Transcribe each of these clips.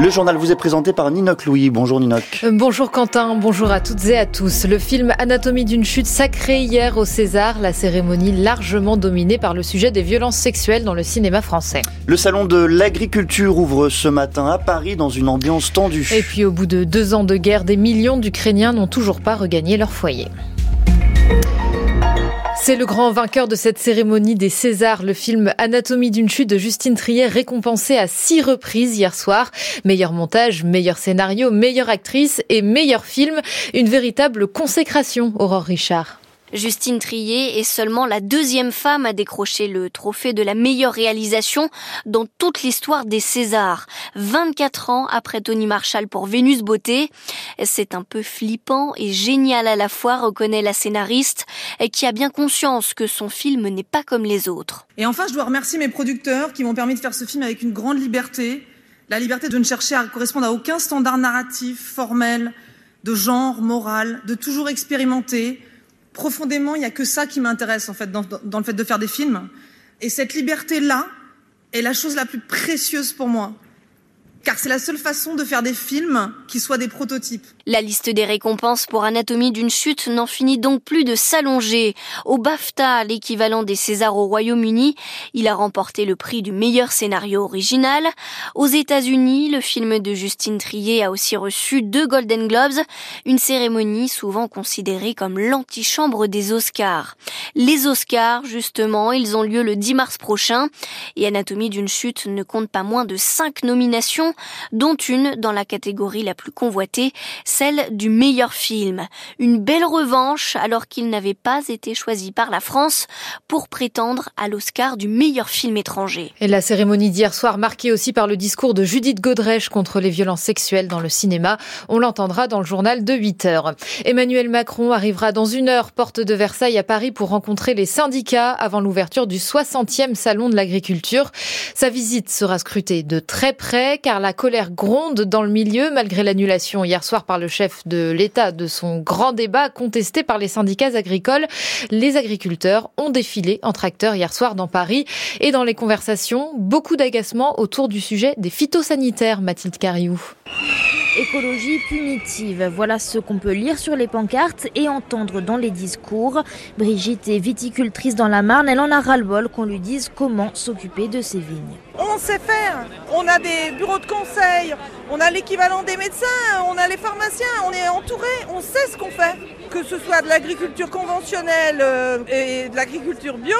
Le journal vous est présenté par Ninoc Louis. Bonjour Ninoc. Euh, bonjour Quentin, bonjour à toutes et à tous. Le film Anatomie d'une chute sacré hier au César, la cérémonie largement dominée par le sujet des violences sexuelles dans le cinéma français. Le salon de l'agriculture ouvre ce matin à Paris dans une ambiance tendue. Et puis au bout de deux ans de guerre, des millions d'Ukrainiens n'ont toujours pas regagné leur foyer. C'est le grand vainqueur de cette cérémonie des Césars, le film Anatomie d'une chute de Justine Trier, récompensé à six reprises hier soir. Meilleur montage, meilleur scénario, meilleure actrice et meilleur film. Une véritable consécration, Aurore Richard. Justine Trier est seulement la deuxième femme à décrocher le trophée de la meilleure réalisation dans toute l'histoire des Césars, 24 ans après Tony Marshall pour Vénus Beauté. C'est un peu flippant et génial à la fois, reconnaît la scénariste, qui a bien conscience que son film n'est pas comme les autres. Et enfin, je dois remercier mes producteurs qui m'ont permis de faire ce film avec une grande liberté, la liberté de ne chercher à correspondre à aucun standard narratif, formel, de genre, moral, de toujours expérimenter, profondément, il n'y a que ça qui m'intéresse en fait dans, dans, le fait de faire des films. Et cette liberté-là est la chose la plus précieuse pour moi car c'est la seule façon de faire des films qui soient des prototypes. La liste des récompenses pour Anatomie d'une chute n'en finit donc plus de s'allonger. Au BAFTA, l'équivalent des Césars au Royaume-Uni, il a remporté le prix du meilleur scénario original. Aux États-Unis, le film de Justine Trier a aussi reçu deux Golden Globes, une cérémonie souvent considérée comme l'antichambre des Oscars. Les Oscars, justement, ils ont lieu le 10 mars prochain et Anatomie d'une chute ne compte pas moins de cinq nominations dont une dans la catégorie la plus convoitée, celle du meilleur film. Une belle revanche alors qu'il n'avait pas été choisi par la France pour prétendre à l'Oscar du meilleur film étranger. Et la cérémonie d'hier soir marquée aussi par le discours de Judith Godrèche contre les violences sexuelles dans le cinéma. On l'entendra dans le journal de 8 heures. Emmanuel Macron arrivera dans une heure porte de Versailles à Paris pour rencontrer les syndicats avant l'ouverture du 60e salon de l'agriculture. Sa visite sera scrutée de très près car la colère gronde dans le milieu malgré l'annulation hier soir par le chef de l'État de son grand débat contesté par les syndicats agricoles. Les agriculteurs ont défilé en tracteur hier soir dans Paris et dans les conversations, beaucoup d'agacement autour du sujet des phytosanitaires, Mathilde Cariou. Écologie punitive, voilà ce qu'on peut lire sur les pancartes et entendre dans les discours. Brigitte est viticultrice dans la Marne, elle en a ras-le-bol qu'on lui dise comment s'occuper de ses vignes. On sait faire, on a des bureaux de conseil, on a l'équivalent des médecins, on a les pharmaciens, on est entouré, on sait ce qu'on fait. Que ce soit de l'agriculture conventionnelle euh, et de l'agriculture bio,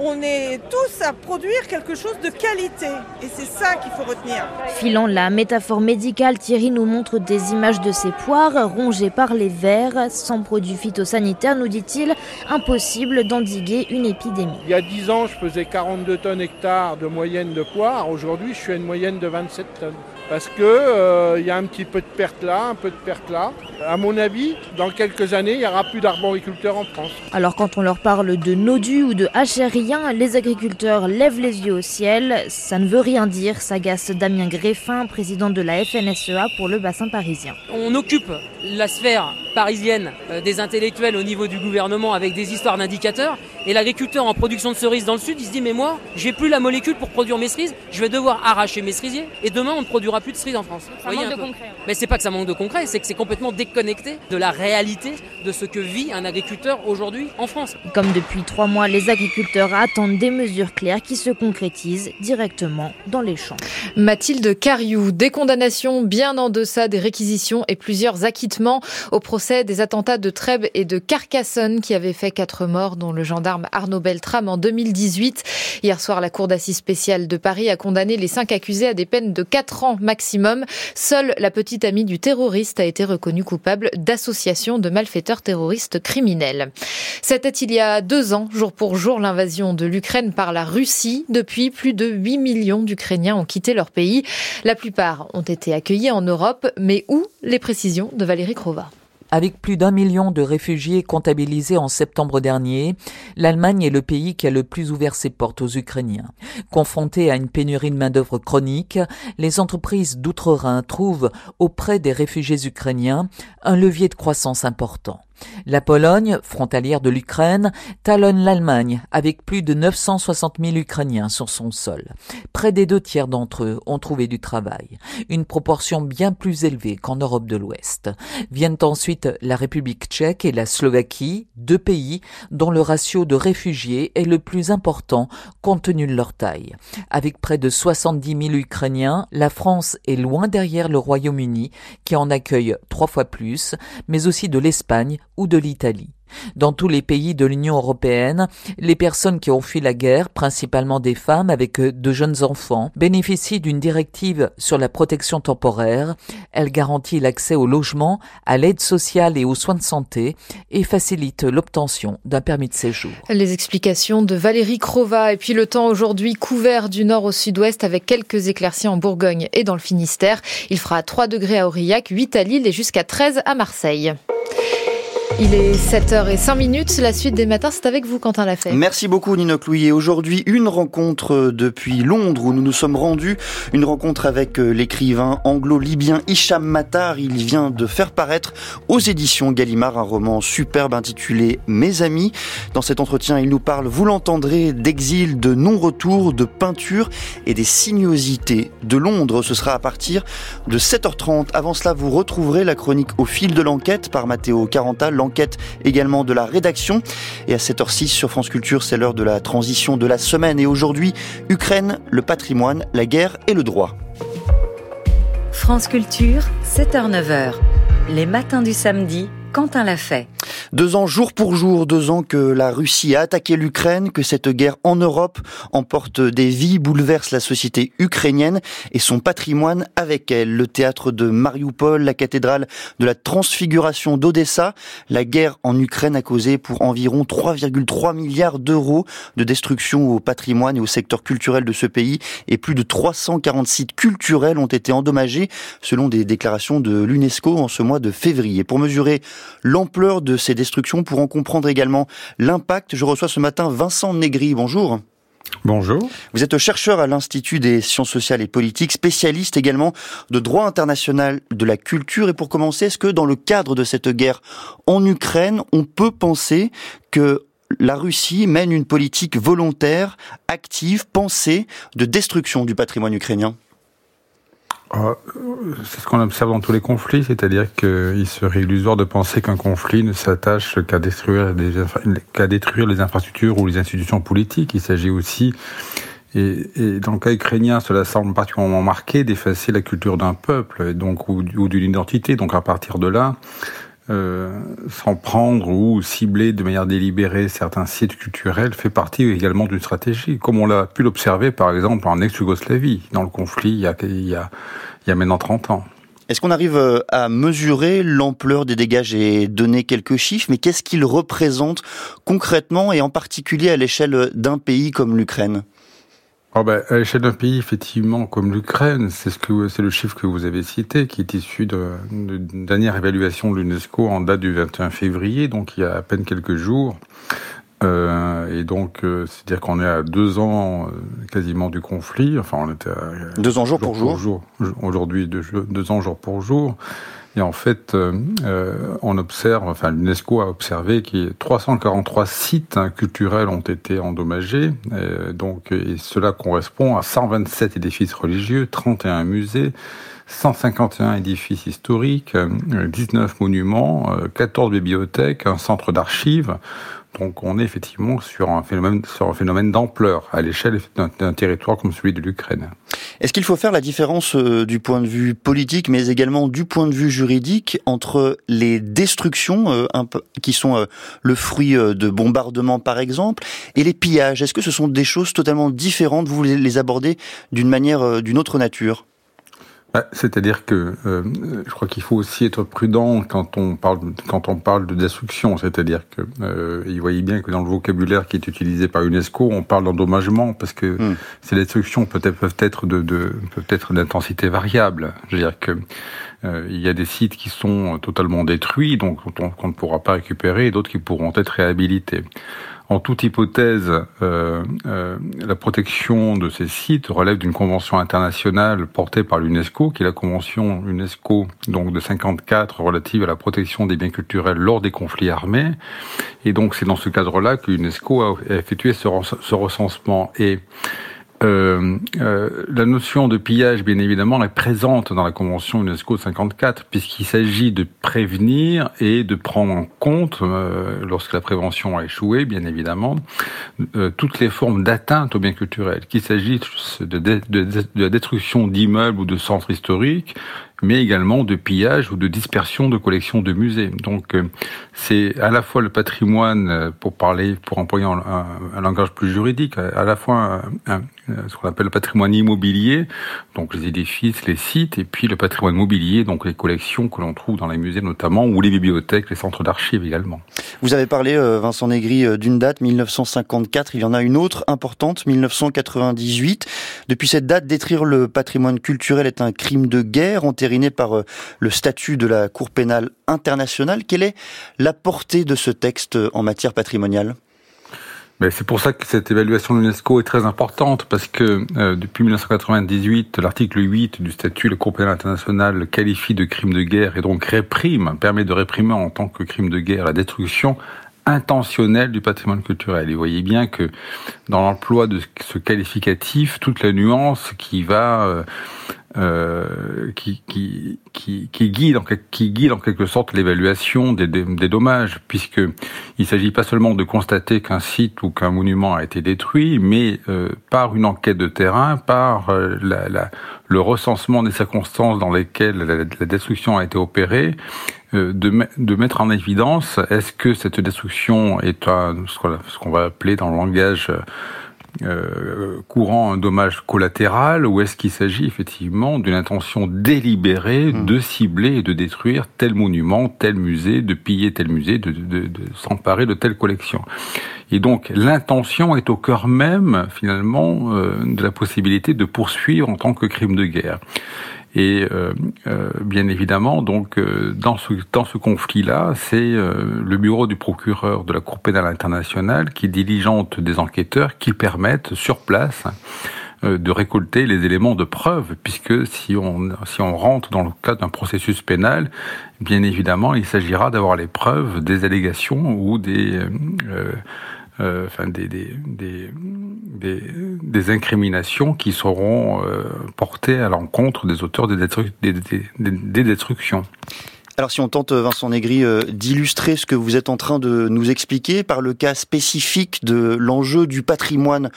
on est tous à produire quelque chose de qualité. Et c'est ça qu'il faut retenir. Filant la métaphore médicale, Thierry nous montre des images de ses poires rongées par les vers. Sans produits phytosanitaires, nous dit-il, impossible d'endiguer une épidémie. Il y a 10 ans, je faisais 42 tonnes hectares de moyenne de poires. Aujourd'hui, je suis à une moyenne de 27 tonnes parce qu'il euh, y a un petit peu de perte là, un peu de perte là. À mon avis, dans quelques années, il n'y aura plus d'arboriculteurs en France. Alors quand on leur parle de nodus ou de hachériens, les agriculteurs lèvent les yeux au ciel. Ça ne veut rien dire, s'agace Damien Greffin, président de la FNSEA pour le bassin parisien. On occupe la sphère parisienne euh, des intellectuels au niveau du gouvernement avec des histoires d'indicateurs. Et l'agriculteur en production de cerises dans le sud, il se dit mais moi, j'ai plus la molécule pour produire mes cerises, je vais devoir arracher mes cerisiers et demain on ne produira plus de cerises en France. Ça manque de concret. Mais c'est pas que ça manque de concret, c'est que c'est complètement déconnecté de la réalité de ce que vit un agriculteur aujourd'hui en France. Comme depuis trois mois, les agriculteurs attendent des mesures claires qui se concrétisent directement dans les champs. Mathilde Cariou, des condamnations bien en deçà des réquisitions et plusieurs acquittements au procès des attentats de Trèbes et de Carcassonne qui avaient fait quatre morts, dont le gendarme Arnaud Beltrame en 2018. Hier soir, la Cour d'assises spéciale de Paris a condamné les cinq accusés à des peines de quatre ans maximum. Seule la petite amie du terroriste a été reconnue coupable d'association de malfaiteurs terroristes criminels. C'était il y a deux ans, jour pour jour, l'invasion de l'Ukraine par la Russie. Depuis, plus de 8 millions d'Ukrainiens ont quitté leur pays. La plupart ont été accueillis en Europe, mais où? Les précisions de Valérie Crova. Avec plus d'un million de réfugiés comptabilisés en septembre dernier, l'Allemagne est le pays qui a le plus ouvert ses portes aux Ukrainiens. Confrontés à une pénurie de main-d'œuvre chronique, les entreprises d'outre-Rhin trouvent auprès des réfugiés ukrainiens un levier de croissance important. La Pologne, frontalière de l'Ukraine, talonne l'Allemagne avec plus de 960 000 Ukrainiens sur son sol. Près des deux tiers d'entre eux ont trouvé du travail, une proportion bien plus élevée qu'en Europe de l'Ouest. Viennent ensuite la République tchèque et la Slovaquie, deux pays dont le ratio de réfugiés est le plus important compte tenu de leur taille. Avec près de 70 000 Ukrainiens, la France est loin derrière le Royaume-Uni qui en accueille trois fois plus, mais aussi de l'Espagne ou de l'Italie. Dans tous les pays de l'Union européenne, les personnes qui ont fui la guerre, principalement des femmes avec de jeunes enfants, bénéficient d'une directive sur la protection temporaire. Elle garantit l'accès au logement, à l'aide sociale et aux soins de santé et facilite l'obtention d'un permis de séjour. Les explications de Valérie Crova et puis le temps aujourd'hui couvert du nord au sud-ouest avec quelques éclaircies en Bourgogne et dans le Finistère. Il fera 3 degrés à Aurillac, 8 à Lille et jusqu'à 13 à Marseille. Il est 7h05 minutes. La suite des matins, c'est avec vous, Quentin Lafay. Merci beaucoup, Nino Clouier. Aujourd'hui, une rencontre depuis Londres où nous nous sommes rendus. Une rencontre avec euh, l'écrivain anglo-libyen Hicham Matar. Il vient de faire paraître aux éditions Gallimard un roman superbe intitulé Mes amis. Dans cet entretien, il nous parle, vous l'entendrez, d'exil, de non-retour, de peinture et des sinuosités de Londres. Ce sera à partir de 7h30. Avant cela, vous retrouverez la chronique au fil de l'enquête par Matteo Carental l'enquête également de la rédaction. Et à 7h06 sur France Culture, c'est l'heure de la transition de la semaine. Et aujourd'hui, Ukraine, le patrimoine, la guerre et le droit. France Culture, 7h-9h. Les matins du samedi, Quentin l'a fait. Deux ans jour pour jour, deux ans que la Russie a attaqué l'Ukraine, que cette guerre en Europe emporte des vies, bouleverse la société ukrainienne et son patrimoine avec elle. Le théâtre de Mariupol, la cathédrale de la transfiguration d'Odessa. La guerre en Ukraine a causé pour environ 3,3 milliards d'euros de destruction au patrimoine et au secteur culturel de ce pays et plus de 340 sites culturels ont été endommagés selon des déclarations de l'UNESCO en ce mois de février. Pour mesurer l'ampleur de ces destructions, pour en comprendre également l'impact, je reçois ce matin Vincent Negri. Bonjour. Bonjour. Vous êtes chercheur à l'Institut des sciences sociales et politiques, spécialiste également de droit international de la culture. Et pour commencer, est-ce que dans le cadre de cette guerre en Ukraine, on peut penser que la Russie mène une politique volontaire, active, pensée de destruction du patrimoine ukrainien? C'est ce qu'on observe dans tous les conflits, c'est-à-dire qu'il serait illusoire de penser qu'un conflit ne s'attache qu'à détruire, les infrastructures ou les institutions politiques. Il s'agit aussi, et, dans le cas ukrainien, cela semble particulièrement marqué, d'effacer la culture d'un peuple, donc ou d'une identité. Donc à partir de là, euh, s'en prendre ou cibler de manière délibérée certains sites culturels fait partie également d'une stratégie, comme on l'a pu l'observer par exemple en ex-Yougoslavie, dans le conflit il y a, il y a, maintenant 30 ans. Est-ce qu'on arrive euh, à mesurer l'ampleur des dégâts? J'ai donné quelques chiffres, mais qu'est-ce qu'ils représentent concrètement et en particulier à l'échelle d'un pays comme l'Ukraine? Oh ben, à l'échelle d'un pays, effectivement, comme l'Ukraine, c'est ce que c'est le chiffre que vous avez cité, qui est issu d'une dernière évaluation de l'UNESCO en date du 21 février, donc il y a à peine quelques jours. Euh, et donc, euh, c'est-à-dire qu'on est à deux ans euh, quasiment du conflit. Enfin, on était à deux ans jour, pour jour. jour. Aujourd'hui, deux, deux, ans jour pour jour. Et en fait, euh, euh, on observe, enfin l'UNESCO a observé que 343 sites hein, culturels ont été endommagés. Euh, donc, et cela correspond à 127 édifices religieux, 31 musées, 151 édifices historiques, 19 monuments, 14 bibliothèques, un centre d'archives. Donc on est effectivement sur un phénomène, sur un phénomène d'ampleur à l'échelle d'un territoire comme celui de l'Ukraine. Est-ce qu'il faut faire la différence euh, du point de vue politique, mais également du point de vue juridique, entre les destructions euh, qui sont euh, le fruit de bombardements, par exemple, et les pillages? Est-ce que ce sont des choses totalement différentes? Vous les abordez d'une manière, d'une autre nature? Bah, c'est-à-dire que euh, je crois qu'il faut aussi être prudent quand on parle quand on parle de destruction. C'est-à-dire que euh, il voyait bien que dans le vocabulaire qui est utilisé par UNESCO, on parle d'endommagement parce que hmm. ces destructions peut-être peuvent être de, de peut-être d'intensité variable. Je veux dire que euh, il y a des sites qui sont totalement détruits, donc qu'on ne pourra pas récupérer, et d'autres qui pourront être réhabilités. En toute hypothèse, euh, euh, la protection de ces sites relève d'une convention internationale portée par l'UNESCO, qui est la convention UNESCO donc de 54 relative à la protection des biens culturels lors des conflits armés. Et donc c'est dans ce cadre-là que l'UNESCO a effectué ce, ce recensement. Et euh, euh, la notion de pillage, bien évidemment, est présente dans la Convention UNESCO 54, puisqu'il s'agit de prévenir et de prendre en compte, euh, lorsque la prévention a échoué, bien évidemment, euh, toutes les formes d'atteinte aux biens culturels, qu'il s'agisse de, de, de, la destruction d'immeubles ou de centres historiques, mais également de pillage ou de dispersion de collections de musées. Donc c'est à la fois le patrimoine, pour parler, pour employer un, un, langage plus juridique, à la fois un, ce qu'on appelle le patrimoine immobilier, donc les édifices, les sites, et puis le patrimoine mobilier, donc les collections que l'on trouve dans les musées notamment, ou les bibliothèques, les centres d'archives également. Vous avez parlé, euh, Vincent Négri, d'une date 1954, il y en a une autre importante, 1998. Depuis cette date, détruire le patrimoine culturel est un crime de guerre enterré par euh, le statut de la Cour pénale internationale. Quelle est la portée de ce texte en matière patrimoniale? Ben, c'est pour ça que cette évaluation de l'UNESCO est très importante, parce que euh, depuis 1998, l'article 8 du statut la Cour pénale internationale qualifie de crime de guerre et donc réprime, permet de réprimer en tant que crime de guerre la destruction intentionnelle du patrimoine culturel. Et vous voyez bien que dans l'emploi de ce qualificatif, toute la nuance qui va euh, euh, qui, qui, qui, qui, guide en, quelque sorte l'évaluation des, des, des, dommages, puisque il s'agit pas seulement de constater qu'un site ou qu'un monument a été détruit, mais euh, par une enquête de terrain, par euh, la, la, le recensement des circonstances dans lesquelles la, la destruction a été opérée, euh, de, de, mettre en évidence est-ce que cette destruction est un, ce qu'on va appeler dans le langage euh, courant un dommage collatéral ou est-ce qu'il s'agit effectivement d'une intention délibérée hmm. de cibler et de détruire tel monument, tel musée, de piller tel musée, de, de, de s'emparer de telle collection? Et donc l'intention est au cœur même finalement euh, de la possibilité de poursuivre en tant que crime de guerre. Et euh, euh, bien évidemment, donc euh, dans ce dans ce conflit-là, c'est euh, le bureau du procureur de la Cour pénale internationale qui diligente des enquêteurs qui permettent sur place de récolter les éléments de preuve, puisque si on si on rentre dans le cadre d'un processus pénal, bien évidemment, il s'agira d'avoir les preuves des allégations ou des euh, enfin des, des, des, des, incriminations qui seront euh, portées à l'encontre des auteurs des, des, des, destructions. Alors si on tente, Vincent Négri, euh, d'illustrer ce que vous êtes en train de nous expliquer par le cas spécifique de l'enjeu du patrimoine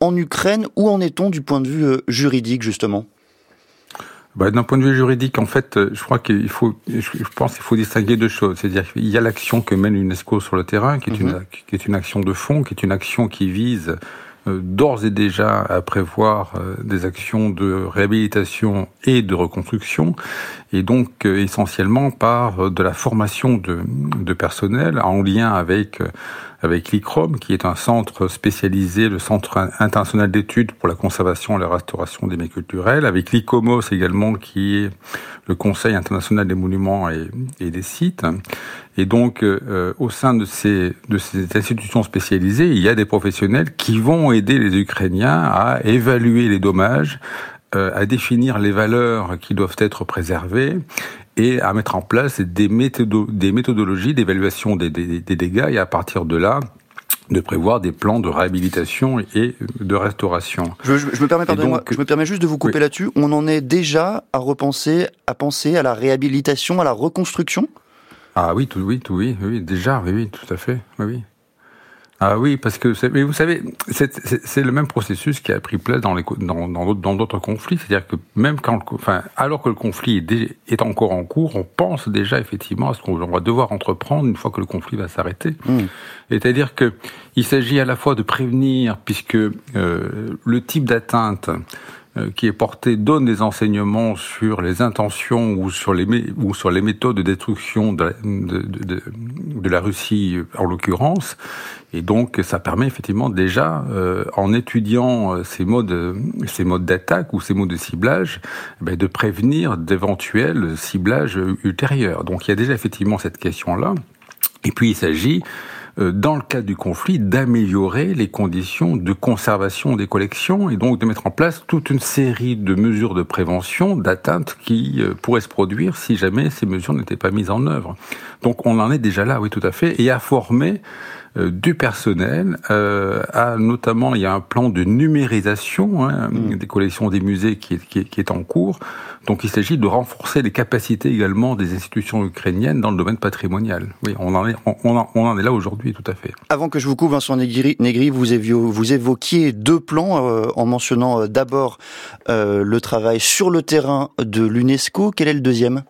en Ukraine, où en est-on du point de vue juridique justement? Bah, D'un point de vue juridique, en fait, euh, je crois qu'il faut, je pense qu'il faut distinguer deux choses. C'est-à-dire qu'il y a l'action que mène l'UNESCO sur le terrain, qui est, une, mhm. qui est une action de fond, qui est une action qui vise euh, d'ores et déjà à prévoir euh, des actions de réhabilitation et de reconstruction, et donc essentiellement par de la formation de, de personnel en lien avec avec l'ICROM, qui est un centre spécialisé, le Centre international d'études pour la conservation et la restauration des biens culturels, avec l'ICOMOS également, qui est le Conseil international des monuments et, des sites. Et donc, euh, au sein de ces, de ces institutions spécialisées, il y a des professionnels qui vont aider les Ukrainiens à évaluer les dommages, euh, à définir les valeurs qui doivent être préservées et à mettre en place des, méthodo des méthodologies d'évaluation des, des, des, dégâts et à partir de là de prévoir des plans de réhabilitation et de restauration. Je, je, me permets, pardonnez-moi, je me permets juste de vous couper là-dessus. On en est déjà à repenser, à penser à la réhabilitation, à la reconstruction? Ah oui, tout, oui, tout, oui, oui, déjà, oui, oui, tout à fait, oui, oui. Ah oui, parce que mais vous savez, c'est le même processus qui a pris place dans d'autres dans, dans, d'autres conflits. C'est-à-dire que même quand, enfin, alors que le conflit est, est, encore en cours, on pense déjà effectivement à ce qu'on va devoir entreprendre une fois que le conflit va s'arrêter. Mmh. C'est-à-dire que il s'agit à la fois de prévenir, puisque euh, le type d'atteinte qui est porté donne des enseignements sur les intentions ou sur les, ou sur les méthodes de destruction de, de, de, de la Russie en l'occurrence. Et donc ça permet effectivement déjà, euh, en étudiant euh, ces modes, ces modes d'attaque ou ces modes de ciblage, ben, de prévenir d'éventuels ciblages ultérieurs. Donc il y a déjà effectivement cette question-là. Et puis il s'agit euh, dans le cadre du conflit, d'améliorer les conditions de conservation des collections et donc de mettre en place toute une série de mesures de prévention d'atteintes qui euh, pourraient se produire si jamais ces mesures n'étaient pas mises en œuvre. Donc on en est déjà là, oui, tout à fait, et à former euh, du personnel, euh, à notamment il y a un plan de numérisation hein, mm. des collections des musées qui est, qui, qui est, en cours. Donc il s'agit de renforcer les capacités également des institutions ukrainiennes dans le domaine patrimonial. Oui, on en est, on, on en est là aujourd'hui, tout à fait. Avant que je vous coupe, Vincent Negri, vous, éviez, vous évoquiez deux plans euh, en mentionnant euh, d'abord euh, le travail sur le terrain de l'UNESCO. Quel est le deuxième?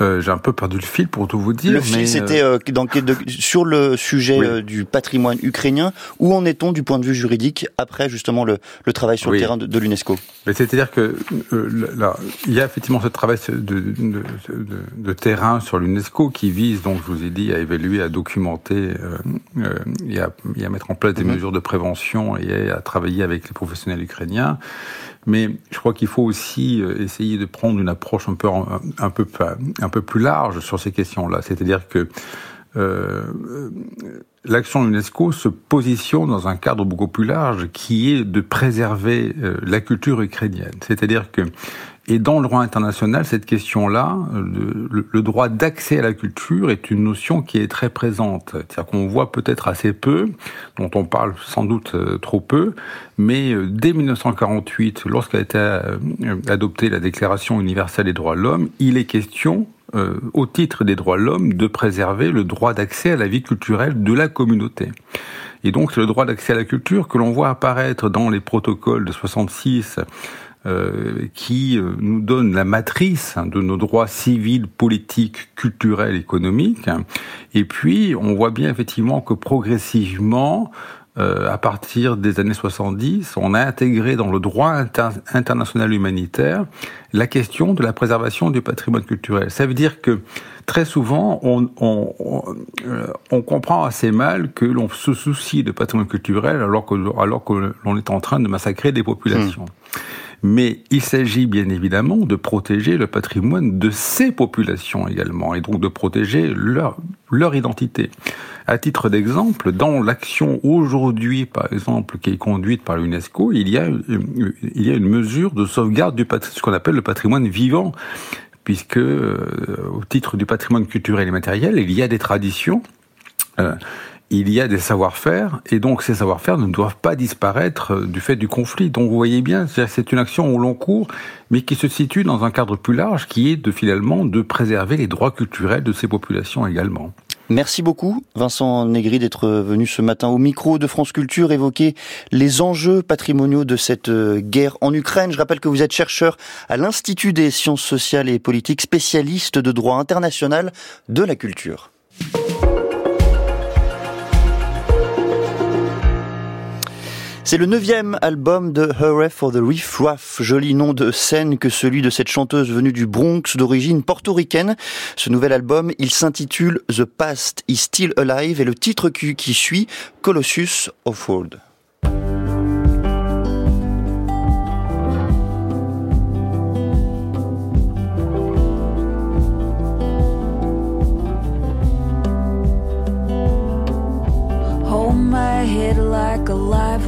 Euh, j'ai un peu perdu le fil pour tout vous dire. Le fil, c'était euh, sur le sujet euh, du patrimoine ukrainien. Où en est-on du point de vue juridique après justement le, le travail sur le terrain de, de l'UNESCO? C'est-à-dire que là, il y a effectivement ce travail de, de, de terrain sur l'UNESCO qui vise, donc je vous ai dit, à évaluer, à documenter et à, et, à, mettre en place des mhm. mesures de prévention et à travailler avec les professionnels ukrainiens. Mais je crois qu'il faut aussi euh, essayer de prendre une approche un peu, un peu, un peu plus large sur ces questions-là. C'est-à-dire que euh, l'action de l'UNESCO se positionne dans un cadre beaucoup plus large qui est de préserver euh, la culture ukrainienne. C'est-à-dire que et dans le droit international, cette question-là, le, droit d'accès à la culture est une notion qui est très présente. C'est-à-dire qu'on voit peut-être assez peu, dont on parle sans doute euh, trop peu, mais euh, dès 1948, lorsqu'a été euh, adoptée la Déclaration universelle des droits de l'homme, il est question au titre des droits de l'homme, de préserver le droit d'accès à la vie culturelle de la communauté. Et donc, c'est le droit d'accès à la culture que l'on voit apparaître dans les protocoles de 66 euh, qui euh, nous donne la matrice hein, de nos droits civils, politiques, culturels, économiques. Et puis, on voit bien effectivement que progressivement, euh, à partir des années 70, on a intégré dans le droit international humanitaire la question de la préservation du patrimoine culturel. Ça veut dire que très souvent, on, on, on, comprend assez mal que l'on se soucie de patrimoine culturel alors que, alors que l'on est en train de massacrer des populations. Mmh. Mais il s'agit bien évidemment de protéger le patrimoine de ces populations également, et donc de protéger leur, leur identité. À titre d'exemple, dans l'action aujourd'hui, par exemple, qui est conduite par l'UNESCO, il y a il y a une mesure de sauvegarde du ce qu'on appelle le patrimoine vivant, puisque euh, au titre du patrimoine culturel et matériel, il y a des traditions. Euh, il y a des savoir-faire, et donc ces savoir-faire ne doivent pas disparaître euh, du fait du conflit. Donc vous voyez bien, c'est une action au long cours, mais qui se situe dans un cadre plus large, qui est de finalement de préserver les droits culturels de ces populations également. Merci beaucoup, Vincent Négri, d'être venu ce matin au micro de France Culture évoquer les enjeux patrimoniaux de cette euh, guerre en Ukraine. Je rappelle que vous êtes chercheur à l'Institut des sciences sociales et politiques, spécialiste de droit international de la culture. C'est le neuvième album de Hurray for the Reef Raff, joli nom de scène que celui de cette chanteuse venue du Bronx d'origine portoricaine. Ce nouvel album, il s'intitule The Past is Still Alive et le titre qui suit, Colossus of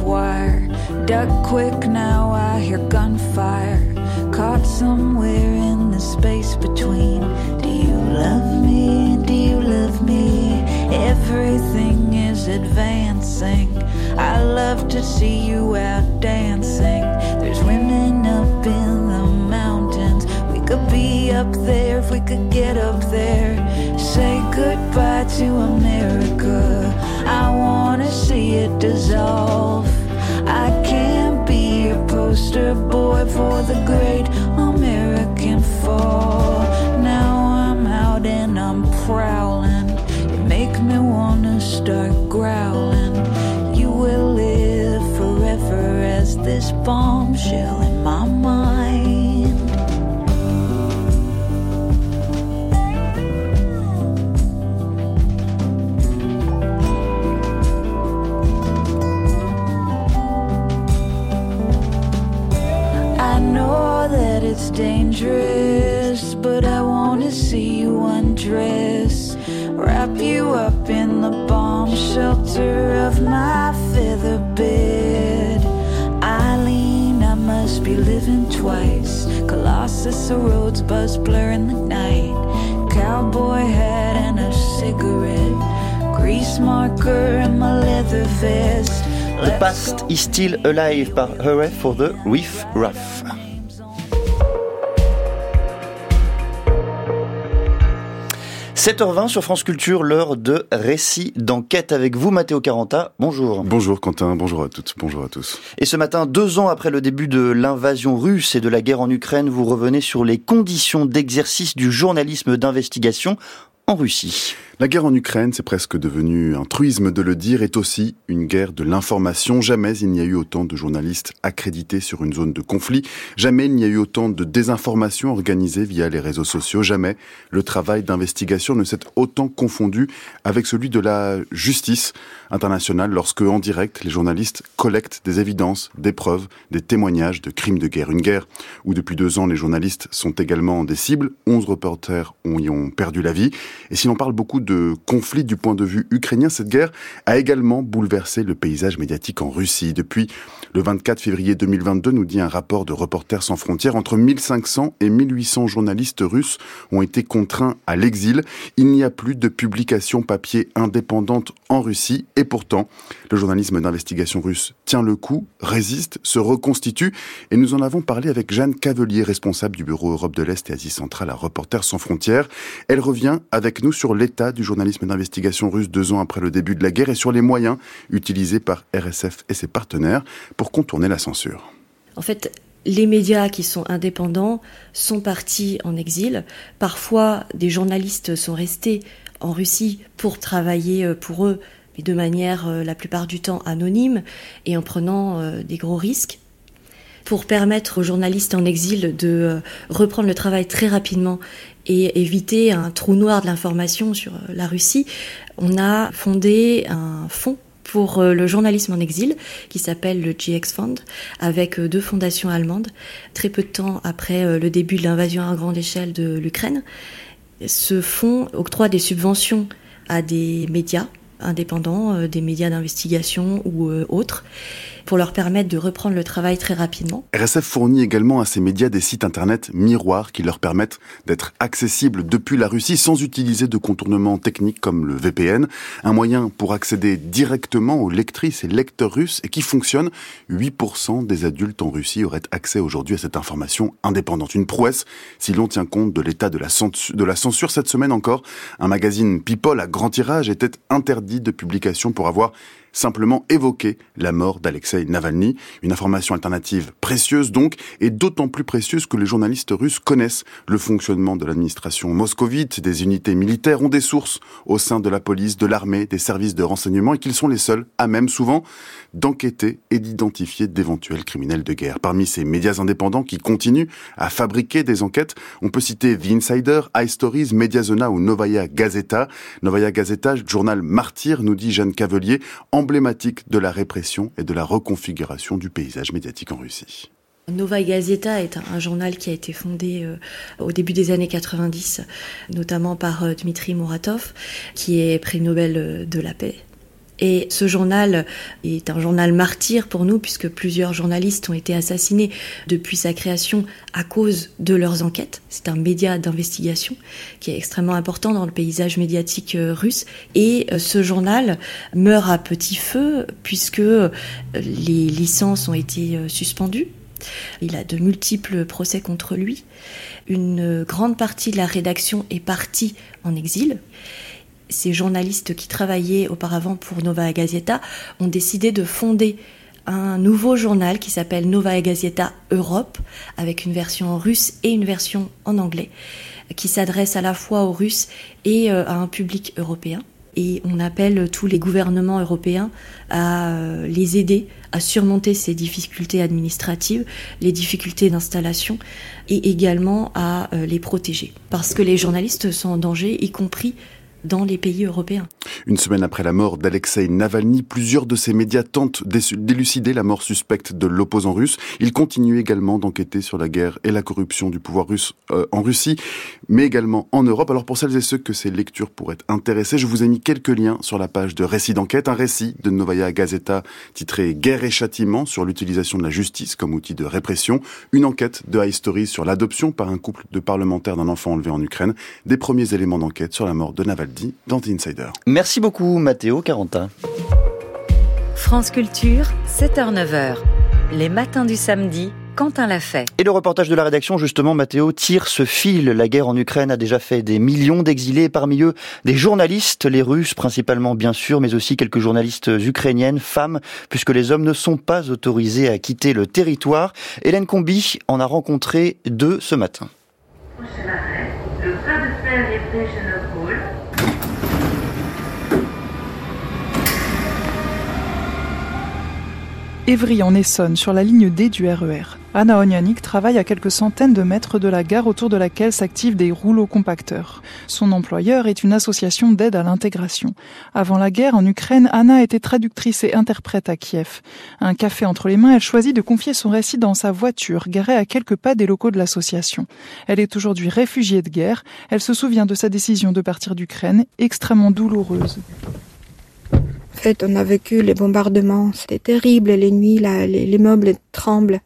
World. Duck quick now, I hear gunfire. Caught somewhere in the space between. Do you love me? Do you love me? Everything is advancing. I love to see you out dancing. There's women up in the mountains. We could be up there if we could get up there. Say goodbye to America. See it dissolve. I can't be a poster boy for the great American fall. Now I'm out and I'm prowling. You make me wanna start growling. You will live forever as this bombshell dangerous, but I wanna see you undress. Wrap you up in the the shelter of my feather bed. Eileen, I must be living twice. Colossus, the roads buzz blur in the night. Cowboy hat and a cigarette. Grease marker and my leather vest. The Past is Still Alive par Hurray for the Riff Raff. 7h20 sur France Culture, l'heure de récit d'enquête avec vous, Mathéo Caranta. Bonjour. Bonjour Quentin, bonjour à toutes, bonjour à tous. Et ce matin, deux ans après le début de l'invasion russe et de la guerre en Ukraine, vous revenez sur les conditions d'exercice du journalisme d'investigation en Russie. La guerre en Ukraine, c'est presque devenu un truisme de le dire, est aussi une guerre de l'information. Jamais il n'y a eu autant de journalistes accrédités sur une zone de conflit. Jamais il n'y a eu autant de désinformation organisée via les réseaux sociaux. Jamais le travail d'investigation ne s'est autant confondu avec celui de la justice internationale lorsque, en direct, les journalistes collectent des évidences, des preuves, des témoignages de crimes de guerre. Une guerre où depuis deux ans, les journalistes sont également des cibles. Onze reporters y ont perdu la vie. Et si l'on parle beaucoup de conflit du point de vue ukrainien, cette guerre a également bouleversé le paysage médiatique en Russie. Depuis le 24 février 2022, nous dit un rapport de Reporters sans frontières, entre 1500 et 1800 journalistes russes ont été contraints à l'exil. Il n'y a plus de publications papier indépendantes en Russie et pourtant, le journalisme d'investigation russe tient le coup, résiste, se reconstitue et nous en avons parlé avec Jeanne Cavelier, responsable du bureau Europe de l'Est et Asie centrale à Reporters sans frontières. Elle revient avec nous sur l'état du journalisme d'investigation russe deux ans après le début de la guerre et sur les moyens utilisés par RSF et ses partenaires pour contourner la censure. En fait, les médias qui sont indépendants sont partis en exil. Parfois, des journalistes sont restés en Russie pour travailler euh, pour eux, mais de manière euh, la plupart du temps anonyme et en prenant euh, des gros risques. Pour permettre aux journalistes en exil de reprendre le travail très rapidement et éviter un trou noir de l'information sur la Russie, on a fondé un fonds pour le journalisme en exil qui s'appelle le GX Fund avec deux fondations allemandes très peu de temps après le début de l'invasion à grande échelle de l'Ukraine. Ce fonds octroie des subventions à des médias indépendants, euh, des médias d'investigation ou euh, autres, pour leur permettre de reprendre le travail très rapidement. RSF fournit également à ces médias des sites internet miroirs qui leur permettent d'être accessibles depuis la Russie sans utiliser de contournements techniques comme le VPN, un moyen pour accéder directement aux lectrices et lecteurs russes et qui fonctionne. 8% des adultes en Russie auraient accès aujourd'hui à cette information indépendante. Une prouesse si l'on tient compte de l'état de la censure. Cette semaine encore, un magazine People à grand tirage était interdit de publication pour avoir simplement évoquer la mort d'Alexei Navalny. Une information alternative précieuse donc, et d'autant plus précieuse que les journalistes russes connaissent le fonctionnement de l'administration moscovite, des unités militaires, ont des sources au sein de la police, de l'armée, des services de renseignement, et qu'ils sont les seuls à même souvent d'enquêter et d'identifier d'éventuels criminels de guerre. Parmi ces médias indépendants qui continuent à fabriquer des enquêtes, on peut citer The Insider, iStories, Mediazona ou Novaya Gazeta. Novaya Gazeta, journal martyr, nous dit Jeanne Cavelier, emblématique de la répression et de la reconfiguration du paysage médiatique en Russie. Novaya Gazeta est un, journal qui a été fondé euh, au début des années 90, notamment par euh, Dmitri Muratov, qui est prix Nobel euh, de la paix et ce journal est un journal martyr pour nous puisque plusieurs journalistes ont été assassinés depuis sa création à cause de leurs enquêtes. C'est un média d'investigation qui est extrêmement important dans le paysage médiatique euh, russe. Et euh, ce journal meurt à petit feu puisque euh, les licences ont été suspendues. Il a de multiples procès contre lui. Une grande partie de la rédaction est partie en exil ces journalistes qui travaillaient auparavant pour Nova Gazeta ont décidé de fonder un nouveau journal qui s'appelle Nova Gazeta Europe, avec une version russe et une version en anglais, qui s'adresse à la fois aux Russes et euh, à un public européen. Et on appelle tous les gouvernements européens à euh, les aider à surmonter ces difficultés administratives, les difficultés d'installation, et également à euh, les protéger. Parce que les journalistes sont en danger, y compris dans les pays européens. Une semaine après la mort d'Alexei Navalny, plusieurs de ces médias tentent d'élucider la mort suspecte de l'opposant russe. Ils continuent également d'enquêter sur la guerre et la corruption du pouvoir russe euh, en Russie, mais également en Europe. Alors pour celles et ceux que ces lectures pourraient intéresser, je vous ai mis quelques liens sur la page de Récit d'enquête, un récit de Novaya Gazeta titré Guerre et châtiment sur l'utilisation de la justice comme outil de répression, une enquête de High Story sur l'adoption par un couple de parlementaires d'un enfant enlevé en Ukraine, des premiers éléments d'enquête sur la mort de Navalny dans The Insider. Merci beaucoup Mathéo Carentin. France Culture, 7h-9h, les matins du samedi Quentin l'a fait. Et le reportage de la rédaction, justement, Mathéo, tire ce fil. La guerre en Ukraine a déjà fait des millions d'exilés, parmi eux des journalistes, les Russes principalement bien sûr, mais aussi quelques journalistes ukrainiennes, femmes, puisque les hommes ne sont pas autorisés à quitter le territoire. Hélène Combi en a rencontré deux ce matin. Évry en Essonne, sur la ligne D du RER. E Anna Onianik travaille à quelques centaines de mètres de la gare autour de laquelle s'activent des rouleaux compacteurs. Son employeur est une association d'aide à l'intégration. Avant la guerre en Ukraine, Anna était traductrice et interprète à Kiev. Un café entre les mains, elle choisit de confier son récit dans sa voiture, garée à quelques pas des locaux de l'association. Elle est aujourd'hui réfugiée de guerre. Elle se souvient de sa décision de partir d'Ukraine, extrêmement douloureuse. En fait, on a vécu les bombardements, c'était terrible, les nuits, là, les, meubles tremblent.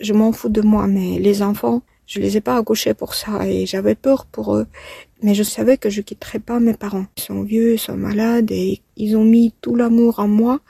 Je m'en fous de moi, mais les enfants, je les ai pas accouchés pour ça et j'avais peur pour eux. Mais je savais que je quitterais pas mes parents. Ils sont vieux, ils sont malades et ils ont mis tout l'amour en moi.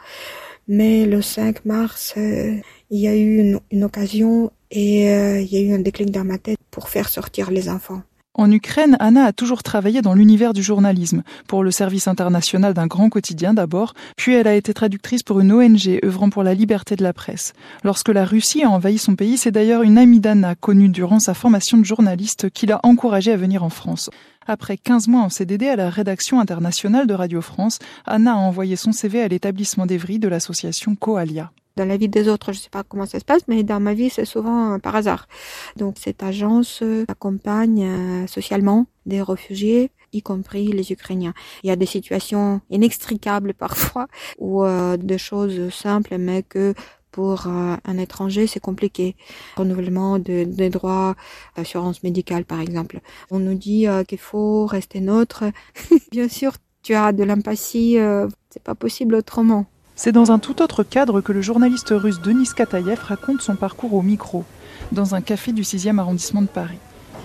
Mais le 5 mars, euh, il y a eu une, une occasion et euh, il y a eu un déclic dans ma tête pour faire sortir les enfants. En Ukraine, Anna a toujours travaillé dans l'univers du journalisme, pour le service international d'un grand quotidien d'abord, puis elle a été traductrice pour une ONG œuvrant pour la liberté de la presse. Lorsque la Russie a envahi son pays, c'est d'ailleurs une amie d'Anna, connue durant sa formation de journaliste, qui l'a encouragée à venir en France. Après 15 mois en CDD à la rédaction internationale de Radio France, Anna a envoyé son CV à l'établissement d'Evry de l'association Coalia. Dans la vie des autres, je ne sais pas comment ça se passe, mais dans ma vie, c'est souvent euh, par hasard. Donc cette agence euh, accompagne euh, socialement des réfugiés, y compris les Ukrainiens. Il y a des situations inextricables parfois, ou des choses simples, mais que pour un étranger, c'est compliqué. Renouvellement des droits d'assurance médicale, par exemple. On nous dit qu'il faut rester neutre. Bien sûr, tu as de l'empathie, c'est pas possible autrement. C'est dans un tout autre cadre que le journaliste russe Denis Katayev raconte son parcours au micro, dans un café du 6e arrondissement de Paris.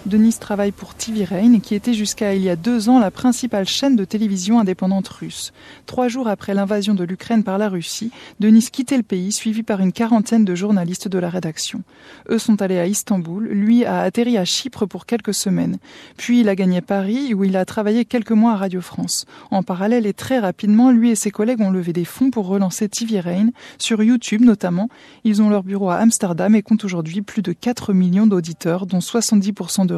Denis travaille pour TV Rain, qui était jusqu'à il y a deux ans la principale chaîne de télévision indépendante russe. Trois jours après l'invasion de l'Ukraine par la Russie, Denis quittait le pays, suivi par une quarantaine de journalistes de la rédaction. Eux sont allés à Istanbul, lui a atterri à Chypre pour quelques semaines. Puis il a gagné Paris, où il a travaillé quelques mois à Radio France. En parallèle et très rapidement, lui et ses collègues ont levé des fonds pour relancer TV Rain, sur YouTube notamment. Ils ont leur bureau à Amsterdam et comptent aujourd'hui plus de 4 millions d'auditeurs, dont 70% de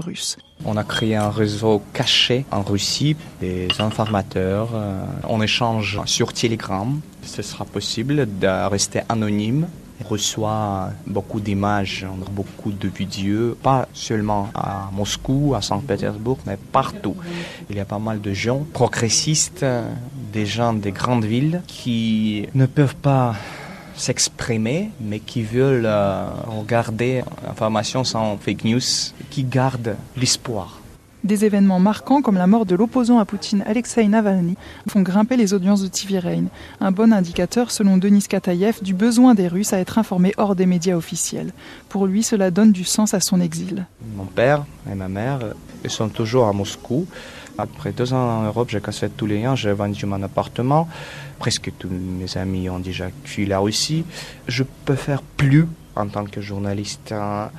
on a créé un réseau caché en Russie, des informateurs. Euh, on échange sur Telegram. Ce sera possible de rester anonyme. On reçoit beaucoup d'images, beaucoup de vidéos, pas seulement à Moscou, à Saint-Pétersbourg, mais partout. Il y a pas mal de gens progressistes, des gens des grandes villes qui ne peuvent pas s'exprimer, mais qui veulent euh, regarder l'information sans fake news, qui gardent l'espoir. Des événements marquants comme la mort de l'opposant à Poutine Alexei Navalny font grimper les audiences de TV Rain, un bon indicateur selon Denis Katayev du besoin des Russes à être informés hors des médias officiels. Pour lui, cela donne du sens à son exil. Mon père et ma mère sont toujours à Moscou. Après deux ans en Europe, j'ai cassé tous les liens, j'ai vendu mon appartement. Presque tous mes amis ont déjà fui la Russie. Je peux faire plus en tant que journaliste. Hein.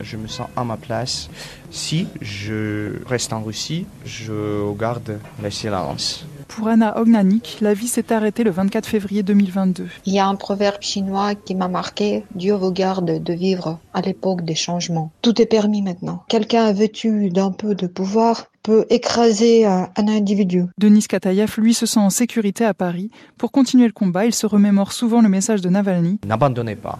Je me sens à ma place. Si je reste en Russie, je garde le silence. Pour Anna Ognanik, la vie s'est arrêtée le 24 février 2022. Il y a un proverbe chinois qui m'a marqué Dieu vous garde de vivre à l'époque des changements. Tout est permis maintenant. Quelqu'un vêtu d'un peu de pouvoir peut écraser un, individu. Denis Katayev, lui, se sent en sécurité à Paris. Pour continuer le combat, il se remémore souvent le message de Navalny. N'abandonnez pas.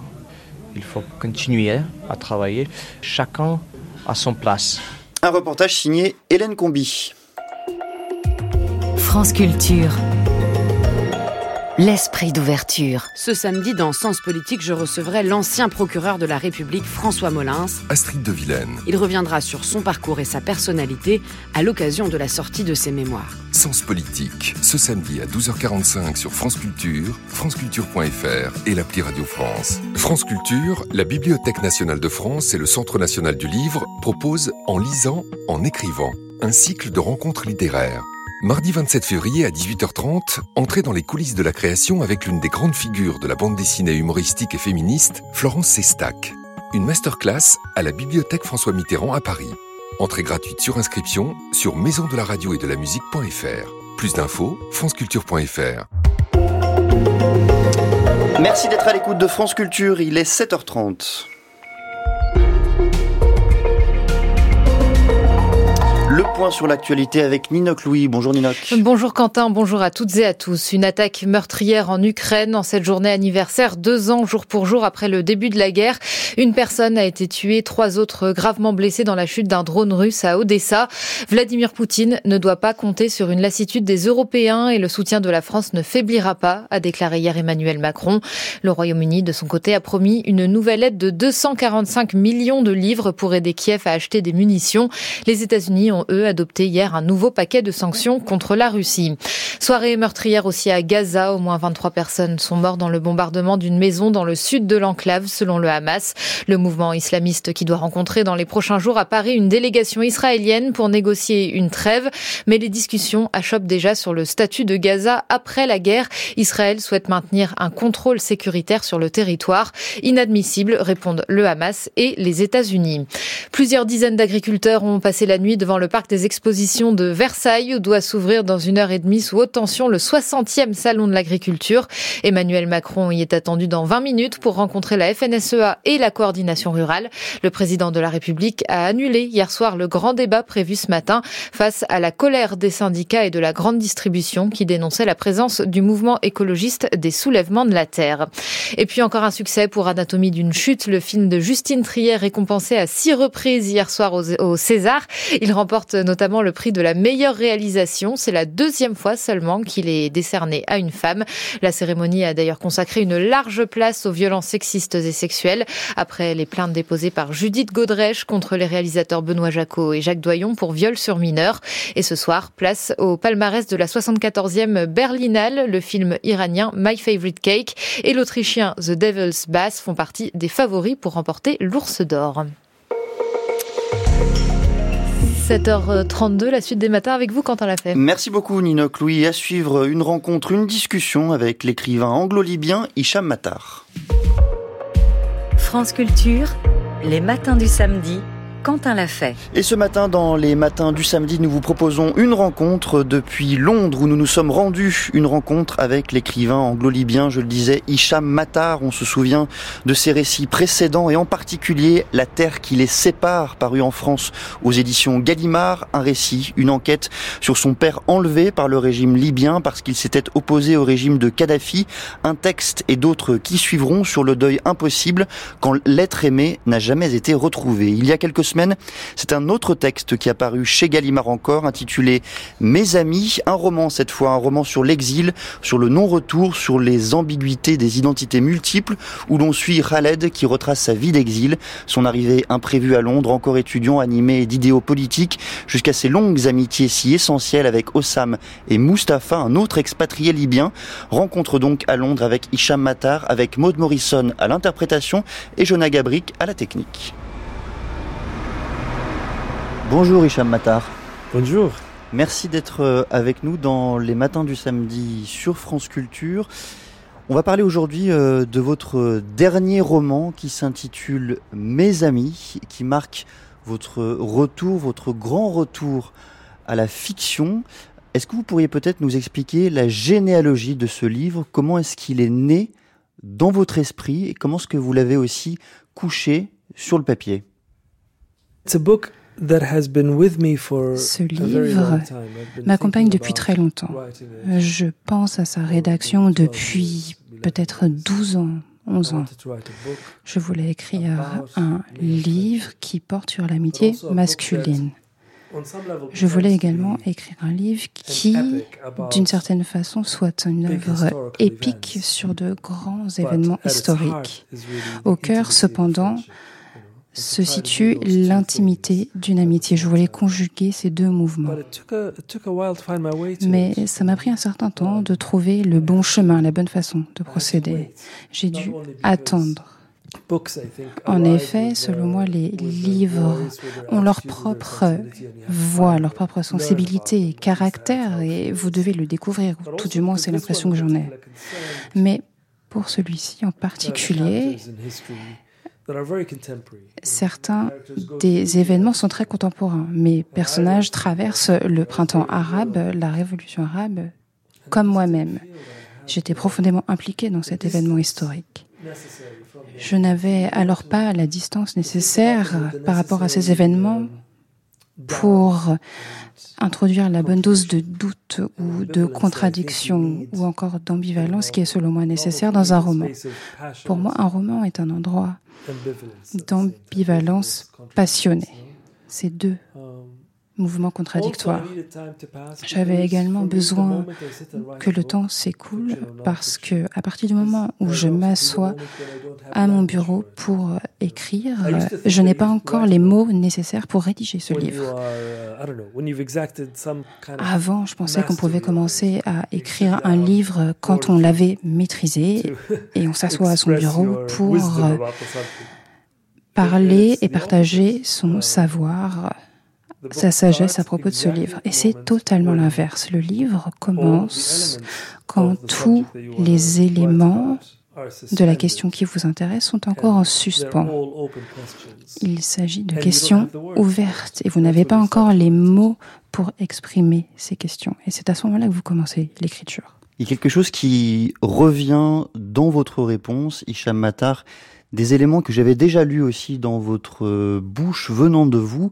Il faut continuer à travailler. Chacun à son place. Un reportage signé Hélène Combi. France Culture. L'esprit d'ouverture. Ce samedi, dans Sens Politique, je recevrai l'ancien procureur de la République, François Molins. Astrid de Vilaine. Il reviendra sur son parcours et sa personnalité à l'occasion de la sortie de ses mémoires. Sens Politique, ce samedi à 12h45 sur France Culture, franceculture.fr et l'appli Radio France. France Culture, la Bibliothèque nationale de France et le Centre national du livre proposent En lisant, en écrivant, un cycle de rencontres littéraires. Mardi 27 février à 18h30, entrez dans les coulisses de la création avec l'une des grandes figures de la bande dessinée humoristique et féministe, Florence Sestac. Une masterclass à la Bibliothèque François Mitterrand à Paris. Entrée gratuite sur inscription sur maison de la radio et de la musique.fr. Plus d'infos, franceculture.fr. Merci d'être à l'écoute de France Culture, il est 7h30. Le point sur l'actualité avec Ninoc Louis. Bonjour Ninoc. Bonjour Quentin, bonjour à toutes et à tous. Une attaque meurtrière en Ukraine en cette journée anniversaire, deux ans jour pour jour après le début de la guerre. Une personne a été tuée, trois autres gravement blessés dans la chute d'un drone russe à Odessa. Vladimir Poutine ne doit pas compter sur une lassitude des Européens et le soutien de la France ne faiblira pas, a déclaré hier Emmanuel Macron. Le Royaume-Uni, de son côté, a promis une nouvelle aide de 245 millions de livres pour aider Kiev à acheter des munitions. Les États-Unis ont eux, adopté hier un nouveau paquet de sanctions contre la Russie. Soirée meurtrière aussi à Gaza. Au moins 23 personnes sont mortes dans le bombardement d'une maison dans le sud de l'enclave, selon le Hamas. Le mouvement islamiste qui doit rencontrer dans les prochains jours à Paris une délégation israélienne pour négocier une trêve. Mais les discussions achoppent déjà sur le statut de Gaza après la guerre. Israël souhaite maintenir un contrôle sécuritaire sur le territoire. Inadmissible, répondent le Hamas et les États-Unis. Plusieurs dizaines d'agriculteurs ont passé la nuit devant le parc des expositions de Versailles où doit s'ouvrir dans une heure et demie sous haute tension le 60e salon de l'agriculture. Emmanuel Macron y est attendu dans 20 minutes pour rencontrer la FNSEA et la coordination rurale. Le président de la République a annulé hier soir le grand débat prévu ce matin face à la colère des syndicats et de la grande distribution qui dénonçaient la présence du mouvement écologiste des soulèvements de la terre. Et puis encore un succès pour Anatomie d'une chute, le film de Justine Trier récompensé à six reprises hier soir au César. Il remporte notamment le prix de la meilleure réalisation. C'est la deuxième fois seulement qu'il est décerné à une femme. La cérémonie a d'ailleurs consacré une large place aux violences sexistes et sexuelles après les plaintes déposées par Judith Godrèche contre les réalisateurs Benoît Jacot et Jacques Doyon pour viol sur mineur. Et ce soir, place au palmarès de la 74e Berlinale, le film iranien My Favorite Cake et l'autrichien The Devil's Bass font partie des favoris pour remporter l'ours d'or. 7h32, la suite des matins avec vous, Quentin Lafay. Merci beaucoup, Nino Louis. À suivre une rencontre, une discussion avec l'écrivain anglo-libyen Hicham Matar. France Culture, les matins du samedi Quentin l'a fait. Et ce matin, dans les matins du samedi, nous vous proposons une rencontre depuis Londres où nous nous sommes rendus. Une rencontre avec l'écrivain anglo-libyen, je le disais, Hicham Matar. On se souvient de ses récits précédents et en particulier La terre qui les sépare, paru en France aux éditions Gallimard. Un récit, une enquête sur son père enlevé par le régime libyen parce qu'il s'était opposé au régime de Kadhafi. Un texte et d'autres qui suivront sur le deuil impossible quand l'être aimé n'a jamais été retrouvé. Il y a quelques c'est un autre texte qui a paru chez Gallimard encore, intitulé Mes amis, un roman cette fois, un roman sur l'exil, sur le non-retour, sur les ambiguïtés des identités multiples, où l'on suit Khaled qui retrace sa vie d'exil, son arrivée imprévue à Londres, encore étudiant animé d'idéaux politiques, jusqu'à ses longues amitiés si essentielles avec Ossam et Mustapha, un autre expatrié libyen. Rencontre donc à Londres avec Hicham Matar, avec Maud Morrison à l'interprétation et Jonah Gabrick à la technique. Bonjour Hicham Matar. Bonjour. Merci d'être euh, avec nous dans les matins du samedi sur France Culture. On va parler aujourd'hui euh, de votre dernier roman qui s'intitule Mes amis, qui marque votre retour, votre grand retour à la fiction. Est-ce que vous pourriez peut-être nous expliquer la généalogie de ce livre? Comment est-ce qu'il est né dans votre esprit et comment est-ce que vous l'avez aussi couché sur le papier? It's a book ce livre m'accompagne depuis très longtemps. Je pense à sa rédaction depuis peut-être 12 ans, 11 ans. Je voulais écrire un livre qui porte sur l'amitié masculine. Je voulais également écrire un livre qui, d'une certaine façon, soit une œuvre épique sur de grands événements historiques. Au cœur, cependant, se situe l'intimité d'une amitié. Je voulais conjuguer ces deux mouvements. Mais ça m'a pris un certain temps de trouver le bon chemin, la bonne façon de procéder. J'ai dû attendre. En effet, selon moi, les livres ont leur propre voix, leur propre sensibilité et caractère, et vous devez le découvrir. Tout du moins, c'est l'impression que j'en ai. Mais pour celui-ci en particulier, Certains des événements sont très contemporains. Mes personnages traversent le printemps arabe, la révolution arabe, comme moi-même. J'étais profondément impliqué dans cet événement historique. Je n'avais alors pas la distance nécessaire par rapport à ces événements pour introduire la bonne dose de doute ou de contradiction ou encore d'ambivalence qui est selon moi nécessaire dans un roman. Pour moi, un roman est un endroit d'ambivalence passionnée. Ces deux mouvement contradictoire. J'avais également besoin que le temps s'écoule parce que à partir du moment où je m'assois à mon bureau pour écrire, je n'ai pas encore les mots nécessaires pour rédiger ce livre. Avant, je pensais qu'on pouvait commencer à écrire un livre quand on l'avait maîtrisé et on s'assoit à son bureau pour parler et partager son savoir sa sagesse à propos de ce livre. Et c'est totalement l'inverse. Le livre commence quand tous les éléments de la question qui vous intéresse sont encore en suspens. Il s'agit de questions ouvertes et vous n'avez pas encore les mots pour exprimer ces questions. Et c'est à ce moment-là que vous commencez l'écriture. Il y a quelque chose qui revient dans votre réponse, Hicham Matar, des éléments que j'avais déjà lus aussi dans votre bouche venant de vous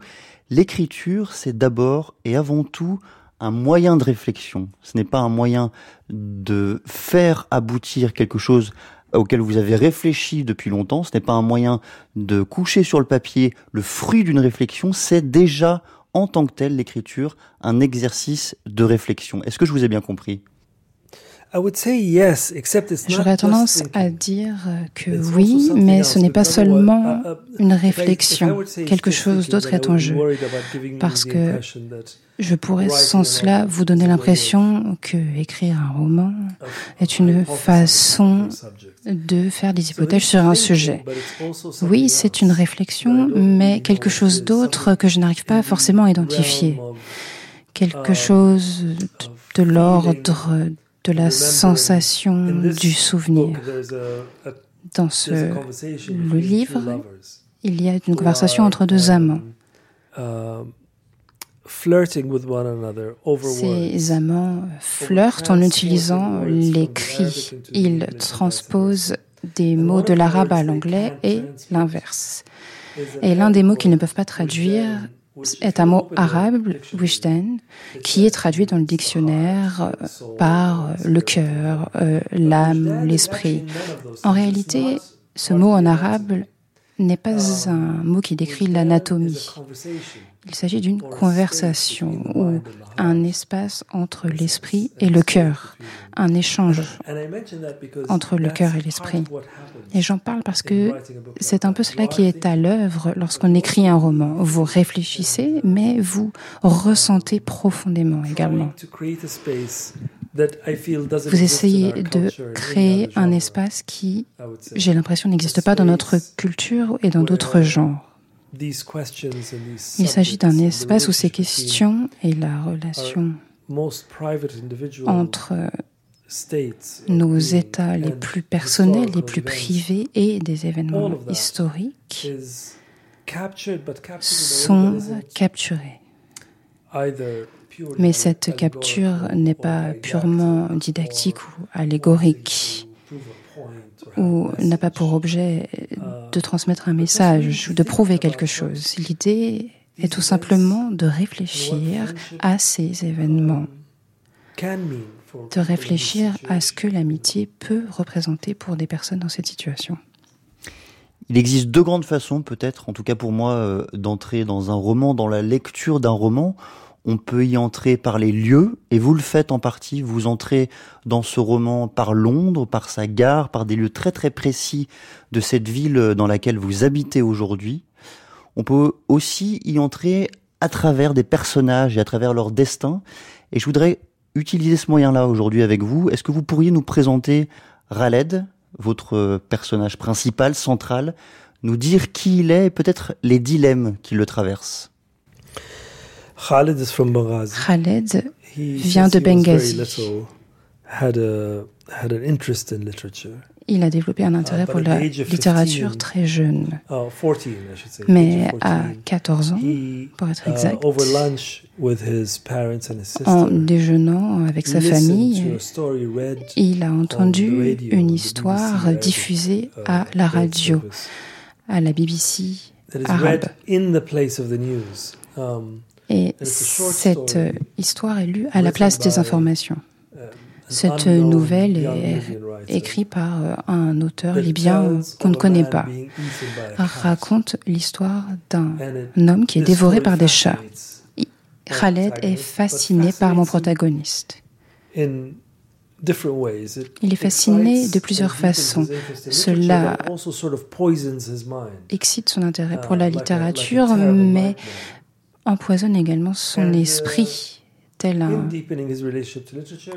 L'écriture, c'est d'abord et avant tout un moyen de réflexion. Ce n'est pas un moyen de faire aboutir quelque chose auquel vous avez réfléchi depuis longtemps. Ce n'est pas un moyen de coucher sur le papier le fruit d'une réflexion. C'est déjà en tant que tel l'écriture un exercice de réflexion. Est-ce que je vous ai bien compris? J'aurais tendance à dire que oui, mais ce n'est pas seulement une réflexion. Quelque chose d'autre est en jeu. Parce que je pourrais sans cela vous donner l'impression que écrire un roman est une façon de faire des hypothèses sur un sujet. Oui, c'est une réflexion, mais quelque chose d'autre que je n'arrive pas forcément à identifier. Quelque chose de l'ordre de la sensation du souvenir. Dans ce, le livre, il y a une conversation entre deux amants. Ces amants flirtent en utilisant les cris. Ils transposent des mots de l'arabe à l'anglais et l'inverse. Et l'un des mots qu'ils ne peuvent pas traduire est un mot arabe, wishdan, qui est traduit dans le dictionnaire euh, par euh, le cœur, euh, l'âme, l'esprit. En réalité, ce mot en arabe n'est pas un mot qui décrit l'anatomie. Il s'agit d'une conversation ou un espace entre l'esprit et le cœur, un échange entre le cœur et l'esprit. Et j'en parle parce que c'est un peu cela qui est à l'œuvre lorsqu'on écrit un roman. Vous réfléchissez, mais vous ressentez profondément également. Vous essayez de créer un espace qui, j'ai l'impression, n'existe pas dans notre culture et dans d'autres genres. Il s'agit d'un espace où ces questions et la relation entre nos États les plus personnels, les plus privés et des événements historiques sont capturés. Mais cette capture n'est pas purement didactique ou allégorique ou n'a pas pour objet de transmettre un message ou de prouver quelque chose. L'idée est tout simplement de réfléchir à ces événements, de réfléchir à ce que l'amitié peut représenter pour des personnes dans cette situation. Il existe deux grandes façons, peut-être, en tout cas pour moi, euh, d'entrer dans un roman, dans la lecture d'un roman. On peut y entrer par les lieux, et vous le faites en partie. Vous entrez dans ce roman par Londres, par sa gare, par des lieux très très précis de cette ville dans laquelle vous habitez aujourd'hui. On peut aussi y entrer à travers des personnages et à travers leur destin. Et je voudrais utiliser ce moyen-là aujourd'hui avec vous. Est-ce que vous pourriez nous présenter Raled, votre personnage principal, central, nous dire qui il est et peut-être les dilemmes qui le traversent? Khaled vient de Benghazi. Il a développé un intérêt pour la littérature très jeune. Mais à 14 ans, pour être exact, en déjeunant avec sa famille, il a entendu une histoire diffusée à la radio, à la BBC arabe. Et cette histoire est lue à la place des informations. Cette nouvelle est écrite par un auteur libyen qu'on ne connaît pas. Raconte l'histoire d'un homme qui est dévoré par des chats. Khaled est fasciné par mon protagoniste. Il est fasciné de plusieurs façons. Cela excite son intérêt pour la littérature, mais empoisonne également son esprit tel un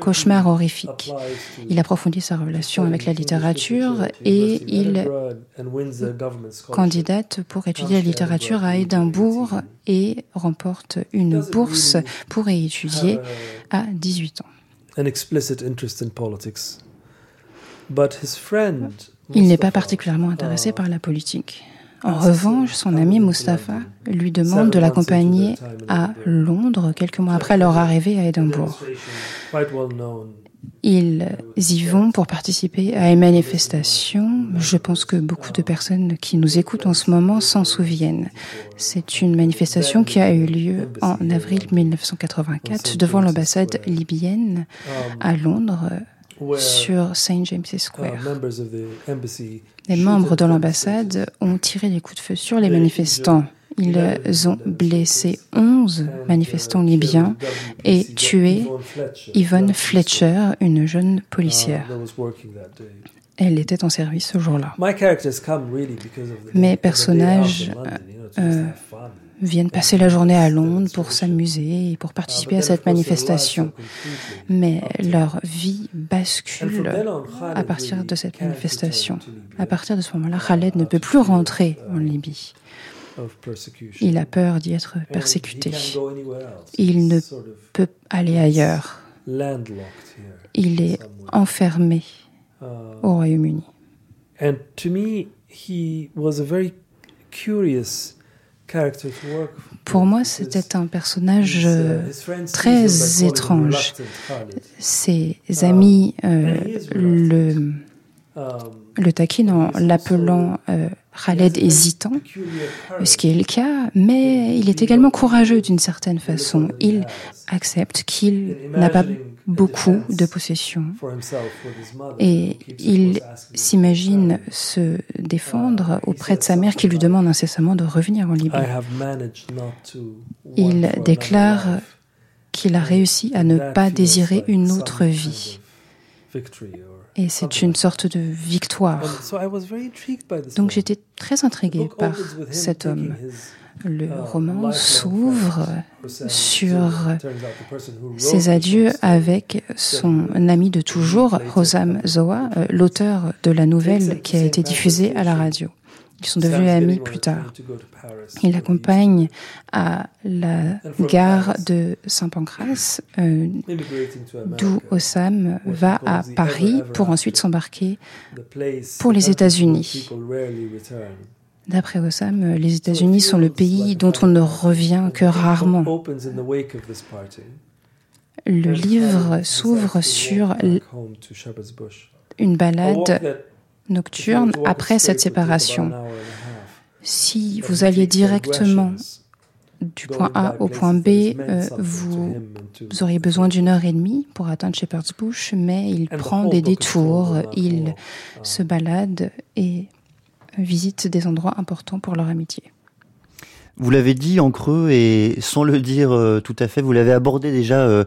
cauchemar horrifique. Il approfondit sa relation avec la littérature et il candidate pour étudier la littérature à Édimbourg et remporte une bourse pour y étudier à 18 ans. Il n'est pas particulièrement intéressé par la politique. En revanche, son ami Mustapha lui demande de l'accompagner à Londres quelques mois après leur arrivée à Édimbourg. Ils y vont pour participer à une manifestation. Je pense que beaucoup de personnes qui nous écoutent en ce moment s'en souviennent. C'est une manifestation qui a eu lieu en avril 1984 devant l'ambassade libyenne à Londres sur St. James's Square. Les membres de l'ambassade ont tiré des coups de feu sur les manifestants. Ils ont blessé 11 manifestants libyens et tué Yvonne Fletcher, une jeune policière. Elle était en service ce jour-là. Mes personnages euh, viennent passer la journée à Londres pour s'amuser et pour participer à cette manifestation. Mais leur vie bascule à partir de cette manifestation. À partir de ce moment-là, Khaled ne peut plus rentrer en Libye. Il a peur d'y être persécuté. Il ne peut aller ailleurs. Il est enfermé au Royaume-Uni. Pour moi, c'était un personnage euh, très étrange. Ses amis euh, le, le taquinent en l'appelant euh, Khaled hésitant, ce qui est le cas, mais il est également courageux d'une certaine façon. Il accepte qu'il n'a pas beaucoup de possessions et il s'imagine se défendre auprès de sa mère qui lui demande incessamment de revenir en Libye. Il déclare qu'il a réussi à ne pas désirer une autre vie. Et c'est une sorte de victoire. Donc j'étais très intriguée par cet homme. Le roman s'ouvre sur ses adieux avec son ami de toujours, Rosam Zoa, euh, l'auteur de la nouvelle qui a été diffusée à la radio. Ils sont devenus amis plus tard. Il l'accompagne à la gare de Saint-Pancras, euh, d'où Osam va à Paris pour ensuite s'embarquer pour les États-Unis. D'après Osam, les États-Unis sont le pays dont on ne revient que rarement. Le livre s'ouvre sur une balade nocturne après cette séparation. Si vous alliez directement du point A au point B, euh, vous, auriez besoin d'une heure et demie pour atteindre Shepherd's Bush, mais il prend des détours, il se balade et visitent des endroits importants pour leur amitié. Vous l'avez dit en creux et sans le dire euh, tout à fait, vous l'avez abordé déjà euh,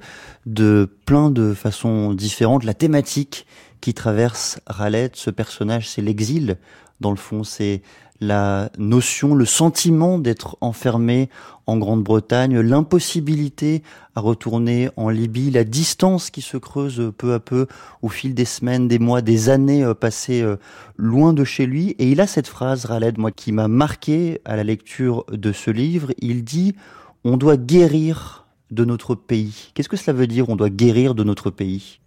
de plein de façons différentes. La thématique qui traverse Raled, ce personnage, c'est l'exil. Dans le fond, c'est la notion, le sentiment d'être enfermé en Grande-Bretagne, l'impossibilité à retourner en Libye, la distance qui se creuse peu à peu au fil des semaines, des mois, des années euh, passées euh, loin de chez lui. Et il a cette phrase, Raled, moi, qui m'a marqué à la lecture de ce livre. Il dit, on doit guérir de notre pays. Qu'est-ce que cela veut dire, on doit guérir de notre pays?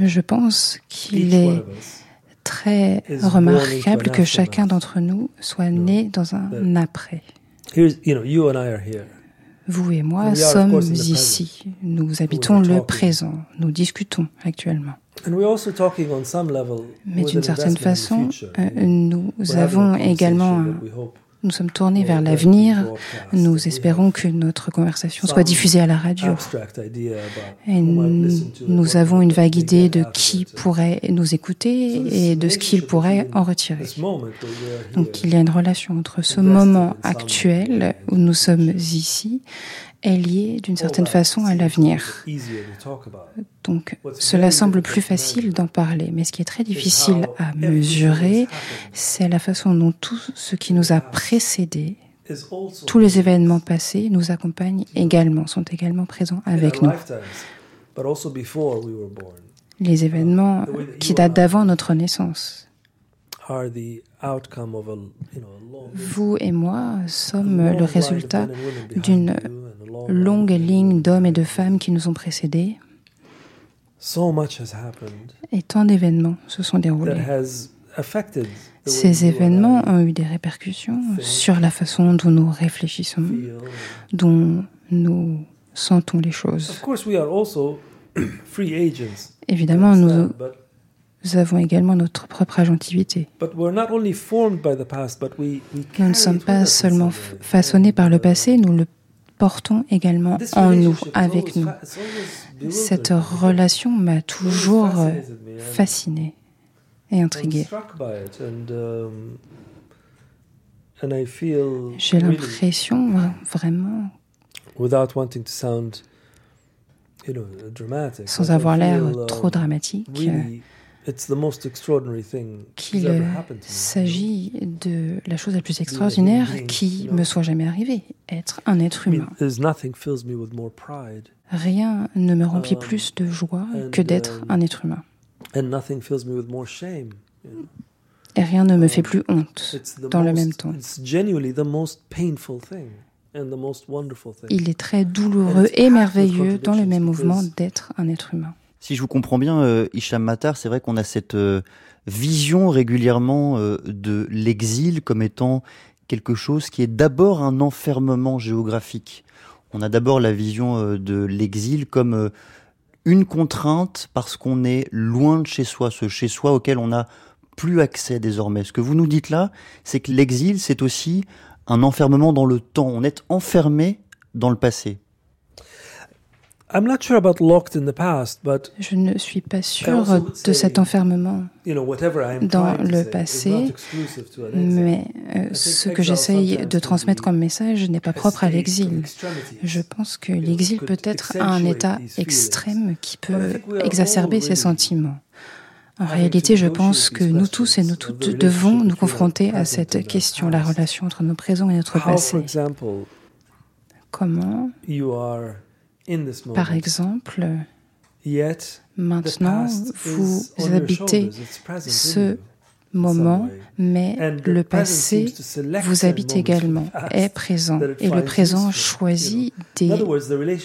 Je pense qu'il est très remarquable que chacun d'entre nous soit né dans un après. Vous et moi sommes ici. Nous habitons le présent. Nous discutons actuellement. Mais d'une certaine façon, euh, nous avons également un nous sommes tournés vers l'avenir. Nous espérons que notre conversation soit diffusée à la radio. Et nous avons une vague idée de qui pourrait nous écouter et de ce qu'il pourrait en retirer. Donc il y a une relation entre ce moment actuel où nous sommes ici est lié d'une certaine façon à l'avenir. Donc cela semble plus facile d'en parler, mais ce qui est très difficile à mesurer, c'est la façon dont tout ce qui nous a précédés, tous les événements passés nous accompagnent également, sont également présents avec nous. Les événements qui datent d'avant notre naissance. Vous et moi sommes le résultat d'une longue ligne d'hommes et de femmes qui nous ont précédés. Et tant d'événements se sont déroulés. Ces événements ont eu des répercussions sur la façon dont nous réfléchissons, dont nous sentons les choses. Évidemment, nous, avons également notre propre agentivité. Nous ne sommes pas seulement façonnés par le passé, nous le portons également en nous, avec nous. Cette relation m'a toujours fasciné et intrigué. J'ai l'impression vraiment, sans avoir l'air trop dramatique, qu'il s'agit de la chose la plus extraordinaire qui me soit jamais arrivée, être un être humain. Rien ne me remplit um, plus de joie que d'être um, un être humain. Et rien ne me fait um, plus honte dans le même temps. Il est très douloureux et merveilleux dans le même mouvement d'être un être humain. Si je vous comprends bien, euh, Matar, c'est vrai qu'on a cette euh, vision régulièrement euh, de l'exil comme étant quelque chose qui est d'abord un enfermement géographique. On a d'abord la vision euh, de l'exil comme une contrainte parce qu'on est loin de chez soi, ce chez soi auquel on n'a plus accès désormais. Ce que vous nous dites là, c'est que l'exil, c'est aussi un enfermement dans le temps. On est enfermé dans le passé. Je ne suis pas sûr de cet enfermement dans le passé, mais euh, ce que j'essaye de transmettre comme message n'est pas propre à l'exil. Je pense que l'exil peut être un état extrême qui peut exacerber ces sentiments. En réalité, je pense que nous tous et nous toutes devons nous confronter à cette question, la relation entre nos présents et notre passé. Comment par exemple, maintenant, vous habitez ce moment, mais le passé vous habite également, est présent. Et le présent choisit des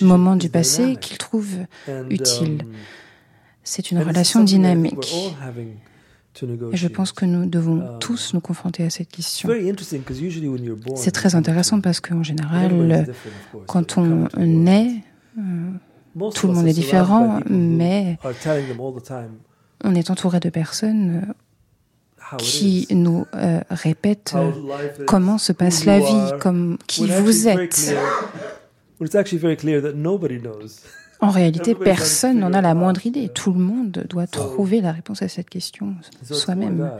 moments du passé qu'il trouve utiles. Um, C'est une relation dynamique. Et je pense que nous devons um, tous nous confronter à cette question. C'est très intéressant parce qu'en général, quand on naît, tout le monde est différent, mais on est entouré de personnes qui nous euh, répètent comment se passe la vie, comme qui vous êtes. En réalité, personne n'en a la moindre idée. Tout le monde doit trouver la réponse à cette question soi-même.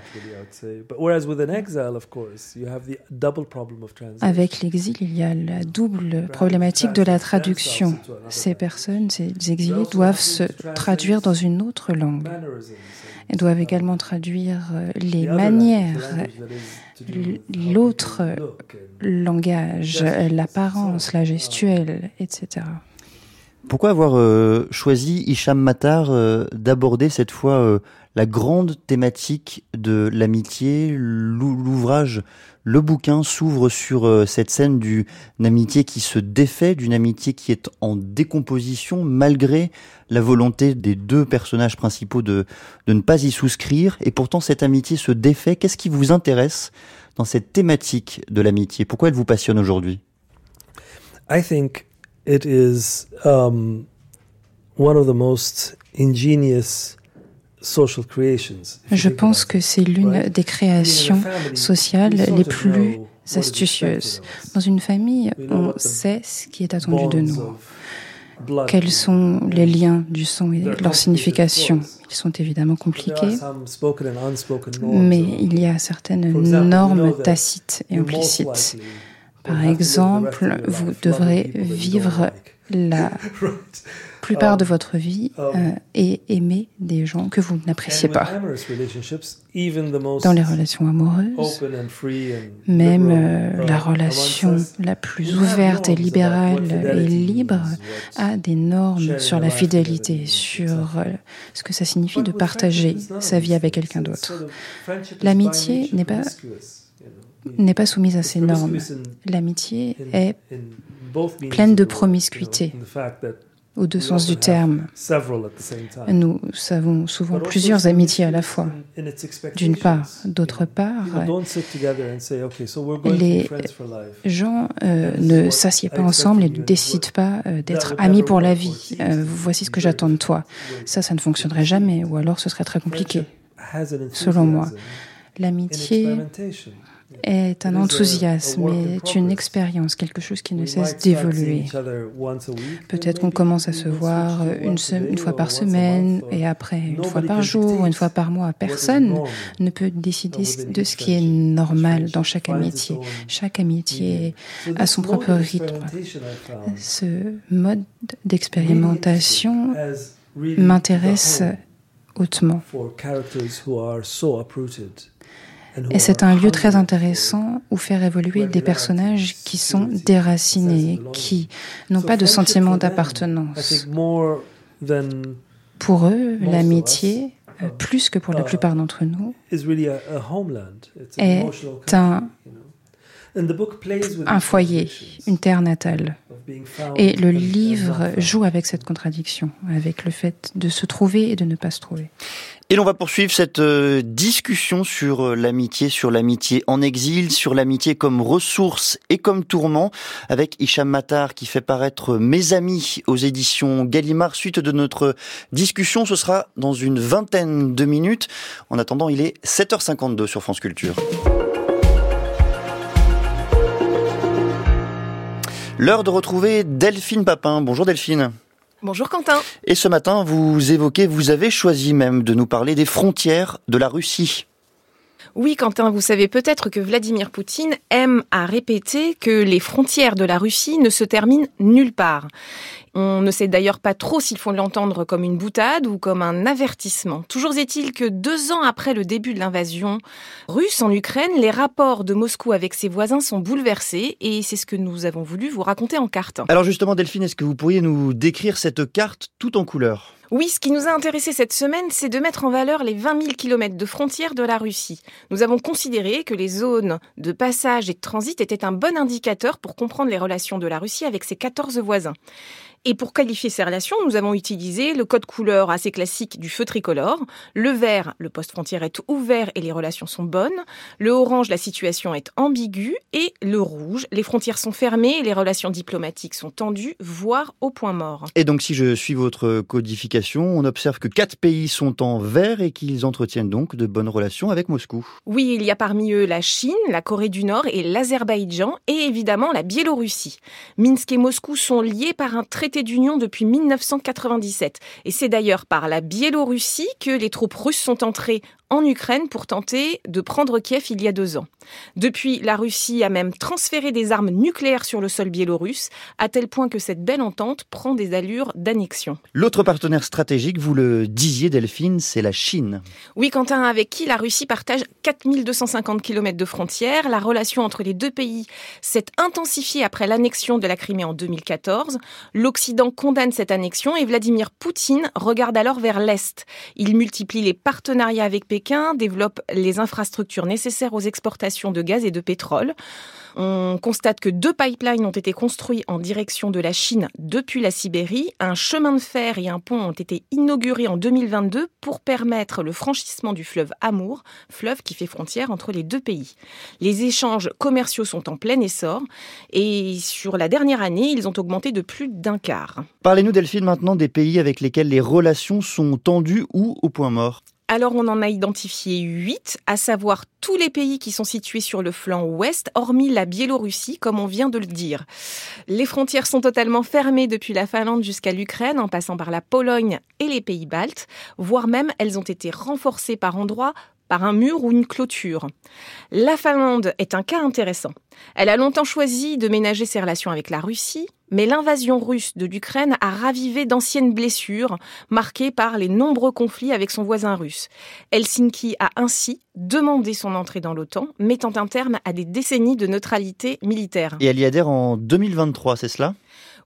Avec l'exil, il y a la double problématique de la traduction. Ces personnes, ces exilés, doivent se traduire dans une autre langue. Ils doivent également traduire euh, les manières, l'autre langage, l'apparence, la gestuelle, etc. Pourquoi avoir euh, choisi Hicham Matar euh, d'aborder cette fois euh, la grande thématique de l'amitié? L'ouvrage, le bouquin s'ouvre sur cette scène d'une amitié qui se défait, d'une amitié qui est en décomposition malgré la volonté des deux personnages principaux de, de ne pas y souscrire. Et pourtant cette amitié se défait. Qu'est-ce qui vous intéresse dans cette thématique de l'amitié? Pourquoi elle vous passionne aujourd'hui? I think it is um, one of the most ingenious social creations. Je pense que c'est l'une des créations sociales les plus astucieuses. Dans une famille, on sait ce qui est attendu de nous. Quels sont les liens du sang et leur signification Ils sont évidemment compliqués, mais il y a certaines normes tacites et implicites. Par exemple, vous devrez vivre la plupart de votre vie euh, et aimer des gens que vous n'appréciez pas. Dans les relations amoureuses, même euh, la relation la plus ouverte et libérale et libre a des normes sur la fidélité, sur euh, ce que ça signifie de partager sa vie avec quelqu'un d'autre. L'amitié n'est pas n'est pas soumise à ces normes. L'amitié est pleine de promiscuité, aux deux sens du terme. Nous avons souvent plusieurs amitiés à la fois. D'une part, d'autre part, les gens euh, ne s'assiedent pas ensemble et ne décident pas euh, d'être amis pour la vie. Euh, voici ce que j'attends de toi. Ça, ça ne fonctionnerait jamais, ou alors ce serait très compliqué, selon moi. L'amitié est un enthousiasme, est une expérience, quelque chose qui ne cesse d'évoluer. Peut-être qu'on commence à se voir une, une, fois par semaine et après une fois par jour, une fois par mois. Personne ne peut décider de ce qui est normal dans chaque amitié. Chaque amitié a son propre rythme. Ce mode d'expérimentation m'intéresse hautement. Et c'est un lieu très intéressant où faire évoluer des personnages qui sont déracinés, qui n'ont pas de sentiment d'appartenance. Pour eux, l'amitié, euh, plus que pour la plupart d'entre nous, est un, un foyer, une terre natale. Et le livre joue avec cette contradiction, avec le fait de se trouver et de ne pas se trouver. Et l'on va poursuivre cette euh, discussion sur euh, l'amitié, sur l'amitié en exil, sur l'amitié comme ressource et comme tourment, avec Hicham Matar qui fait paraître Mes amis aux éditions Gallimard. Suite de notre discussion, ce sera dans une vingtaine de minutes. En attendant, il est 7h52 sur France Culture. L'heure de retrouver Delphine Papin. Bonjour Delphine. Bonjour Quentin. Et ce matin, vous évoquez, vous avez choisi même de nous parler des frontières de la Russie. Oui, Quentin, vous savez peut-être que Vladimir Poutine aime à répéter que les frontières de la Russie ne se terminent nulle part. On ne sait d'ailleurs pas trop s'il faut l'entendre comme une boutade ou comme un avertissement. Toujours est-il que deux ans après le début de l'invasion russe en Ukraine, les rapports de Moscou avec ses voisins sont bouleversés et c'est ce que nous avons voulu vous raconter en carte. Alors justement, Delphine, est-ce que vous pourriez nous décrire cette carte tout en couleur oui, ce qui nous a intéressé cette semaine, c'est de mettre en valeur les 20 000 kilomètres de frontières de la Russie. Nous avons considéré que les zones de passage et de transit étaient un bon indicateur pour comprendre les relations de la Russie avec ses 14 voisins. Et pour qualifier ces relations, nous avons utilisé le code couleur assez classique du feu tricolore. Le vert, le poste frontière est ouvert et les relations sont bonnes. Le orange, la situation est ambiguë. Et le rouge, les frontières sont fermées et les relations diplomatiques sont tendues, voire au point mort. Et donc, si je suis votre codification, on observe que quatre pays sont en vert et qu'ils entretiennent donc de bonnes relations avec Moscou. Oui, il y a parmi eux la Chine, la Corée du Nord et l'Azerbaïdjan et évidemment la Biélorussie. Minsk et Moscou sont liés par un très d'union depuis 1997. Et c'est d'ailleurs par la Biélorussie que les troupes russes sont entrées en Ukraine pour tenter de prendre Kiev il y a deux ans. Depuis, la Russie a même transféré des armes nucléaires sur le sol biélorusse, à tel point que cette belle entente prend des allures d'annexion. L'autre partenaire stratégique, vous le disiez Delphine, c'est la Chine. Oui, Quentin, avec qui la Russie partage 4250 km de frontières. La relation entre les deux pays s'est intensifiée après l'annexion de la Crimée en 2014. L'Occident condamne cette annexion et Vladimir Poutine regarde alors vers l'Est. Il multiplie les partenariats avec Pékin développe les infrastructures nécessaires aux exportations de gaz et de pétrole. On constate que deux pipelines ont été construits en direction de la Chine depuis la Sibérie. Un chemin de fer et un pont ont été inaugurés en 2022 pour permettre le franchissement du fleuve Amour, fleuve qui fait frontière entre les deux pays. Les échanges commerciaux sont en plein essor et sur la dernière année, ils ont augmenté de plus d'un quart. Parlez-nous Delphine maintenant des pays avec lesquels les relations sont tendues ou au point mort. Alors on en a identifié huit, à savoir tous les pays qui sont situés sur le flanc ouest, hormis la Biélorussie, comme on vient de le dire. Les frontières sont totalement fermées depuis la Finlande jusqu'à l'Ukraine, en passant par la Pologne et les pays baltes, voire même elles ont été renforcées par endroits par un mur ou une clôture. La Finlande est un cas intéressant. Elle a longtemps choisi de ménager ses relations avec la Russie, mais l'invasion russe de l'Ukraine a ravivé d'anciennes blessures marquées par les nombreux conflits avec son voisin russe. Helsinki a ainsi demandé son entrée dans l'OTAN, mettant un terme à des décennies de neutralité militaire. Et elle y adhère en 2023, c'est cela?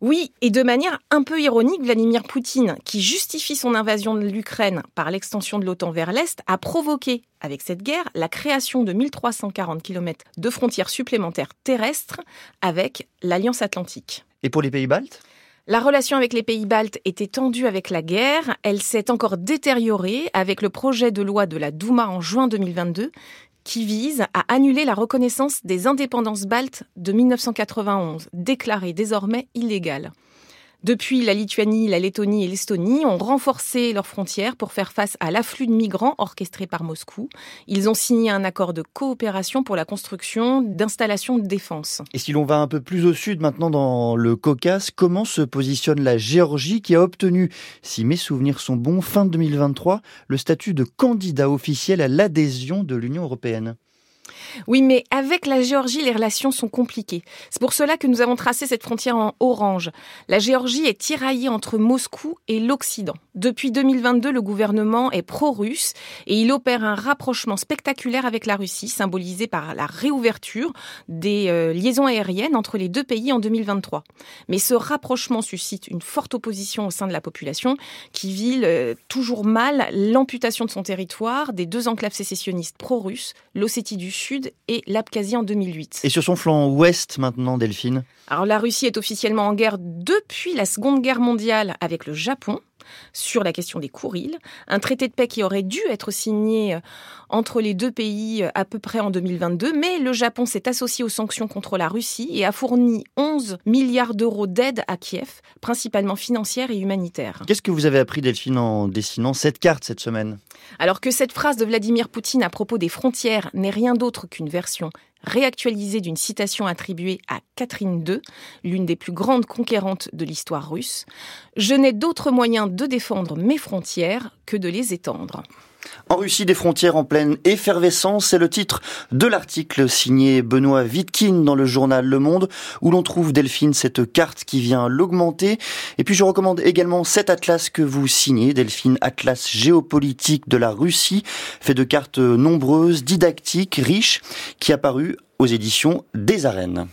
Oui, et de manière un peu ironique, Vladimir Poutine, qui justifie son invasion de l'Ukraine par l'extension de l'OTAN vers l'Est, a provoqué, avec cette guerre, la création de 1340 km de frontières supplémentaires terrestres avec l'Alliance Atlantique. Et pour les pays baltes? La relation avec les pays baltes était tendue avec la guerre, elle s'est encore détériorée avec le projet de loi de la Douma en juin 2022 qui vise à annuler la reconnaissance des indépendances baltes de 1991, déclarée désormais illégale. Depuis, la Lituanie, la Lettonie et l'Estonie ont renforcé leurs frontières pour faire face à l'afflux de migrants orchestré par Moscou. Ils ont signé un accord de coopération pour la construction d'installations de défense. Et si l'on va un peu plus au sud maintenant dans le Caucase, comment se positionne la Géorgie qui a obtenu, si mes souvenirs sont bons, fin 2023, le statut de candidat officiel à l'adhésion de l'Union européenne? Oui, mais avec la Géorgie, les relations sont compliquées. C'est pour cela que nous avons tracé cette frontière en orange. La Géorgie est tiraillée entre Moscou et l'Occident. Depuis 2022, le gouvernement est pro-russe et il opère un rapprochement spectaculaire avec la Russie, symbolisé par la réouverture des euh, liaisons aériennes entre les deux pays en 2023. Mais ce rapprochement suscite une forte opposition au sein de la population qui vit euh, toujours mal l'amputation de son territoire des deux enclaves sécessionnistes pro-russes, l'Ossétie du Sud et l'Abkhazie en 2008. Et sur son flanc ouest maintenant, Delphine? Alors la Russie est officiellement en guerre depuis la Seconde Guerre mondiale avec le Japon sur la question des Kourils, un traité de paix qui aurait dû être signé euh, entre les deux pays euh, à peu près en 2022, mais le Japon s'est associé aux sanctions contre la Russie et a fourni 11 milliards d'euros d'aide à Kiev, principalement financière et humanitaire. Qu'est-ce que vous avez appris, Delphine, en dessinant cette carte cette semaine? Alors que cette phrase de Vladimir Poutine à propos des frontières n'est rien d'autre qu'une version réactualisée d'une citation attribuée à Catherine II, l'une des plus grandes conquérantes de l'histoire russe. Je n'ai d'autre moyen de défendre mes frontières que de les étendre. En Russie, des frontières en pleine effervescence, c'est le titre de l'article signé Benoît Vitkin dans le journal Le Monde, où l'on trouve, Delphine, cette carte qui vient l'augmenter. Et puis je recommande également cet atlas que vous signez, Delphine, Atlas géopolitique de la Russie, fait de cartes nombreuses, didactiques, riches, qui a paru aux éditions des Arènes.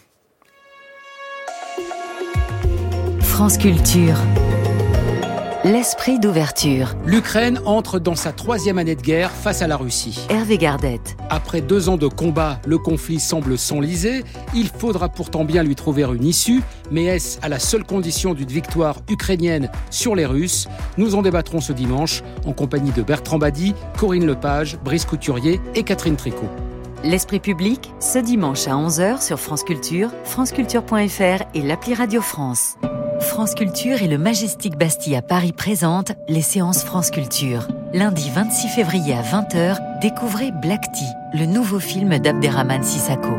France Culture. L'esprit d'ouverture. L'Ukraine entre dans sa troisième année de guerre face à la Russie. Hervé Gardette. Après deux ans de combat, le conflit semble s'enliser. Il faudra pourtant bien lui trouver une issue, mais est-ce à la seule condition d'une victoire ukrainienne sur les Russes? Nous en débattrons ce dimanche en compagnie de Bertrand Badi, Corinne Lepage, Brice Couturier et Catherine Tricot. L'Esprit public, ce dimanche à 11h sur France Culture, franceculture.fr et l'appli Radio France. France Culture et le Majestic Bastille à Paris présentent les séances France Culture. Lundi 26 février à 20h, découvrez Black Tea, le nouveau film d'Abderrahman Sissako.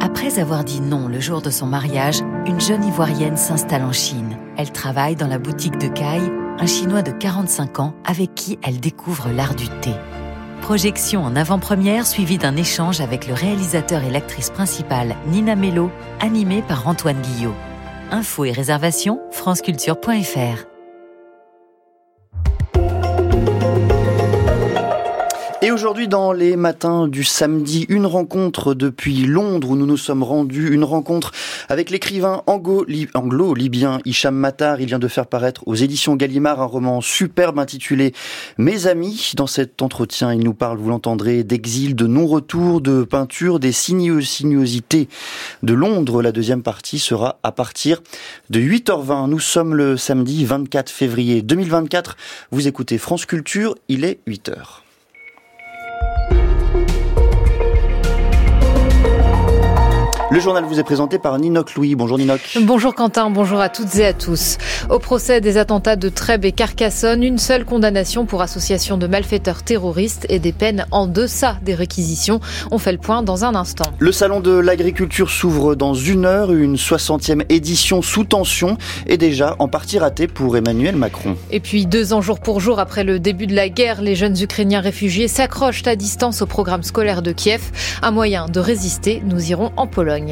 Après avoir dit non le jour de son mariage, une jeune Ivoirienne s'installe en Chine. Elle travaille dans la boutique de Kai, un Chinois de 45 ans avec qui elle découvre l'art du thé. Projection en avant-première suivie d'un échange avec le réalisateur et l'actrice principale Nina Mello, animée par Antoine Guillot. Infos et réservations, franceculture.fr. Et aujourd'hui, dans les matins du samedi, une rencontre depuis Londres où nous nous sommes rendus, une rencontre avec l'écrivain anglo-libyen Hicham Matar. Il vient de faire paraître aux éditions Gallimard un roman superbe intitulé Mes amis. Dans cet entretien, il nous parle, vous l'entendrez, d'exil, de non-retour, de peinture, des sinuosités de Londres. La deuxième partie sera à partir de 8h20. Nous sommes le samedi 24 février 2024. Vous écoutez France Culture, il est 8h. Le journal vous est présenté par Ninoc Louis. Bonjour Ninoc. Bonjour Quentin, bonjour à toutes et à tous. Au procès des attentats de Trèbes et Carcassonne, une seule condamnation pour association de malfaiteurs terroristes et des peines en deçà des réquisitions. On fait le point dans un instant. Le salon de l'agriculture s'ouvre dans une heure, une 60e édition sous tension et déjà en partie ratée pour Emmanuel Macron. Et puis deux ans jour pour jour après le début de la guerre, les jeunes Ukrainiens réfugiés s'accrochent à distance au programme scolaire de Kiev. Un moyen de résister, nous irons en Pologne.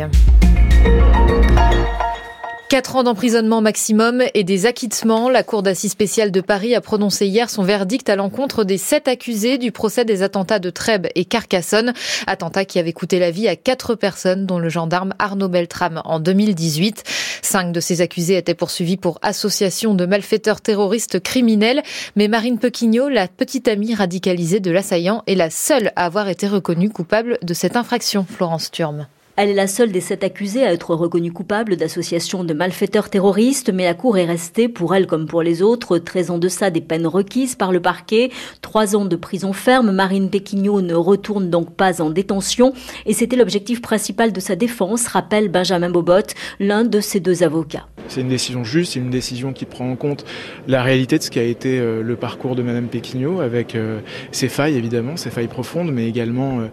Quatre ans d'emprisonnement maximum et des acquittements. La Cour d'assises spéciale de Paris a prononcé hier son verdict à l'encontre des sept accusés du procès des attentats de Trèbes et Carcassonne. Attentats qui avaient coûté la vie à quatre personnes, dont le gendarme Arnaud Beltrame en 2018. Cinq de ces accusés étaient poursuivis pour association de malfaiteurs terroristes criminels. Mais Marine Pequignot, la petite amie radicalisée de l'assaillant, est la seule à avoir été reconnue coupable de cette infraction. Florence Turme. Elle est la seule des sept accusés à être reconnue coupable d'association de malfaiteurs terroristes, mais la Cour est restée, pour elle comme pour les autres, très en deçà des peines requises par le parquet. Trois ans de prison ferme, Marine Péquignot ne retourne donc pas en détention, et c'était l'objectif principal de sa défense, rappelle Benjamin Bobot, l'un de ses deux avocats. C'est une décision juste, c'est une décision qui prend en compte la réalité de ce qui a été euh, le parcours de Madame Péquignot, avec euh, ses failles évidemment, ses failles profondes, mais également euh,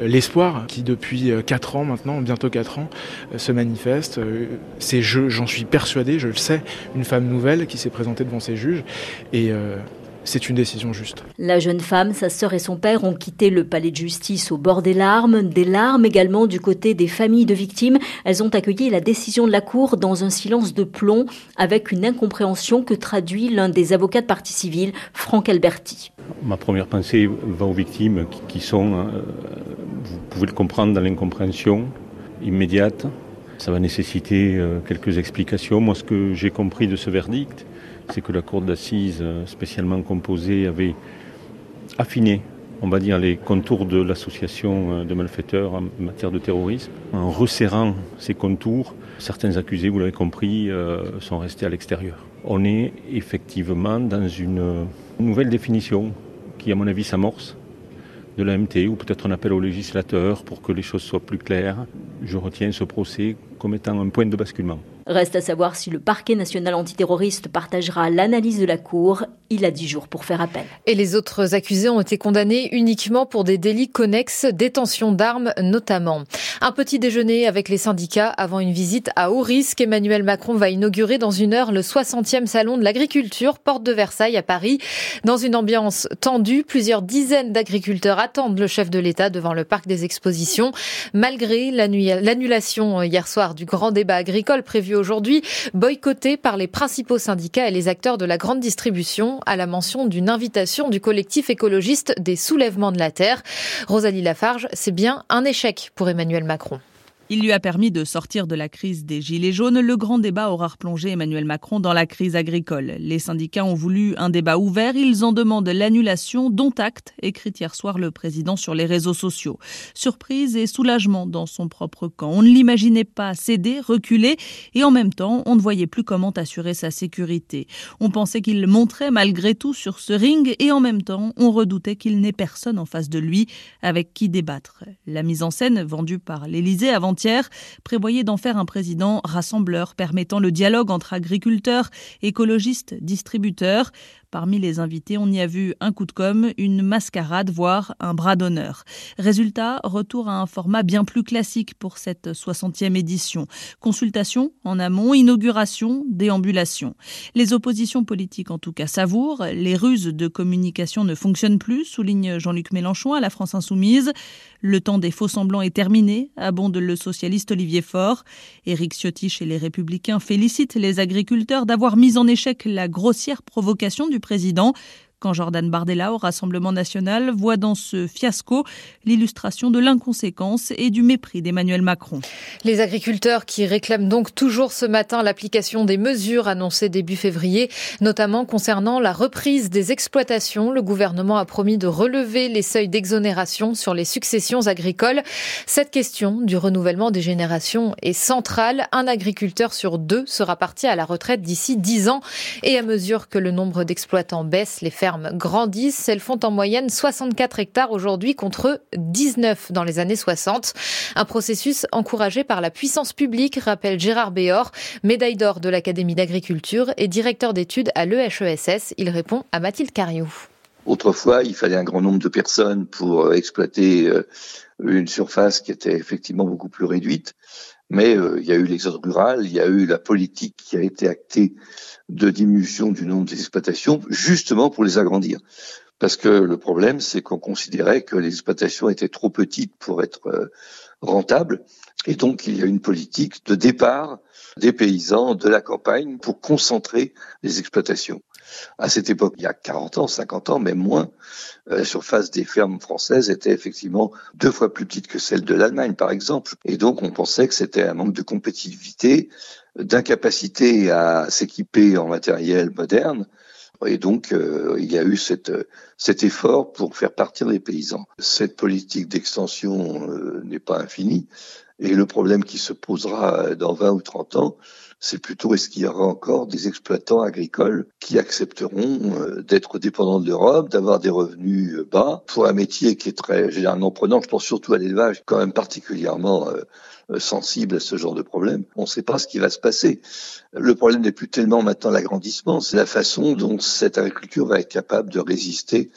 l'espoir qui depuis quatre ans maintenant, bientôt quatre ans, se manifeste. C'est, j'en suis persuadé, je le sais, une femme nouvelle qui s'est présentée devant ses juges et c'est une décision juste. La jeune femme, sa sœur et son père ont quitté le palais de justice au bord des larmes, des larmes également du côté des familles de victimes. Elles ont accueilli la décision de la Cour dans un silence de plomb, avec une incompréhension que traduit l'un des avocats de partie civile, Franck Alberti. Ma première pensée va aux victimes qui sont, euh, vous pouvez le comprendre, dans l'incompréhension immédiate. Ça va nécessiter euh, quelques explications. Moi, ce que j'ai compris de ce verdict, c'est que la cour d'assises euh, spécialement composée avait affiné, on va dire, les contours de l'association euh, de malfaiteurs en matière de terrorisme. En resserrant ces contours, certains accusés, vous l'avez compris, euh, sont restés à l'extérieur. On est effectivement dans une nouvelle définition qui, à mon avis, s'amorce de l'AMT, ou peut-être un appel au législateur pour que les choses soient plus claires. Je retiens ce procès comme étant un point de basculement. Reste à savoir si le parquet national antiterroriste partagera l'analyse de la Cour. Il a dix jours pour faire appel. Et les autres accusés ont été condamnés uniquement pour des délits connexes, détention d'armes notamment. Un petit déjeuner avec les syndicats avant une visite à haut risque. Emmanuel Macron va inaugurer dans une heure le 60e salon de l'agriculture, porte de Versailles à Paris. Dans une ambiance tendue, plusieurs dizaines d'agriculteurs attendent le chef de l'État devant le parc des expositions. Malgré l'annulation hier soir du grand débat agricole prévu aujourd'hui, boycotté par les principaux syndicats et les acteurs de la grande distribution, à la mention d'une invitation du collectif écologiste des soulèvements de la Terre. Rosalie Lafarge, c'est bien un échec pour Emmanuel Macron. Il lui a permis de sortir de la crise des Gilets jaunes. Le grand débat aura replongé Emmanuel Macron dans la crise agricole. Les syndicats ont voulu un débat ouvert. Ils en demandent l'annulation, dont acte, écrit hier soir le président sur les réseaux sociaux. Surprise et soulagement dans son propre camp. On ne l'imaginait pas céder, reculer, et en même temps, on ne voyait plus comment assurer sa sécurité. On pensait qu'il monterait malgré tout sur ce ring, et en même temps, on redoutait qu'il n'ait personne en face de lui avec qui débattre. La mise en scène vendue par l'Élysée avant prévoyait d'en faire un président rassembleur permettant le dialogue entre agriculteurs, écologistes, distributeurs. Parmi les invités, on y a vu un coup de com', une mascarade, voire un bras d'honneur. Résultat, retour à un format bien plus classique pour cette 60e édition. Consultation en amont, inauguration, déambulation. Les oppositions politiques en tout cas savourent. Les ruses de communication ne fonctionnent plus, souligne Jean-Luc Mélenchon à la France Insoumise. Le temps des faux semblants est terminé, abonde le socialiste Olivier Faure. Éric Ciotti chez les Républicains félicite les agriculteurs d'avoir mis en échec la grossière provocation du président quand Jordan Bardella au Rassemblement national voit dans ce fiasco l'illustration de l'inconséquence et du mépris d'Emmanuel Macron. Les agriculteurs qui réclament donc toujours ce matin l'application des mesures annoncées début février, notamment concernant la reprise des exploitations. Le gouvernement a promis de relever les seuils d'exonération sur les successions agricoles. Cette question du renouvellement des générations est centrale. Un agriculteur sur deux sera parti à la retraite d'ici 10 ans et à mesure que le nombre d'exploitants baisse, les fermes grandissent. Elles font en moyenne 64 hectares aujourd'hui contre 19 dans les années 60. Un processus encouragé par la puissance publique, rappelle Gérard Béor, médaille d'or de l'Académie d'agriculture et directeur d'études à l'EHESS. Il répond à Mathilde Cariou. Autrefois, il fallait un grand nombre de personnes pour euh, exploiter euh, une surface qui était effectivement beaucoup plus réduite. Mais euh, il y a eu l'exode rural, il y a eu la politique qui a été actée de diminution du nombre des exploitations, justement pour les agrandir. Parce que le problème, c'est qu'on considérait que les exploitations étaient trop petites pour être euh, rentables, et donc il y a une politique de départ des paysans de la campagne pour concentrer les exploitations. À cette époque, il y a 40 ans, 50 ans, même moins, euh, la surface des fermes françaises était effectivement deux fois plus petite que celle de l'Allemagne, par exemple. Et donc, on pensait que c'était un manque de compétitivité, d'incapacité à s'équiper en matériel moderne. Et donc, euh, il y a eu cet effort pour faire partir les paysans. Cette politique d'extension euh, n'est pas infinie. Et le problème qui se posera dans 20 ou 30 ans, c'est plutôt est-ce qu'il y aura encore des exploitants agricoles qui accepteront euh, d'être dépendants de l'Europe, d'avoir des revenus euh, bas pour un métier qui est très généralement prenant. Je pense surtout à l'élevage, quand même particulièrement euh, sensible à ce genre de problème. On ne sait pas ce qui va se passer. Le problème n'est plus tellement maintenant l'agrandissement, c'est la façon dont cette agriculture va être capable de résister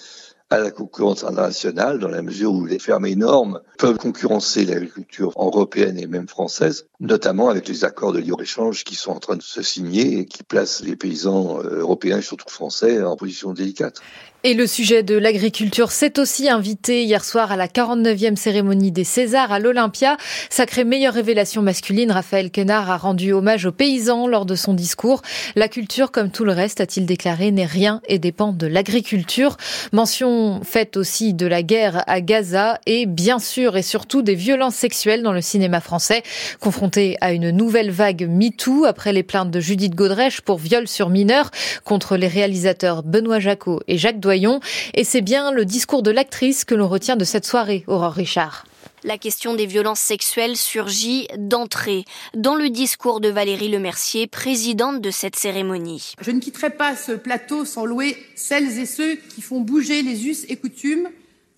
à la concurrence internationale dans la mesure où les fermes énormes peuvent concurrencer l'agriculture européenne et même française, notamment avec les accords de libre-échange qui sont en train de se signer et qui placent les paysans euh, européens surtout français en position délicate. Et le sujet de l'agriculture s'est aussi invité hier soir à la 49e cérémonie des Césars à l'Olympia. Sacrée meilleure révélation masculine, Raphaël Quenard a rendu hommage aux paysans lors de son discours. La culture, comme tout le reste, a-t-il déclaré, n'est rien et dépend de l'agriculture. Mention faite aussi de la guerre à Gaza et bien sûr et surtout des violences sexuelles dans le cinéma français. Confronté à une nouvelle vague MeToo après les plaintes de Judith Godrèche pour viol sur mineurs contre les réalisateurs Benoît Jacot et Jacques Doyon, et c'est bien le discours de l'actrice que l'on retient de cette soirée, Aurore Richard. La question des violences sexuelles surgit d'entrée dans le discours de Valérie Lemercier, présidente de cette cérémonie. Je ne quitterai pas ce plateau sans louer celles et ceux qui font bouger les us et coutumes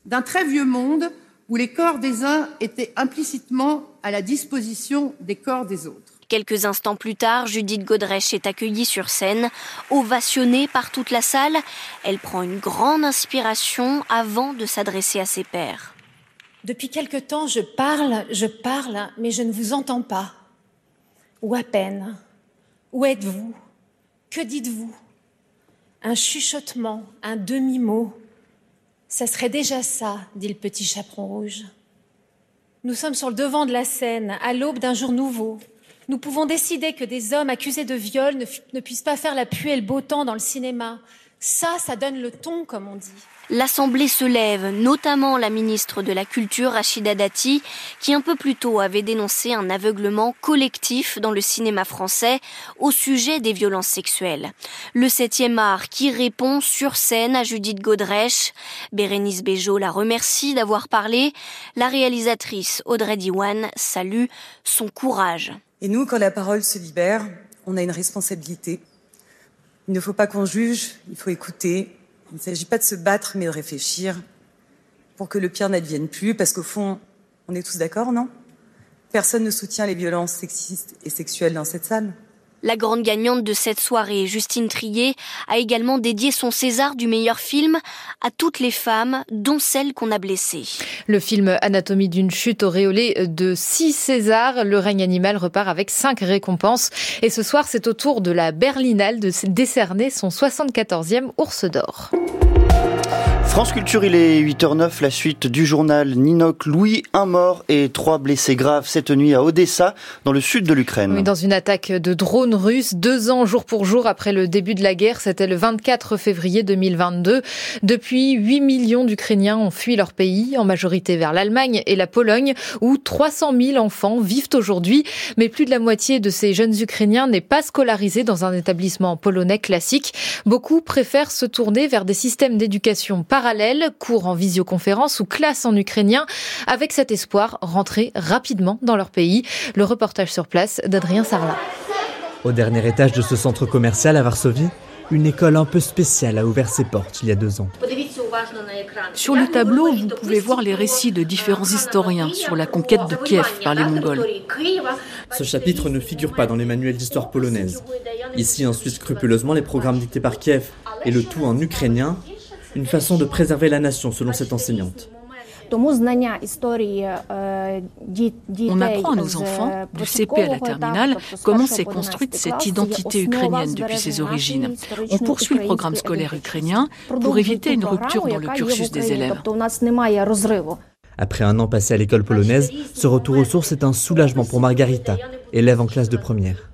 d'un très vieux monde où les corps des uns étaient implicitement à la disposition des corps des autres. Quelques instants plus tard, Judith Godrèche est accueillie sur scène, ovationnée par toute la salle. Elle prend une grande inspiration avant de s'adresser à ses pairs. Depuis quelque temps, je parle, je parle, mais je ne vous entends pas. Ou à peine. Où êtes-vous? Que dites-vous? Un chuchotement, un demi-mot. Ça serait déjà ça, dit le petit chaperon rouge. Nous sommes sur le devant de la scène, à l'aube d'un jour nouveau. Nous pouvons décider que des hommes accusés de viol ne, puissent pas faire la pluie et le beau temps dans le cinéma. Ça, ça donne le ton, comme on dit. L'Assemblée se lève, notamment la ministre de la Culture, Rachida Dati, qui un peu plus tôt avait dénoncé un aveuglement collectif dans le cinéma français au sujet des violences sexuelles. Le septième art qui répond sur scène à Judith Godrèche. Bérénice Bejo la remercie d'avoir parlé. La réalisatrice Audrey Diwan salue son courage. Et nous, quand la parole se libère, on a une responsabilité. Il ne faut pas qu'on juge, il faut écouter. Il ne s'agit pas de se battre, mais de réfléchir pour que le pire n'advienne plus, parce qu'au fond, on est tous d'accord, non? Personne ne soutient les violences sexistes et sexuelles dans cette salle. La grande gagnante de cette soirée, Justine Trier, a également dédié son César du meilleur film à toutes les femmes, dont celles qu'on a blessées. Le film Anatomie d'une chute auréolé de six Césars. Le règne animal repart avec cinq récompenses. Et ce soir, c'est au tour de la Berlinale de décerner son 74e ours d'or. France Culture, il est 8h09, la suite du journal Ninoc Louis, un mort et trois blessés graves cette nuit à Odessa, dans le sud de l'Ukraine. Oui, dans une attaque de drones russes, deux ans jour pour jour après le début de la guerre, c'était le 24 février 2022. Depuis, 8 millions d'Ukrainiens ont fui leur pays, en majorité vers l'Allemagne et la Pologne, où 300 000 enfants vivent aujourd'hui. Mais plus de la moitié de ces jeunes Ukrainiens n'est pas scolarisé dans un établissement polonais classique. Beaucoup préfèrent se tourner vers des systèmes d'éducation par parallèles, cours en visioconférence ou classe en ukrainien, avec cet espoir rentrer rapidement dans leur pays. Le reportage sur place d'Adrien Sarlat. Au dernier étage de ce centre commercial à Varsovie, une école un peu spéciale a ouvert ses portes il y a deux ans. Sur le tableau, vous pouvez voir les récits de différents historiens sur la conquête de Kiev par les Mongols. Ce chapitre ne figure pas dans les manuels d'histoire polonaise. Ici, on suit scrupuleusement les programmes dictés par Kiev, et le tout en ukrainien, une façon de préserver la nation selon cette enseignante. On apprend à nos enfants, du CP à la terminale, comment s'est construite cette identité ukrainienne depuis ses origines. On poursuit le programme scolaire ukrainien pour éviter une rupture dans le cursus des élèves. Après un an passé à l'école polonaise, ce retour aux sources est un soulagement pour Margarita, élève en classe de première.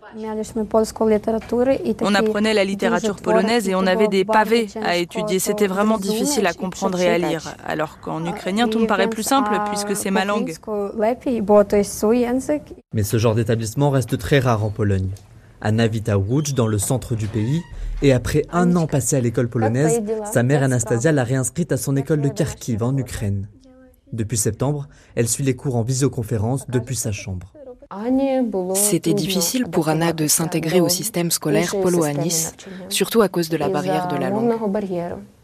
On apprenait la littérature polonaise et on avait des pavés à étudier. C'était vraiment difficile à comprendre et à lire. Alors qu'en ukrainien, tout me paraît plus simple puisque c'est ma langue. Mais ce genre d'établissement reste très rare en Pologne. À Navita Łódź, dans le centre du pays, et après un an passé à l'école polonaise, sa mère Anastasia l'a réinscrite à son école de Kharkiv en Ukraine. Depuis septembre, elle suit les cours en visioconférence depuis sa chambre. C'était difficile pour Anna de s'intégrer au système scolaire polo à Nice, surtout à cause de la barrière de la langue.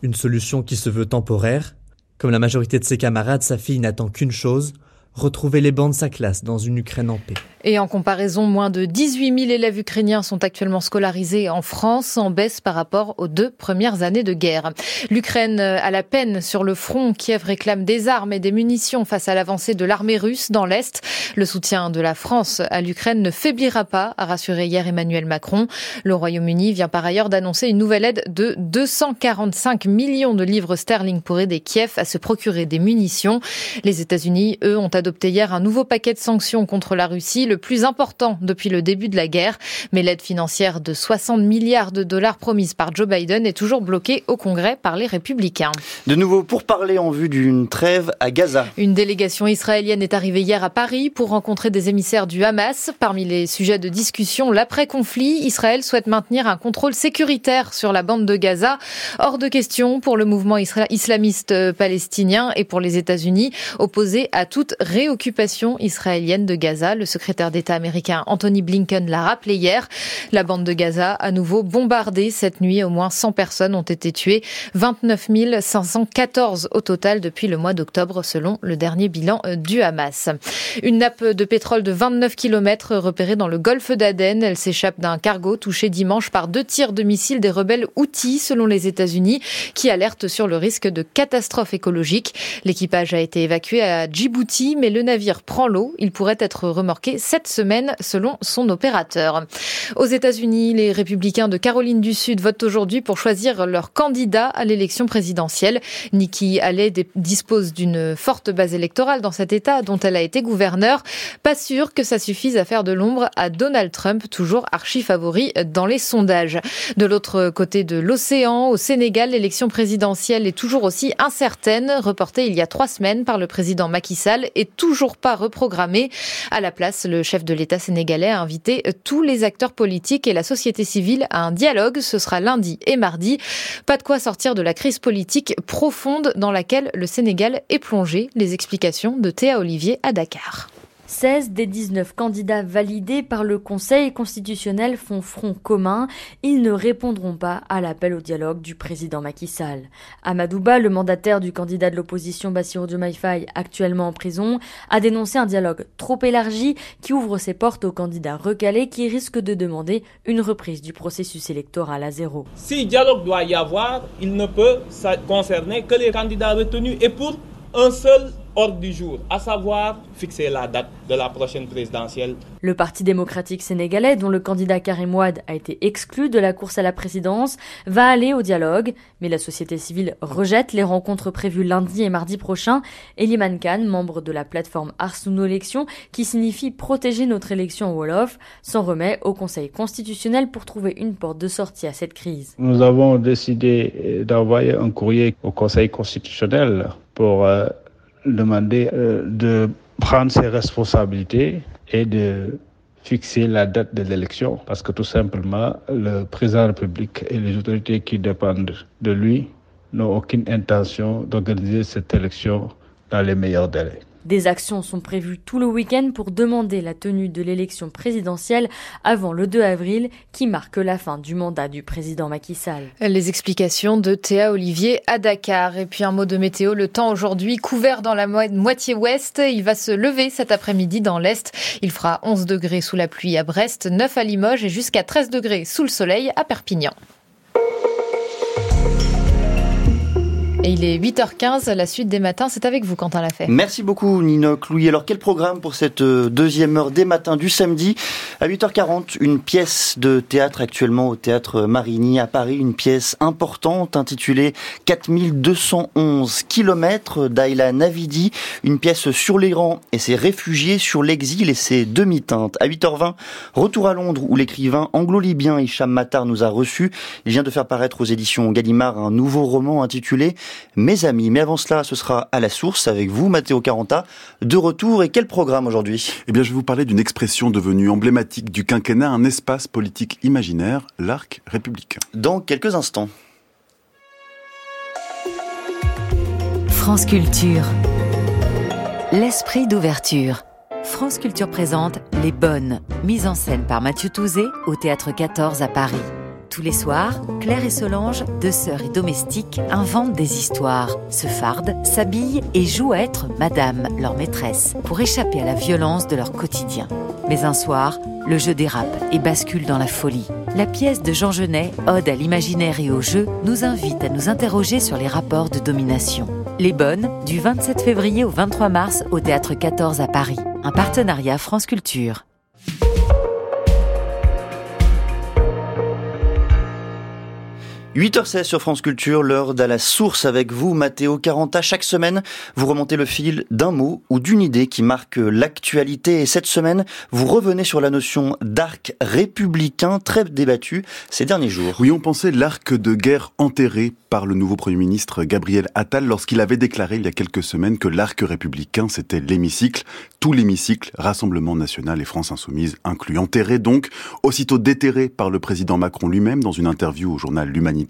Une solution qui se veut temporaire. Comme la majorité de ses camarades, sa fille n'attend qu'une chose, retrouver les bancs de sa classe dans une Ukraine en paix. Et en comparaison, moins de 18 000 élèves ukrainiens sont actuellement scolarisés en France, en baisse par rapport aux deux premières années de guerre. L'Ukraine a la peine sur le front. Kiev réclame des armes et des munitions face à l'avancée de l'armée russe dans l'Est. Le soutien de la France à l'Ukraine ne faiblira pas, a rassuré hier Emmanuel Macron. Le Royaume-Uni vient par ailleurs d'annoncer une nouvelle aide de 245 millions de livres sterling pour aider Kiev à se procurer des munitions. Les États-Unis, eux, ont adopté hier un nouveau paquet de sanctions contre la Russie, le plus important depuis le début de la guerre. Mais l'aide financière de 60 milliards de dollars promise par Joe Biden est toujours bloquée au Congrès par les républicains. De nouveau, pour parler en vue d'une trêve à Gaza. Une délégation israélienne est arrivée hier à Paris pour rencontrer des émissaires du Hamas. Parmi les sujets de discussion, l'après-conflit, Israël souhaite maintenir un contrôle sécuritaire sur la bande de Gaza. Hors de question pour le mouvement islamiste palestinien et pour les États-Unis, opposés à toute réoccupation israélienne de Gaza. Le secrétaire d'État américain Anthony Blinken l'a rappelé hier. La bande de Gaza, à nouveau bombardée cette nuit, au moins 100 personnes ont été tuées, 29 514 au total depuis le mois d'octobre, selon le dernier bilan euh, du Hamas. Une nappe de pétrole de 29 km repérée dans le golfe d'Aden. Elle s'échappe d'un cargo touché dimanche par deux tirs de missiles des rebelles Houthis, selon les États-Unis, qui alertent sur le risque de catastrophe écologique. L'équipage a été évacué à Djibouti, mais le navire prend l'eau. Il pourrait être remorqué cette semaine, selon son opérateur. Aux États-Unis, les républicains de Caroline du Sud votent aujourd'hui pour choisir leur candidat à l'élection présidentielle. Nikki Haley dispose d'une forte base électorale dans cet État dont elle a été gouverneure. Pas sûr que ça suffise à faire de l'ombre à Donald Trump, toujours archi favori dans les sondages. De l'autre côté de l'océan, au Sénégal, l'élection présidentielle est toujours aussi incertaine, reportée il y a trois semaines par le président Macky Sall et toujours pas reprogrammée. À la place, le chef de l'État sénégalais a invité tous les acteurs politiques et la société civile à un dialogue. Ce sera lundi et mardi. Pas de quoi sortir de la crise politique profonde dans laquelle le Sénégal est plongé. Les explications de Théa Olivier à Dakar. 16 des 19 candidats validés par le Conseil constitutionnel font front commun. Ils ne répondront pas à l'appel au dialogue du président Macky Sall. Amadouba, le mandataire du candidat de l'opposition Bassirou Diomaye actuellement en prison, a dénoncé un dialogue trop élargi qui ouvre ses portes aux candidats recalés qui risquent de demander une reprise du processus électoral à zéro. Si dialogue doit y avoir, il ne peut concerner que les candidats retenus et pour un seul ordre du jour, à savoir fixer la date de la prochaine présidentielle. Le Parti démocratique sénégalais, dont le candidat Karim Ouad a été exclu de la course à la présidence, va aller au dialogue, mais la société civile rejette les rencontres prévues lundi et mardi prochain. Eliman Khan, membre de la plateforme Arsouno Élection, qui signifie protéger notre élection au Wolof, s'en remet au Conseil constitutionnel pour trouver une porte de sortie à cette crise. Nous avons décidé d'envoyer un courrier au Conseil constitutionnel pour euh, demander euh, de prendre ses responsabilités et de fixer la date de l'élection parce que tout simplement le président de la République et les autorités qui dépendent de lui n'ont aucune intention d'organiser cette élection dans les meilleurs délais. Des actions sont prévues tout le week-end pour demander la tenue de l'élection présidentielle avant le 2 avril qui marque la fin du mandat du président Macky Sall. Les explications de Théa Olivier à Dakar. Et puis un mot de météo, le temps aujourd'hui couvert dans la moitié ouest. Il va se lever cet après-midi dans l'est. Il fera 11 degrés sous la pluie à Brest, 9 à Limoges et jusqu'à 13 degrés sous le soleil à Perpignan. Et il est 8h15, la suite des matins, c'est avec vous Quentin Lafay. Merci beaucoup Ninoc Louis. Alors quel programme pour cette euh, deuxième heure des matins du samedi? À 8h40, une pièce de théâtre actuellement au théâtre Marigny à Paris, une pièce importante intitulée 4211 km d'Ayla Navidi, une pièce sur l'Iran et ses réfugiés, sur l'exil et ses demi-teintes. À 8h20, retour à Londres où l'écrivain anglo-libyen Hicham Matar nous a reçus. Il vient de faire paraître aux éditions Gallimard un nouveau roman intitulé mes amis. Mais avant cela, ce sera à la source avec vous, Matteo Caranta, de retour. Et quel programme aujourd'hui? Eh bien, je vais vous parler d'une expression devenue emblématique du quinquennat, un espace politique imaginaire, l'arc républicain. Dans quelques instants. France Culture. L'esprit d'ouverture. France Culture présente Les Bonnes, mise en scène par Mathieu Touzé au Théâtre 14 à Paris. Tous les soirs, Claire et Solange, deux sœurs et domestiques, inventent des histoires, se fardent, s'habillent et jouent à être Madame, leur maîtresse, pour échapper à la violence de leur quotidien. Mais un soir, le jeu dérape et bascule dans la folie. La pièce de Jean Genet, Ode à l'imaginaire et au jeu, nous invite à nous interroger sur les rapports de domination. Les Bonnes, du 27 février au 23 mars au Théâtre 14 à Paris. Un partenariat France Culture. 8h16 sur France Culture, l'heure d'à la source avec vous, Mathéo Caranta. Chaque semaine, vous remontez le fil d'un mot ou d'une idée qui marque l'actualité. Et cette semaine, vous revenez sur la notion d'arc républicain très débattu ces derniers jours. Oui, on pensait l'arc de guerre enterré par le nouveau Premier ministre Gabriel Attal lorsqu'il avait déclaré il y a quelques semaines que l'arc républicain, c'était l'hémicycle, tout l'hémicycle, Rassemblement national et France insoumise inclus. Enterré donc, aussitôt déterré par le président Macron lui-même dans une interview au journal L'Humanité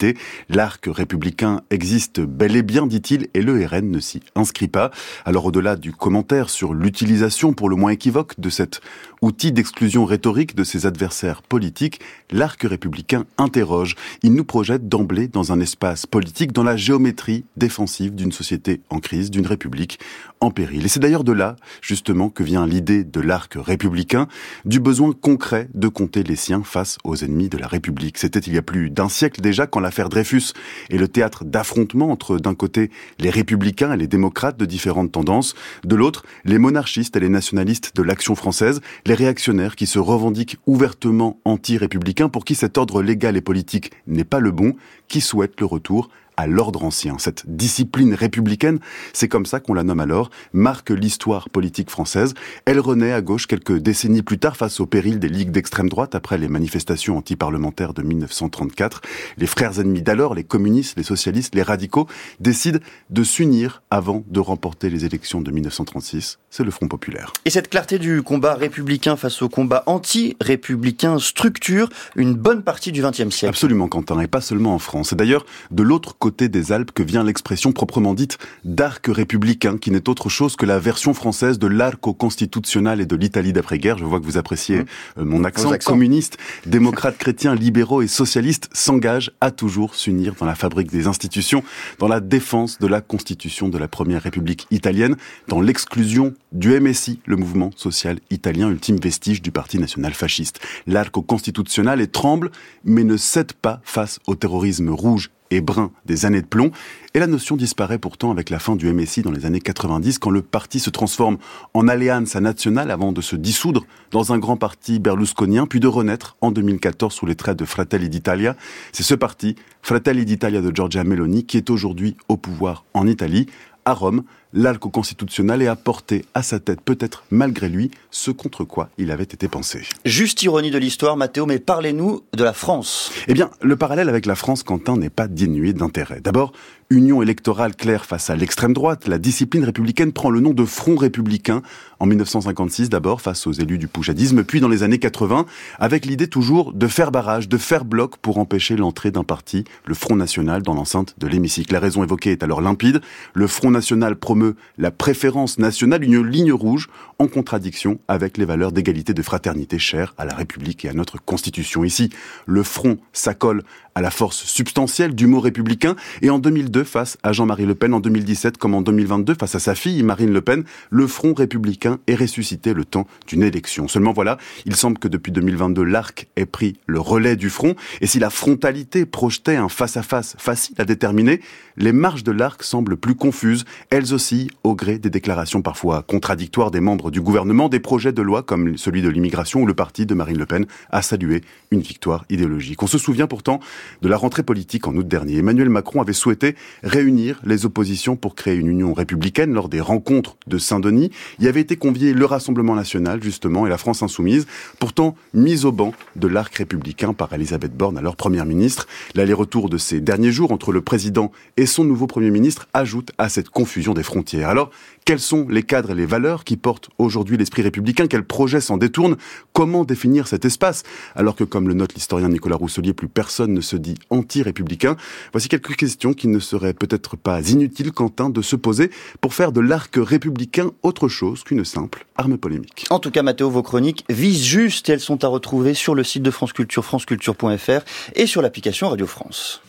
L'arc républicain existe bel et bien, dit-il, et le RN ne s'y inscrit pas. Alors au-delà du commentaire sur l'utilisation pour le moins équivoque de cet outil d'exclusion rhétorique de ses adversaires politiques, l'arc républicain interroge. Il nous projette d'emblée dans un espace politique, dans la géométrie défensive d'une société en crise, d'une république en péril. Et c'est d'ailleurs de là, justement, que vient l'idée de l'arc républicain, du besoin concret de compter les siens face aux ennemis de la République. C'était il y a plus d'un siècle déjà quand l'affaire Dreyfus est le théâtre d'affrontement entre, d'un côté, les républicains et les démocrates de différentes tendances, de l'autre, les monarchistes et les nationalistes de l'action française, les réactionnaires qui se revendiquent ouvertement anti-républicains pour qui cet ordre légal et politique n'est pas le bon, qui souhaitent le retour à l'ordre ancien. Cette discipline républicaine, c'est comme ça qu'on la nomme alors, marque l'histoire politique française. Elle renaît à gauche quelques décennies plus tard face au péril des ligues d'extrême droite après les manifestations antiparlementaires de 1934. Les frères ennemis d'alors, les communistes, les socialistes, les radicaux, décident de s'unir avant de remporter les élections de 1936. C'est le Front populaire. Et cette clarté du combat républicain face au combat anti-républicain structure une bonne partie du XXe siècle. Absolument, Quentin, et pas seulement en France. D'ailleurs, de l'autre côté, côté des Alpes que vient l'expression proprement dite d'arc républicain, qui n'est autre chose que la version française de l'arco constitutionnel et de l'Italie d'après-guerre. Je vois que vous appréciez mmh. euh, mon accent. Communiste, démocrates, chrétiens, libéraux et socialistes s'engagent à toujours s'unir dans la fabrique des institutions, dans la défense de la constitution de la première république italienne, dans l'exclusion du MSI, le mouvement social italien, ultime vestige du parti national fasciste. L'arco constitutionnel est tremble, mais ne cède pas face au terrorisme rouge et brun des années de plomb. Et la notion disparaît pourtant avec la fin du MSI dans les années 90, quand le parti se transforme en Alleanza Nazionale avant de se dissoudre dans un grand parti berlusconien, puis de renaître en 2014 sous les traits de Fratelli d'Italia. C'est ce parti, Fratelli d'Italia de Giorgia Meloni, qui est aujourd'hui au pouvoir en Italie à Rome, l'alco constitutionnel et a porté à sa tête, peut-être malgré lui, ce contre quoi il avait été pensé. Juste ironie de l'histoire, Mathéo, mais parlez-nous de la France. Eh bien, le parallèle avec la France, Quentin, n'est pas dénué d'intérêt. D'abord, union électorale claire face à l'extrême droite, la discipline républicaine prend le nom de Front républicain en 1956 d'abord face aux élus du poujadisme, puis dans les années 80 avec l'idée toujours de faire barrage, de faire bloc pour empêcher l'entrée d'un parti, le Front National, dans l'enceinte de l'hémicycle. La raison évoquée est alors limpide. Le Front National promeut la préférence nationale, une ligne rouge en contradiction avec les valeurs d'égalité de fraternité chères à la République et à notre Constitution. Ici, le Front s'accole à la force substantielle du mot républicain et en 2002 face à Jean-Marie Le Pen, en 2017 comme en 2022 face à sa fille Marine Le Pen, le Front républicain est ressuscité le temps d'une élection. Seulement voilà, il semble que depuis 2022 l'arc ait pris le relais du front et si la frontalité projetait un face-à-face facile à déterminer, les marges de l'arc semblent plus confuses, elles aussi au gré des déclarations parfois contradictoires des membres du gouvernement, des projets de loi comme celui de l'immigration où le parti de Marine Le Pen a salué une victoire idéologique. On se souvient pourtant de la rentrée politique en août dernier. Emmanuel Macron avait souhaité réunir les oppositions pour créer une union républicaine lors des rencontres de Saint-Denis. Il avait été convié le Rassemblement national, justement, et la France insoumise, pourtant mise au banc de l'arc républicain par Elisabeth Borne, alors première ministre. L'aller-retour de ces derniers jours entre le président et son nouveau premier ministre ajoute à cette confusion des frontières. Alors, quels sont les cadres et les valeurs qui portent aujourd'hui l'esprit républicain? Quels projets s'en détournent? Comment définir cet espace? Alors que, comme le note l'historien Nicolas Rousselier, plus personne ne se dit anti-républicain. Voici quelques questions qui ne seraient peut-être pas inutiles, Quentin, de se poser pour faire de l'arc républicain autre chose qu'une simple arme polémique. En tout cas, Mathéo, vos chroniques visent juste et elles sont à retrouver sur le site de France Culture, franceculture.fr et sur l'application Radio France.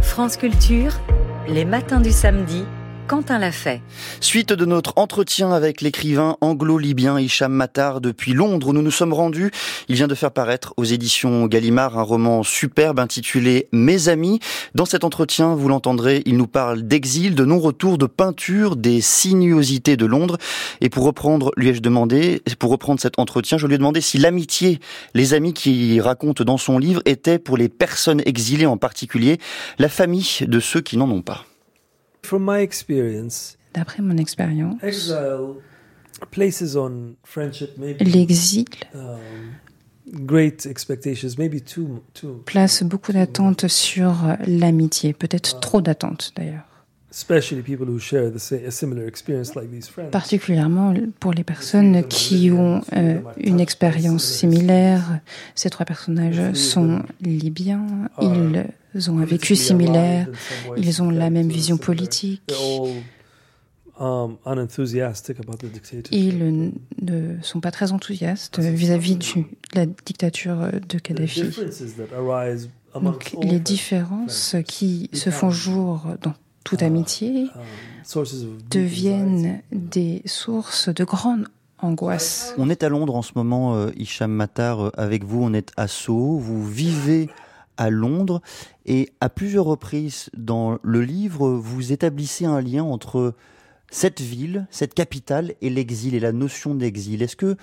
France Culture, les matins du samedi Quentin l'a fait. Suite de notre entretien avec l'écrivain anglo-libyen Hicham Matar depuis Londres où nous nous sommes rendus. Il vient de faire paraître aux éditions Gallimard un roman superbe intitulé Mes amis. Dans cet entretien, vous l'entendrez, il nous parle d'exil, de non-retour, de peinture, des sinuosités de Londres. Et pour reprendre, lui ai-je demandé, pour reprendre cet entretien, je lui ai demandé si l'amitié, les amis qu'il raconte dans son livre étaient pour les personnes exilées en particulier, la famille de ceux qui n'en ont pas. D'après mon expérience, l'exil place beaucoup d'attentes sur l'amitié, peut-être trop d'attentes d'ailleurs. Particulièrement pour les personnes qui ont euh, une expérience similaire. Ces trois personnages sont libyens, ils ont un vécu similaire, ils ont la même vision politique. Um, ils ne sont pas très enthousiastes vis-à-vis de la dictature de Kadhafi. Donc, les différences qui se font jour dans toute amitié deviennent des sources de grande angoisse. On est à Londres en ce moment, euh, Hicham Matar, euh, avec vous, on est à Sceaux, vous vivez à Londres et à plusieurs reprises dans le livre, vous établissez un lien entre cette ville, cette capitale et l'exil et la notion d'exil. Est-ce que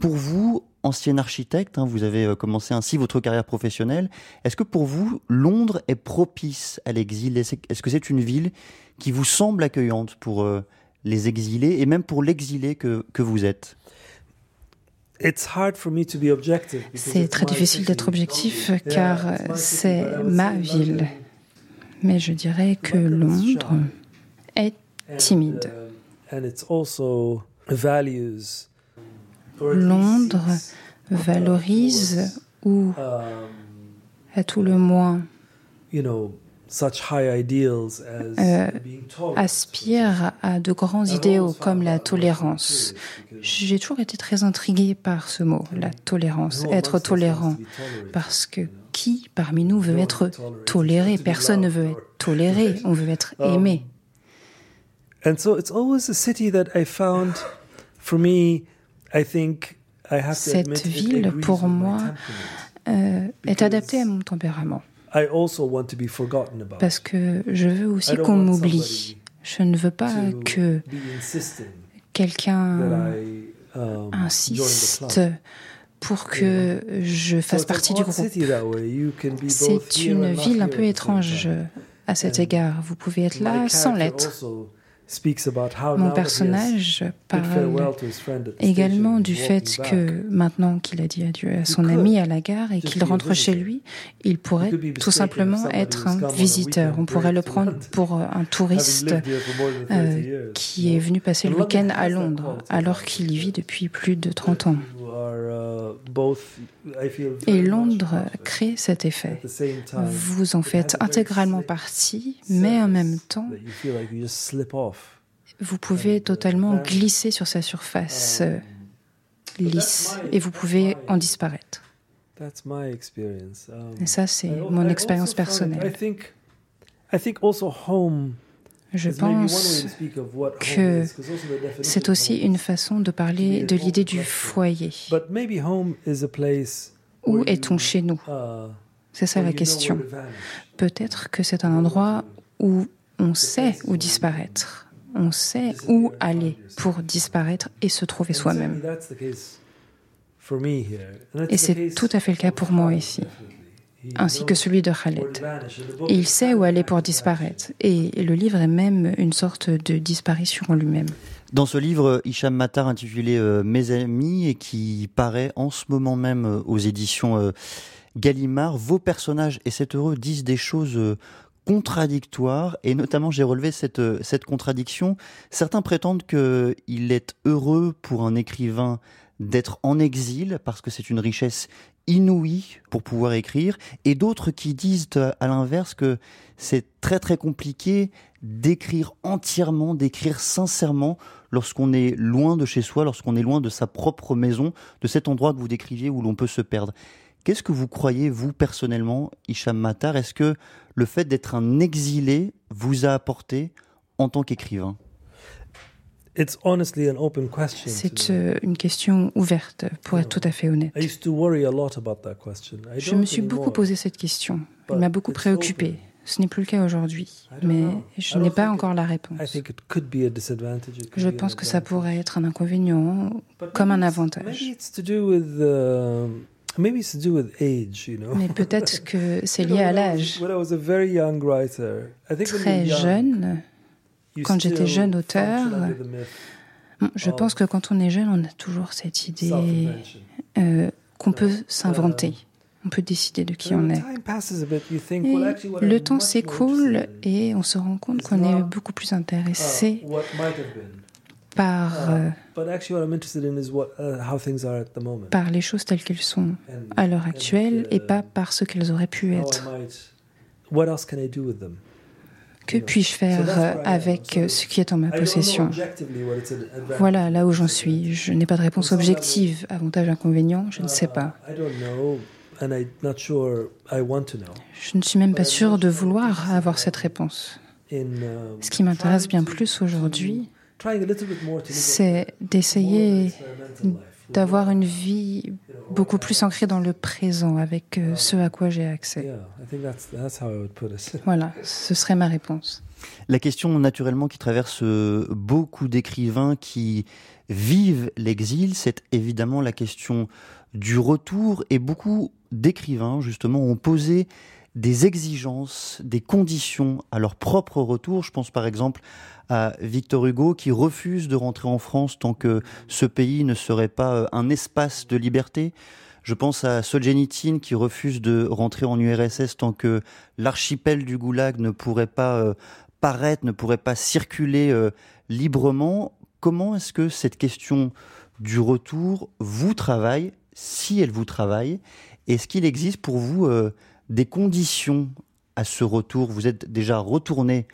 pour vous, ancien architecte, hein, vous avez euh, commencé ainsi votre carrière professionnelle, est-ce que pour vous, Londres est propice à l'exil? Est-ce que c'est une ville qui vous semble accueillante pour euh, les exilés et même pour l'exilé que, que vous êtes? C'est très difficile d'être objectif car euh, c'est ma ville. Mais je dirais que Londres est timide. Londres valorise ou, à tout le moins, euh, aspire à de grands idéaux comme la tolérance. J'ai toujours été très intriguée par ce mot, la tolérance, être tolérant, parce que qui parmi nous veut être toléré? Personne ne veut être toléré, on veut être aimé. Cette ville, pour moi, euh, est adaptée à mon tempérament. Parce que je veux aussi qu'on m'oublie. Je ne veux pas que quelqu'un um, insiste pour que je fasse partie du groupe. C'est une ville un peu étrange à cet égard. Vous pouvez être là sans l'être. Mon personnage parle également du fait que maintenant qu'il a dit adieu à son ami à la gare et qu'il rentre chez lui, il pourrait tout simplement être un visiteur. On pourrait le prendre pour un touriste euh, qui est venu passer le week-end à Londres alors qu'il y vit depuis plus de 30 ans. Et Londres crée cet effet. Vous en faites intégralement partie, mais en même temps, vous pouvez totalement glisser sur sa surface euh, lisse et vous pouvez en disparaître. Et ça, c'est mon expérience personnelle. Je pense que c'est aussi une façon de parler de l'idée du foyer. Où est-on chez nous? uh, C'est ça la question. Peut-être que c'est un endroit où on sait où disparaître. On sait où aller pour disparaître et se trouver soi-même. Et c'est tout à fait le cas pour moi ici ainsi que celui de Khaled. il sait où aller pour disparaître, et le livre est même une sorte de disparition en lui-même. Dans ce livre, Hicham Matar intitulé euh, Mes amis et qui paraît en ce moment même euh, aux éditions euh, Gallimard, vos personnages, et c'est heureux, disent des choses contradictoires, et notamment j'ai relevé cette, cette contradiction. Certains prétendent qu'il est heureux pour un écrivain d'être en exil parce que c'est une richesse inouïe pour pouvoir écrire et d'autres qui disent euh, à l'inverse que c'est très très compliqué d'écrire entièrement, d'écrire sincèrement lorsqu'on est loin de chez soi, lorsqu'on est loin de sa propre maison, de cet endroit que vous décriviez où l'on peut se perdre. Qu'est-ce que vous croyez, vous personnellement, Hicham Matar? Est-ce que le fait d'être un exilé vous a apporté en tant qu'écrivain? C'est euh, une question ouverte, pour être tout à fait honnête. Je me suis beaucoup posé cette question. Elle m'a beaucoup préoccupé. Ce n'est plus le cas aujourd'hui, mais je n'ai pas encore la réponse. Je pense que ça pourrait être un inconvénient comme un avantage. Mais peut-être que c'est lié à l'âge. Très jeune, quand j'étais jeune auteur, je pense que quand on est jeune, on a toujours cette idée euh, qu'on peut s'inventer. On peut décider de qui on est. le temps s'écoule et on se rend compte qu'on est beaucoup plus intéressé par, euh, par les choses telles qu'elles sont à l'heure actuelle et pas par ce qu'elles auraient pu être. Que puis-je faire euh, avec euh, ce qui est en ma possession Voilà là où j'en suis. Je n'ai pas de réponse objective. Avantage, inconvénient, je ne sais pas. Je ne suis même pas sûr de vouloir avoir cette réponse. Ce qui m'intéresse bien plus aujourd'hui, c'est d'essayer d'avoir une vie beaucoup plus ancrée dans le présent, avec euh, ce à quoi j'ai accès. Voilà, ce serait ma réponse. La question naturellement qui traverse euh, beaucoup d'écrivains qui vivent l'exil, c'est évidemment la question du retour et beaucoup d'écrivains justement ont posé des exigences, des conditions à leur propre retour. Je pense par exemple à Victor Hugo qui refuse de rentrer en France tant que ce pays ne serait pas euh, un espace de liberté. Je pense à Solzhenitsyn qui refuse de rentrer en URSS tant que l'archipel du Goulag ne pourrait pas euh, paraître, ne pourrait pas circuler euh, librement. Comment est-ce que cette question du retour vous travaille, si elle vous travaille? Est-ce qu'il existe pour vous des conditions à ce retour Vous êtes déjà retourné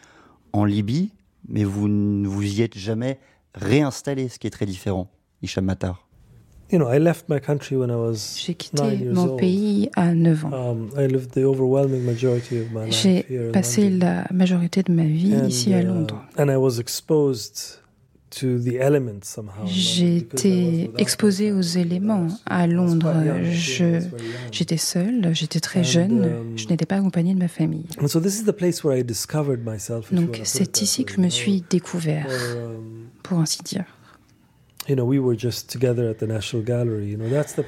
en Libye, mais vous ne vous y êtes jamais réinstallé, ce qui est très différent, Hicham Matar. J'ai quitté mon pays à 9 ans. Um, J'ai passé la majorité de ma vie ici à uh, Londres. J'ai été exposé aux éléments à Londres. J'étais seule, j'étais très jeune, um, je n'étais pas accompagnée de ma famille. Donc c'est ici que je me suis découvert, um, pour ainsi dire.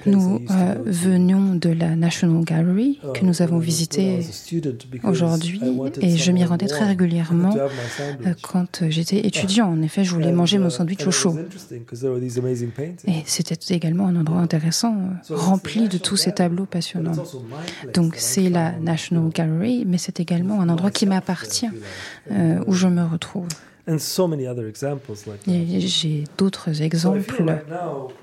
Nous venions de la National Gallery uh, que nous avons visité aujourd'hui et je m'y rendais très régulièrement euh, quand j'étais étudiant. En effet, je voulais manger mon uh, sandwich au chaud. Et c'était également un endroit intéressant, euh, rempli de tous ces tableaux passionnants. Donc c'est la National Gallery, mais c'est également un endroit qui m'appartient, euh, où je me retrouve. J'ai d'autres exemples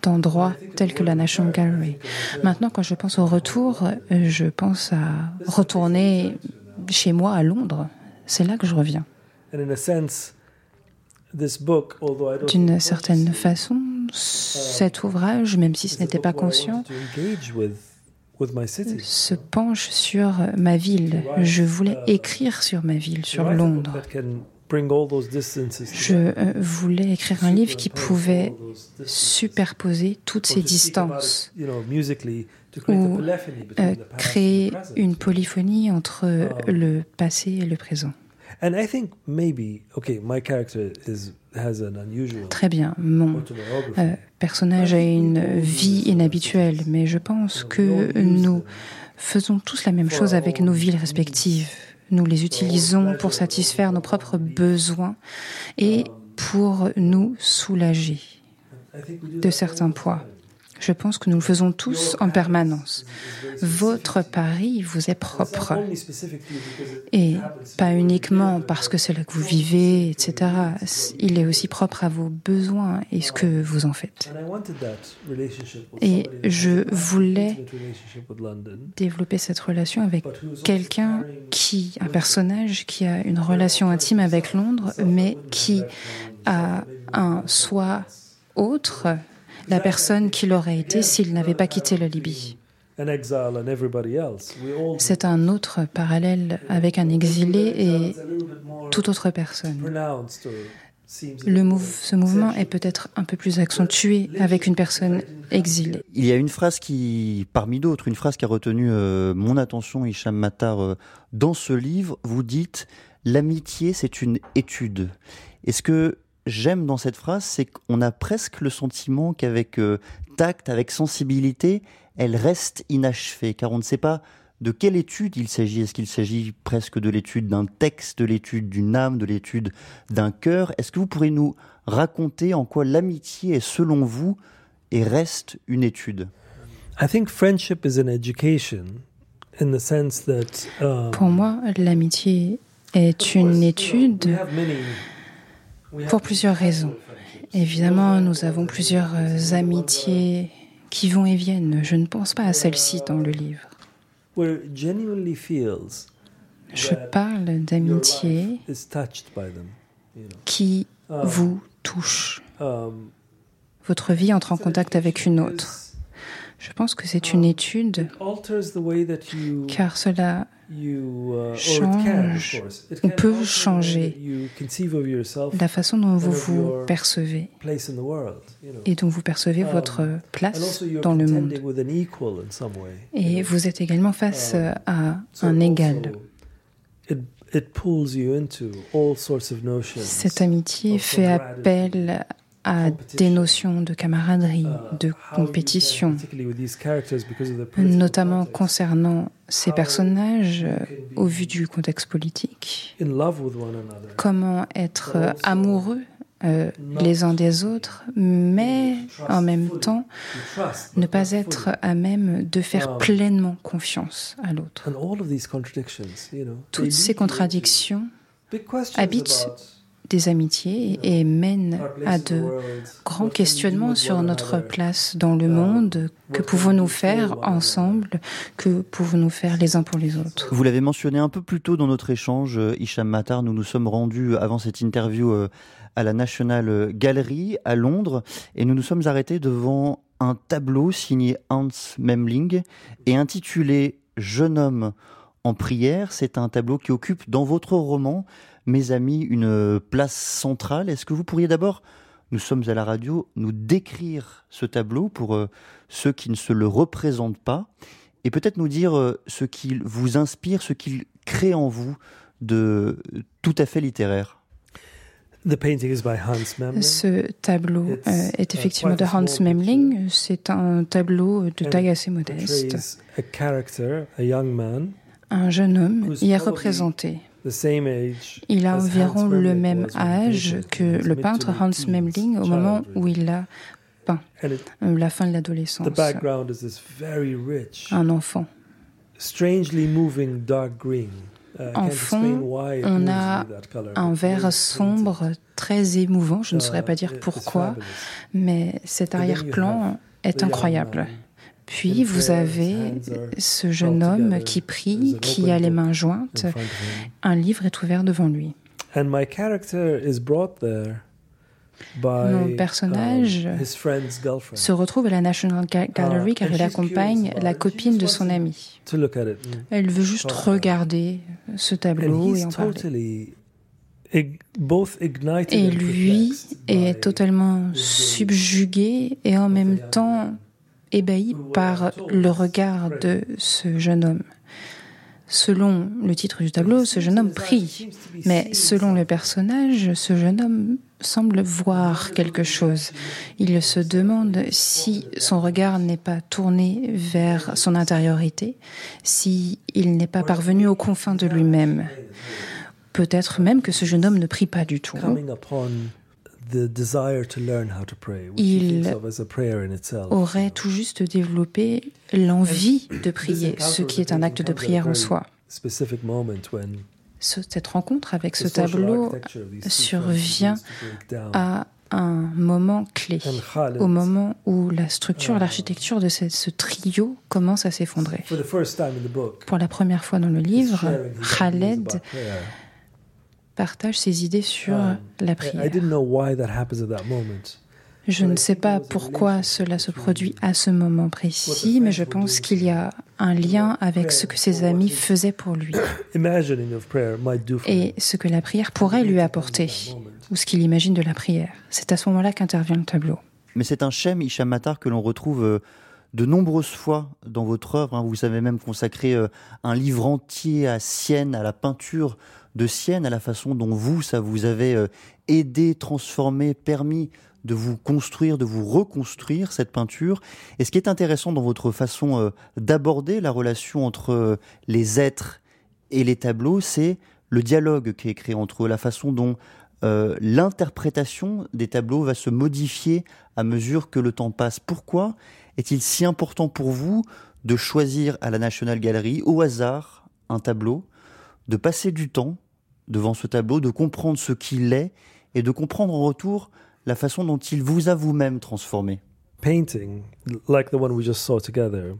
d'endroits tels que la National Gallery. Maintenant, quand je pense au retour, je pense à retourner chez moi à Londres. C'est là que je reviens. D'une certaine façon, uh, cet ouvrage, même si ce n'était pas conscient, se penche sur ma ville. Je voulais écrire sur ma ville, sur Londres. Je euh, voulais écrire un livre qui pouvait superposer toutes ces distances. ou euh, créer une polyphonie entre um, le passé et le présent. Très bien, mon euh, personnage a une vie inhabituelle, mais je pense que nous faisons tous la même chose avec nos villes respectives. Nous les utilisons pour satisfaire nos propres besoins et pour nous soulager de certains poids. Je pense que nous le faisons tous en permanence. Votre Paris vous est propre. Et pas uniquement parce que c'est là que vous vivez, etc. Il est aussi propre à vos besoins et ce que vous en faites. Et je voulais développer cette relation avec quelqu'un qui, un personnage qui a une relation intime avec Londres, mais qui a un soi autre la personne qu'il aurait été s'il n'avait pas quitté la Libye. C'est un autre parallèle avec un exilé et toute autre personne. Le ce mouvement est peut-être un peu plus accentué avec une personne exilée. Il y a une phrase qui, parmi d'autres, une phrase qui a retenu euh, mon attention, Hicham Matar, euh, dans ce livre. Vous dites L'amitié, c'est une étude. Est-ce que j'aime dans cette phrase, c'est qu'on a presque le sentiment qu'avec euh, tact, avec sensibilité, elle reste inachevée, car on ne sait pas de quelle étude il s'agit. Est-ce qu'il s'agit presque de l'étude d'un texte, de l'étude d'une âme, de l'étude d'un cœur? Est-ce que vous pourrez nous raconter en quoi l'amitié est, selon vous, et reste une étude? Pour moi, l'amitié est une étude pour plusieurs raisons. Évidemment, nous avons plusieurs euh, amitiés qui vont et viennent. Je ne pense pas à celle-ci dans le livre. Je parle d'amitié qui vous touche. Votre vie entre en contact avec une autre. Je pense que c'est une étude car cela Uh, change. ou peut changer la façon dont vous vous percevez et dont vous percevez um, votre place dans le monde. Et vous êtes également face um, à un égal. Cette amitié fait appel à des notions de camaraderie, uh, de compétition, notamment concernant ces personnages euh, au vu du contexte politique. Comment être amoureux euh, les uns des autres, mais en même temps ne pas être à même de faire um, pleinement confiance à l'autre. Toutes ces contradictions habitent des amitiés et mène à de grands questionnements sur notre place dans le monde. Que pouvons-nous faire ensemble? Que pouvons-nous faire les uns pour les autres? Vous l'avez mentionné un peu plus tôt dans notre échange, Hicham Matar, nous nous sommes rendus avant cette interview euh, à la National Gallery à Londres et nous nous sommes arrêtés devant un tableau signé Hans Memling et intitulé Jeune homme en prière. C'est un tableau qui occupe dans votre roman mes amis, une place centrale. Est-ce que vous pourriez d'abord, nous sommes à la radio, nous décrire ce tableau pour euh, ceux qui ne se le représentent pas et peut-être nous dire euh, ce qu'il vous inspire, ce qu'il crée en vous de tout à fait littéraire ce tableau euh, est effectivement de Hans Memling. C'est un tableau de taille assez modeste. Un jeune homme y est représenté. Il a environ le même âge que le peintre Hans Memling au moment où il a peint, euh, la fin de l'adolescence. Un enfant. En fond, on a un vert sombre très émouvant. Je ne saurais pas dire pourquoi, mais cet arrière-plan est incroyable. Puis vous avez ce jeune homme qui prie, qui a les mains jointes. Un livre est ouvert devant lui. Mon personnage um, se retrouve à la National Gallery uh, car il accompagne la copine de son ami. Elle veut juste regarder ce tableau et en parler. Et lui est totalement subjugué et en même temps ébahi par le regard de ce jeune homme. Selon le titre du tableau, ce jeune homme prie, mais selon le personnage, ce jeune homme semble voir quelque chose. Il se demande si son regard n'est pas tourné vers son intériorité, si il n'est pas parvenu aux confins de lui-même. Peut-être même que ce jeune homme ne prie pas du tout. Il aurait tout juste développé l'envie de prier, ce qui est un acte de prière en soi. Cette rencontre avec ce tableau survient à un moment clé, au moment où la structure, uh, l'architecture de ce, trio commence à s'effondrer. Pour la première fois dans le livre, Khaled partage ses idées sur um, la prière. Je ne sais pas pourquoi cela se produit à ce moment précis, mais je pense qu'il y a un lien avec ce que ses amis faisaient pour lui et ce que la prière pourrait lui apporter, ou ce qu'il imagine de la prière. C'est à ce moment-là qu'intervient le tableau. Mais c'est un Shem Ishamatar que l'on retrouve euh, de nombreuses fois dans votre œuvre. Hein. Vous avez même consacré euh, un livre entier à Sienne, à la peinture de Sienne, à la façon dont vous, ça vous avait euh, aidé, transformé, permis de vous construire, de vous reconstruire cette peinture. Et ce qui est intéressant dans votre façon euh, d'aborder la relation entre euh, les êtres et les tableaux, c'est le dialogue qui est créé entre eux, la façon dont l'interprétation des tableaux va se modifier à mesure que le temps passe. Pourquoi est-il si important pour vous de choisir à la National Gallery, au hasard, un tableau de passer du temps devant ce tableau, de comprendre ce qu'il est et de comprendre en retour la façon dont il vous a vous-même transformé. Painting, like the one we just saw together,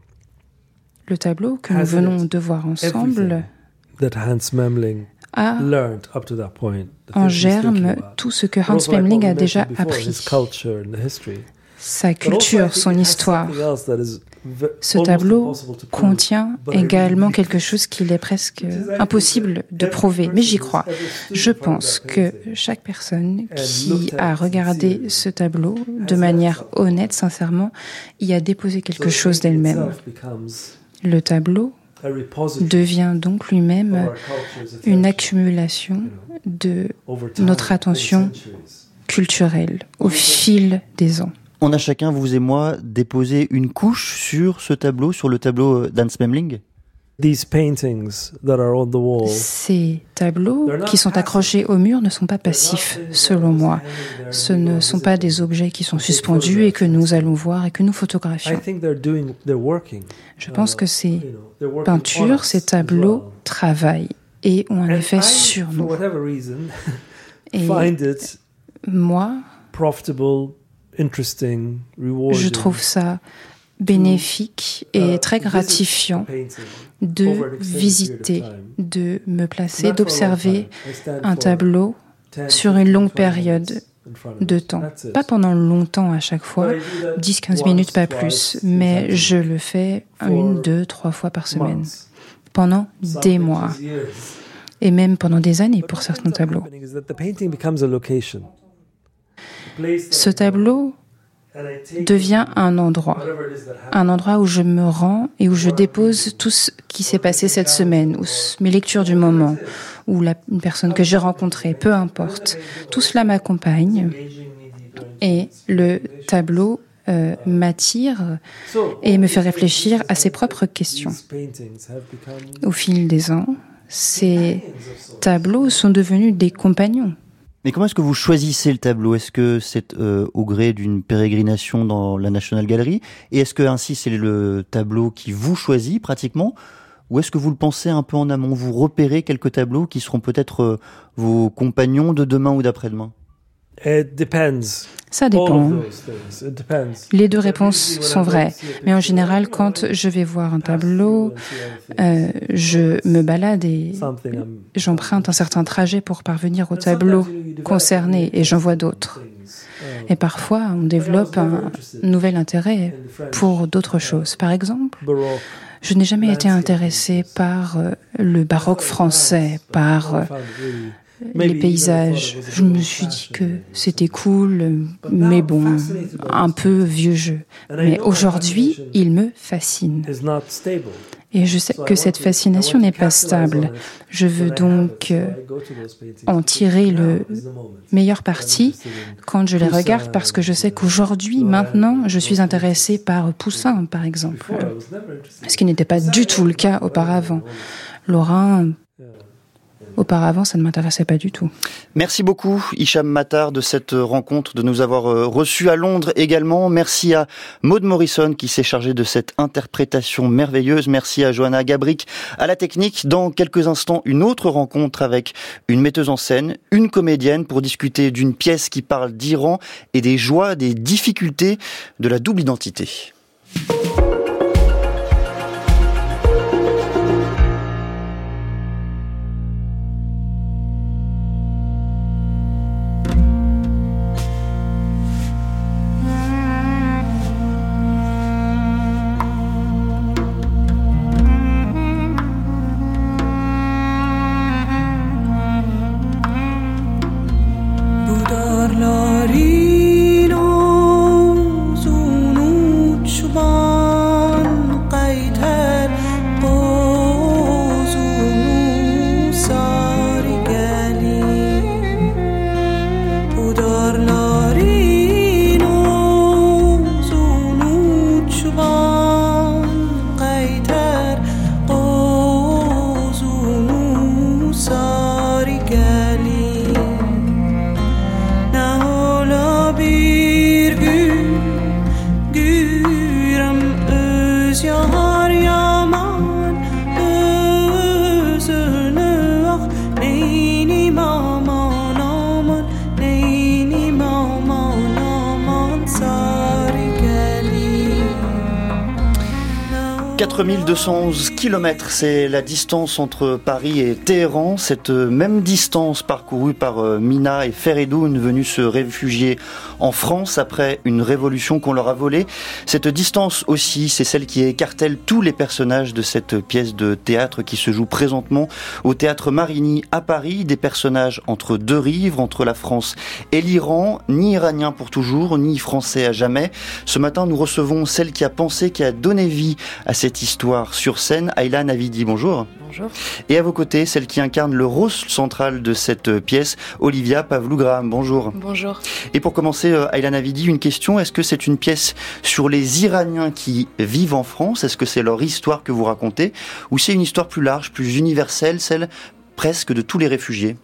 le tableau que nous venons de voir ensemble a en germe tout ce que Hans Memling a déjà appris sa culture, son histoire. Ce tableau contient également quelque chose qu'il est presque impossible de prouver, mais j'y crois. Je pense que chaque personne qui a regardé ce tableau de manière honnête, sincèrement, y a déposé quelque chose d'elle-même. Le tableau devient donc lui-même une accumulation de notre attention culturelle au fil des ans. On a chacun, vous et moi, déposé une couche sur ce tableau, sur le tableau euh, d'Hans Memling. Ces tableaux qui sont accrochés au mur ne sont pas passifs, selon moi. Ce ne sont pas des objets qui sont suspendus et que nous allons voir et que nous photographions. Je pense que ces peintures, ces tableaux travaillent et ont un effet sur nous. Et moi, je trouve ça bénéfique et très gratifiant de visiter, de me placer, d'observer un tableau sur une longue période de temps. Pas pendant longtemps à chaque fois, 10-15 minutes, pas plus, mais je le fais une, deux, trois fois par semaine, pendant des mois, et même pendant des années pour certains tableaux. Ce tableau devient un endroit, un endroit où je me rends et où je dépose tout ce qui s'est passé cette semaine, ou mes lectures du moment, ou une personne que j'ai rencontrée, peu importe. Tout cela m'accompagne et le tableau euh, m'attire et me fait réfléchir à ses propres questions. Au fil des ans, ces tableaux sont devenus des compagnons. Mais comment est-ce que vous choisissez le tableau? Est-ce que c'est euh, au gré d'une pérégrination dans la National Gallery? Et est-ce que ainsi c'est le tableau qui vous choisit pratiquement? Ou est-ce que vous le pensez un peu en amont? Vous repérez quelques tableaux qui seront peut-être euh, vos compagnons de demain ou d'après-demain? Ça dépend. Les deux réponses sont vraies. Mais en général, quand je vais voir un tableau, euh, je me balade et j'emprunte un certain trajet pour parvenir au tableau concerné et j'en vois d'autres. Et parfois, on développe un nouvel intérêt pour d'autres choses. Par exemple, je n'ai jamais été intéressé par euh, le baroque français, par les paysages. Je me suis dit que c'était cool, mais bon, un peu vieux jeu. Mais aujourd'hui, il me fascine. Et je sais que cette fascination n'est pas stable. Je veux donc euh, en tirer le meilleur parti quand je les regarde parce que je sais qu'aujourd'hui, maintenant, je suis intéressée par Poussin, par exemple. Ce qui n'était pas du tout le cas auparavant. Lorrain, Auparavant, ça ne m'intéressait pas du tout. Merci beaucoup, Hicham Matar, de cette rencontre, de nous avoir euh, reçus à Londres également. Merci à Maud Morrison qui s'est chargée de cette interprétation merveilleuse. Merci à Johanna Gabric à la technique. Dans quelques instants, une autre rencontre avec une metteuse en scène, une comédienne pour discuter d'une pièce qui parle d'Iran et des joies, des difficultés de la double identité. 4211 km, c'est la distance entre Paris et Téhéran. Cette même distance parcourue par euh, Mina et Feredoun venus se réfugier en France après une révolution qu'on leur a volée. Cette distance aussi, c'est celle qui écartèle tous les personnages de cette pièce de théâtre qui se joue présentement au théâtre Marigny à Paris. Des personnages entre deux rives, entre la France et l'Iran, ni iranien pour toujours, ni français à jamais. Ce matin, nous recevons celle qui a pensé, qui a donné vie à cette histoire histoire sur scène. Ayla Navidi, bonjour. Bonjour. Et à vos côtés, celle qui incarne le rôle central de cette pièce, Olivia Pavlou-Graham. Bonjour. Bonjour. Et pour commencer, euh, Ayla Navidi, une question. Est-ce que c'est une pièce sur les Iraniens qui vivent en France? Est-ce que c'est leur histoire que vous racontez? Ou c'est une histoire plus large, plus universelle, celle presque de tous les réfugiés?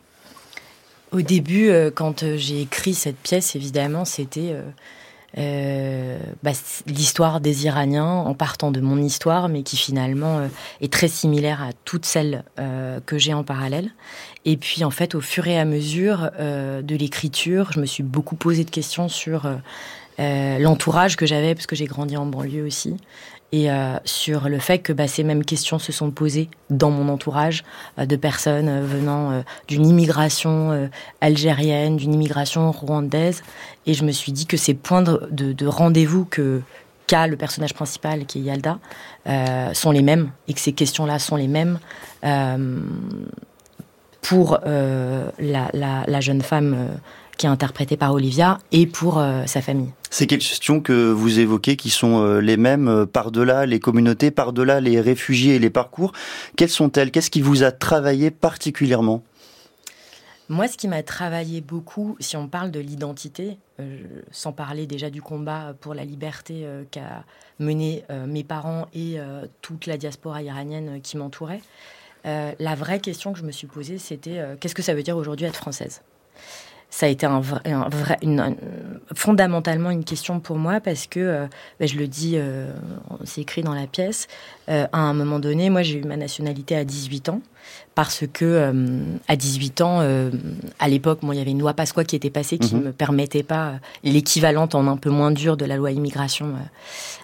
Au début, euh, quand euh, j'ai écrit cette pièce, évidemment, c'était euh, bah, l'histoire des Iraniens en partant de mon histoire, mais qui finalement euh, est très similaire à toutes celles euh, que j'ai en parallèle. Et puis en fait, au fur et à mesure de l'écriture, je me suis beaucoup posé de questions sur l'entourage que j'avais, parce que j'ai grandi en banlieue aussi, et euh, sur le fait que bah, ces mêmes questions se sont posées dans mon entourage euh, de personnes euh, venant d'une immigration algérienne, d'une immigration rwandaise, et je me suis dit que ces points de, de, rendez-vous que qu'a le personnage principal, qui est Yalda, sont les mêmes, et que ces questions-là sont les mêmes pour la, la, jeune femme qui est interprétée par Olivia, et pour sa famille. Ces questions que vous évoquez qui sont euh, les mêmes euh, par-delà les communautés, par-delà les réfugiés et les parcours, quelles sont-elles? Qu'est-ce qui vous a travaillé particulièrement? Moi, ce qui m'a travaillé beaucoup, si on parle de l'identité, euh, sans parler déjà du combat pour la liberté qu'a mené mes parents et toute la diaspora iranienne qui m'entourait, la vraie question que je me suis posée, c'était qu'est-ce que ça veut dire aujourd'hui être française? Ça a été un vrai, un vrai une, fondamentalement une question pour moi parce que, euh, ben, je le dis, euh, c'est écrit dans la pièce, euh, à un moment donné, moi j'ai eu ma nationalité à 18 ans parce que à 18 ans, à l'époque, il y avait une loi Pasqua qui était passée qui ne mhm. me permettait pas l'équivalente en un peu moins dur de la loi immigration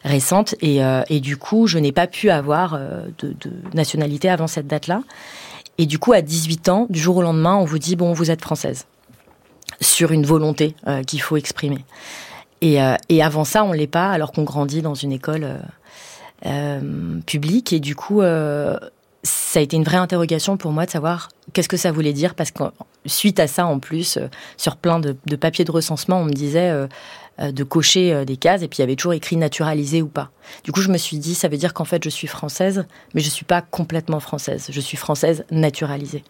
récente et, et, du coup, je n'ai pas pu avoir de, de nationalité avant cette date-là. Et du coup, à 18 ans, du jour au lendemain, on vous dit bon, vous êtes française sur une volonté euh, qu'il faut exprimer. Euh, et, avant ça, on l'est pas, alors qu'on grandit dans une école euh, publique. Et du coup, ça a été une vraie interrogation pour moi de savoir qu'est-ce que ça voulait dire, parce que suite à ça, en plus, sur plein de, papiers de recensement, on me disait de cocher des cases, et puis il y avait toujours écrit naturalisé ou pas. Du coup, je me suis dit, ça veut dire qu'en fait, je suis française, mais je suis pas complètement française. Je suis française naturalisée.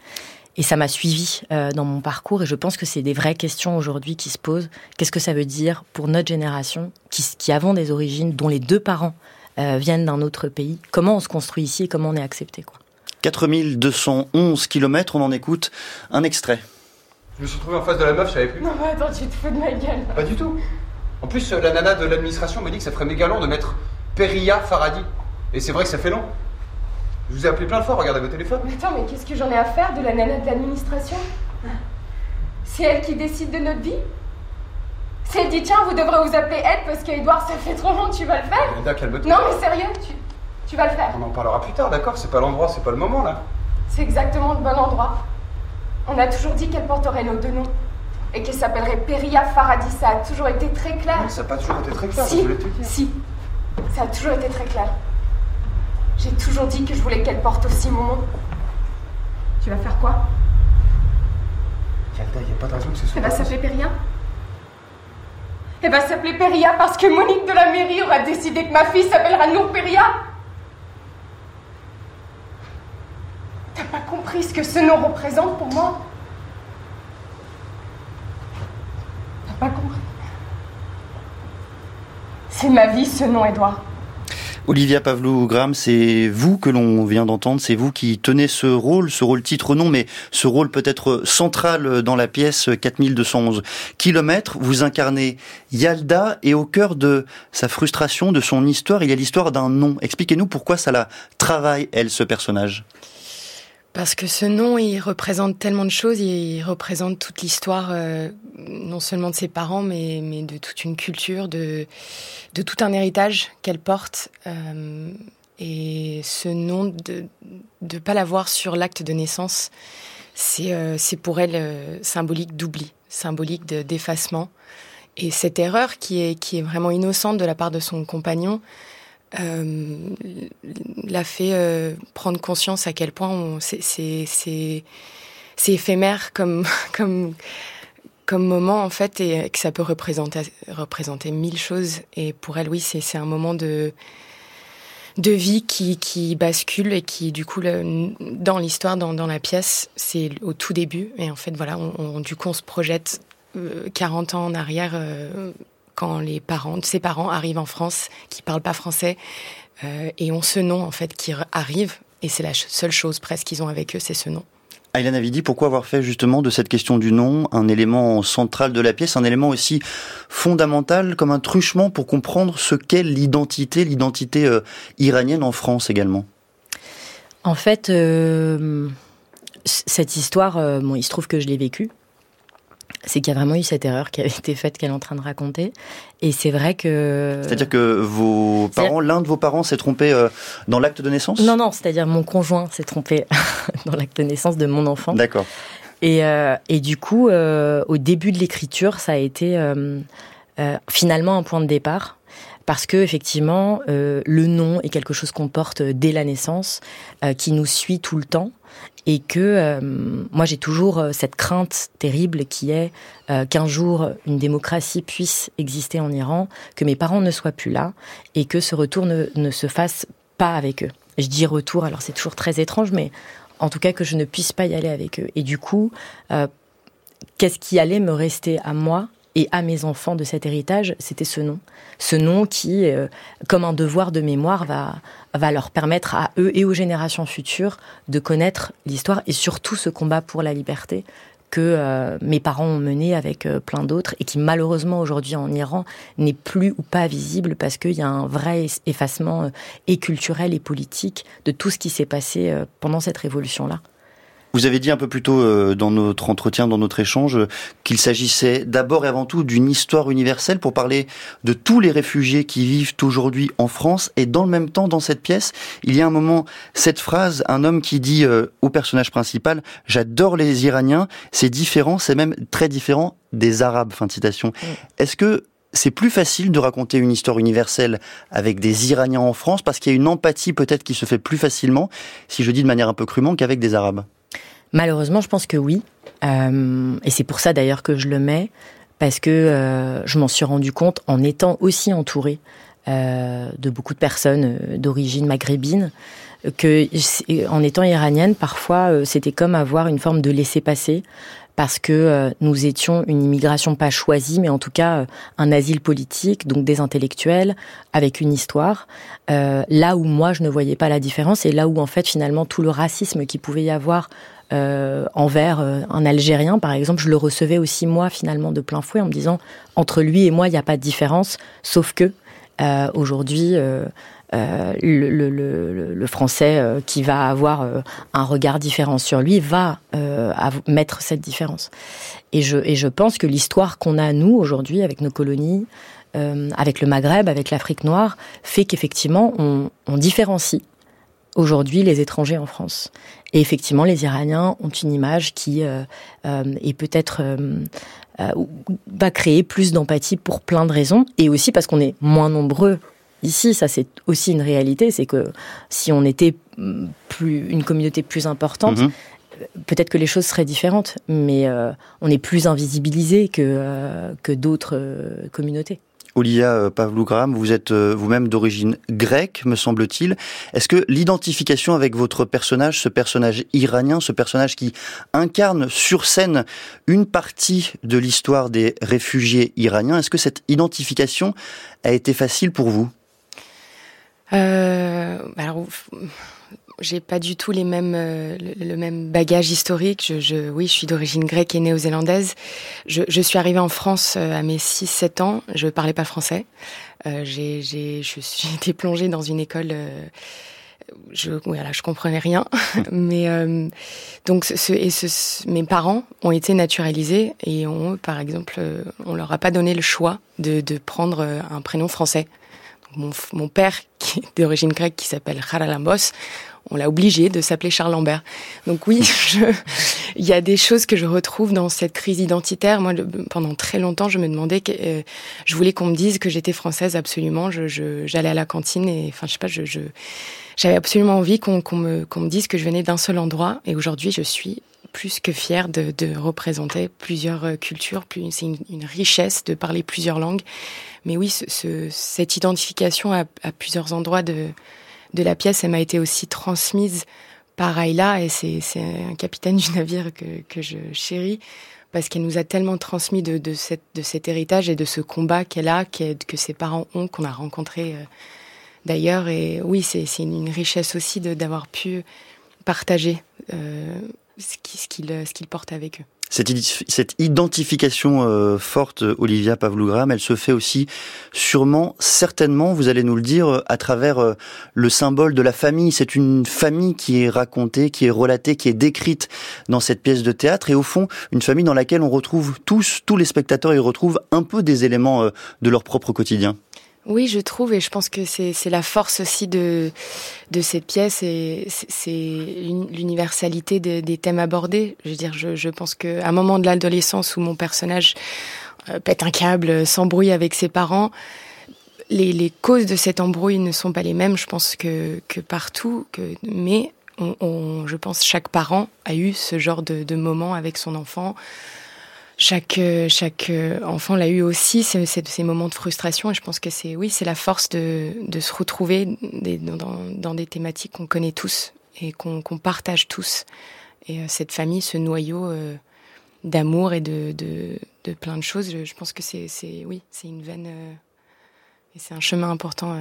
Et ça m'a suivi euh, dans mon parcours et je pense que c'est des vraies questions aujourd'hui qui se posent. Qu'est-ce que ça veut dire pour notre génération qui, qui avons des origines, dont les deux parents euh, viennent d'un autre pays? Comment on se construit ici et comment on est accepté quoi? 4211 km, on en écoute un extrait. Je me suis retrouvé en face de la meuf, je savais plus. Non mais attends, tu te fous de ma gueule. Pas du tout. En plus, la nana de l'administration me dit que ça ferait méga long de mettre Peria Faradi. Et c'est vrai que ça fait long. Je vous ai appelé plein de fois, regardez vos téléphones. Mais attends, mais qu'est-ce que j'en ai à faire de la nana de l'administration? C'est elle qui décide de notre vie? Si elle dit tiens, vous devrez vous appeler Ed parce qu'Edouard, ça fait trop long, tu vas le faire? Linda, calme-toi. Non, mais sérieux, tu, tu vas le faire. On en parlera plus tard, d'accord? C'est pas l'endroit, c'est pas le moment là. C'est exactement le bon endroit. On a toujours dit qu'elle porterait nos deux noms. Et qu'elle s'appellerait Peria Faradi. Ça a toujours été très clair. Non, ça n'a pas toujours été très clair, si, je voulais te dire. Si, ça a toujours été très clair. J'ai toujours dit que je voulais qu'elle porte aussi mon nom. Tu vas faire quoi? Yalda, il n'y a pas de raison que ce soit. Elle va s'appeler Péria? Elle va s'appeler Péria parce que Monique de la mairie aura décidé que ma fille s'appellera Nour Péria? T'as pas compris ce que ce nom représente pour moi? T'as pas compris? C'est ma vie ce nom, Edouard. Olivia Pavlou-Gram, c'est vous que l'on vient d'entendre, c'est vous qui tenez ce rôle, ce rôle titre non, mais ce rôle peut-être central dans la pièce 4211 km. Vous incarnez Yalda et au cœur de sa frustration, de son histoire, il y a l'histoire d'un nom. Expliquez-nous pourquoi ça la travaille, elle, ce personnage. Parce que ce nom, il représente tellement de choses, il représente toute l'histoire, euh, non seulement de ses parents, mais, mais de toute une culture, de, de tout un héritage qu'elle porte. Euh, et ce nom, de ne pas l'avoir sur l'acte de naissance, c'est euh, pour elle symbolique d'oubli, symbolique d'effacement. Et cette erreur qui est, qui est vraiment innocente de la part de son compagnon, euh, l'a fait euh, prendre conscience à quel point c'est éphémère comme, moment en fait et que ça peut représenter, mille choses. Et pour elle, oui, c'est un moment de, vie qui, bascule et qui, du coup, dans l'histoire, dans, dans la pièce, c'est au tout début. Et en fait, voilà, on, du coup, on se projette 40 euh, ans en arrière quand les parents, ses parents arrivent en France, qui parlent pas français, euh, et ont ce nom en fait qui arrive, et c'est la seule chose presque qu'ils ont avec eux, c'est ce nom. Ayla Navidi, pourquoi avoir fait justement de cette question du nom un élément central de la pièce, un élément aussi fondamental comme un truchement pour comprendre ce qu'est l'identité, l'identité euh, iranienne en France également? En fait, euh, cette histoire, euh, bon, il se trouve que je l'ai vécue c'est qu'il y a vraiment eu cette erreur qui avait été faite qu'elle est en train de raconter. Et c'est vrai que... C'est-à-dire que vos parents, l'un de vos parents s'est trompé euh, dans l'acte de naissance? Non, non, c'est-à-dire mon conjoint s'est trompé dans l'acte de naissance de mon enfant. D'accord. Et, euh, et du coup, euh, au début de l'écriture, ça a été finalement un point de départ parce que effectivement le nom est quelque chose qu'on porte dès la naissance, qui nous suit tout le temps et que euh, moi j'ai toujours euh, cette crainte terrible qui est euh, qu'un jour une démocratie puisse exister en Iran, que mes parents ne soient plus là et que ce retour ne se fasse pas avec eux. Je dis retour, alors c'est toujours très étrange, mais en tout cas que je ne puisse pas y aller avec eux. Et du coup, qu'est-ce qui allait me rester à moi et à mes enfants de cet héritage, c'était ce nom. Ce nom qui, euh, comme un devoir de mémoire, va, leur permettre à eux et aux générations futures de connaître l'histoire et surtout ce combat pour la liberté que euh, mes parents ont mené avec euh, plein d'autres et qui malheureusement aujourd'hui en Iran n'est plus ou pas visible parce qu'il y a un vrai effacement et culturel et politique de tout ce qui s'est passé pendant cette révolution-là. Vous avez dit un peu plus tôt euh, dans notre entretien, dans notre échange, qu'il s'agissait d'abord et avant tout d'une histoire universelle pour parler de tous les réfugiés qui vivent aujourd'hui en France. Et dans le même temps, dans cette pièce, il y a un moment, cette phrase, un homme qui dit euh, au personnage principal, j'adore les Iraniens, c'est différent, c'est même très différent des Arabes. Fin de citation. Est-ce que c'est plus facile de raconter une histoire universelle avec des Iraniens en France parce qu'il y a une empathie peut-être qui se fait plus facilement, si je dis de manière un peu crûment, qu'avec des Arabes? Malheureusement, je pense que oui. Euh, et c'est pour ça d'ailleurs que je le mets, parce que euh, je m'en suis rendu compte en étant aussi entourée euh, de beaucoup de personnes d'origine maghrébine, que en étant iranienne, parfois c'était comme avoir une forme de laisser-passer parce que nous étions une immigration pas choisie, mais en tout cas un asile politique, donc des intellectuels avec une histoire. là où moi je ne voyais pas la différence et là où en fait finalement tout le racisme qui pouvait y avoir euh, envers euh, un Algérien, par exemple, je le recevais aussi moi finalement de plein fouet en me disant entre lui et moi il n'y a pas de différence, sauf que euh, aujourd'hui le, français qui va avoir un regard différent sur lui va mettre cette différence. Et je, pense que l'histoire qu'on a nous aujourd'hui avec nos colonies, avec le Maghreb, avec l'Afrique noire, fait qu'effectivement on différencie aujourd'hui les étrangers en France. Et effectivement, les Iraniens ont une image qui euh, euh est peut-être euh, euh, va créer plus d'empathie pour plein de raisons, et aussi parce qu'on est moins nombreux ici. Ça, c'est aussi une réalité, c'est que si on était mm, plus une communauté plus importante. Mhm. Peut-être que les choses seraient différentes, mais on est plus invisibilisé que, que d'autres communautés. Olivia euh, Pavlougram, vous êtes euh, vous-même d'origine grecque, me semble-t-il. Est-ce que l'identification avec votre personnage, ce personnage iranien, ce personnage qui incarne sur scène une partie de l'histoire des réfugiés iraniens, est-ce que cette identification a été facile pour vous? Euh, j'ai pas du tout les mêmes, euh, le, même bagage historique. Je, je oui, je suis d'origine grecque et néo-zélandaise. Je, je, suis arrivée en France euh, à mes 6-7 ans. Je parlais pas français. Euh, j'ai, j'ai, je suis été plongée dans une école. Euh, je, voilà, je comprenais rien. Mais donc, ce, et ce, mes parents ont été naturalisés et ont, par exemple, on leur a pas donné le choix de, de prendre un prénom français. mon, mon, père, qui est d'origine grecque, qui s'appelle Haralambos, on l'a obligé de s'appeler Charles Lambert. Donc oui, il y a des choses que je retrouve dans cette crise identitaire. Moi, pendant très longtemps, je me demandais que euh, je voulais qu'on me dise que j'étais française absolument. Je, j'allais à la cantine et enfin, je sais pas, je, j'avais absolument envie qu'on, me, qu'on me dise que je venais d'un seul endroit. Et aujourd'hui, je suis plus que fière de, représenter plusieurs euh, cultures. C'est une, richesse de parler plusieurs langues. Mais oui, ce, cette identification à plusieurs endroits de de la pièce, elle m'a été aussi transmise par Ayla, et c'est un capitaine du navire que, je chéris, parce qu'elle nous a tellement transmis de, cet héritage et de ce combat qu'elle a, que ses parents ont, qu'on a rencontré euh, d'ailleurs. Et oui, c'est une richesse aussi d'avoir pu partager euh, ce qu'ils portent avec eux. Cette, identification euh, forte, Olivia Pavlougram, elle se fait aussi sûrement, certainement, vous allez nous le dire, à travers euh, le symbole de la famille. C'est une famille qui est racontée, qui est relatée, qui est décrite dans cette pièce de théâtre, et au fond, une famille dans laquelle on retrouve tous, tous les spectateurs, ils retrouvent un peu des éléments euh, de leur propre quotidien. Oui, je trouve, et je pense que c'est la force aussi de, de cette pièce, et c'est l'universalité des thèmes abordés. Je veux dire, je, je pense qu'à un moment de l'adolescence où mon personnage euh, pète un câble, s'embrouille avec ses parents, les, les, causes de cette embrouille ne sont pas les mêmes, je pense, que, que partout, que, mais on, je pense chaque parent a eu ce genre de, de moment avec son enfant chaque euh, euh, enfant l'a eu aussi ces, moments de frustration et je pense que c'est oui c'est la force de, se retrouver dans, des thématiques qu'on connaît tous et qu'on partage tous. Et euh, cette famille ce noyau d'amour et de, plein de choses je, pense que c'est oui c'est une veine et c'est un chemin important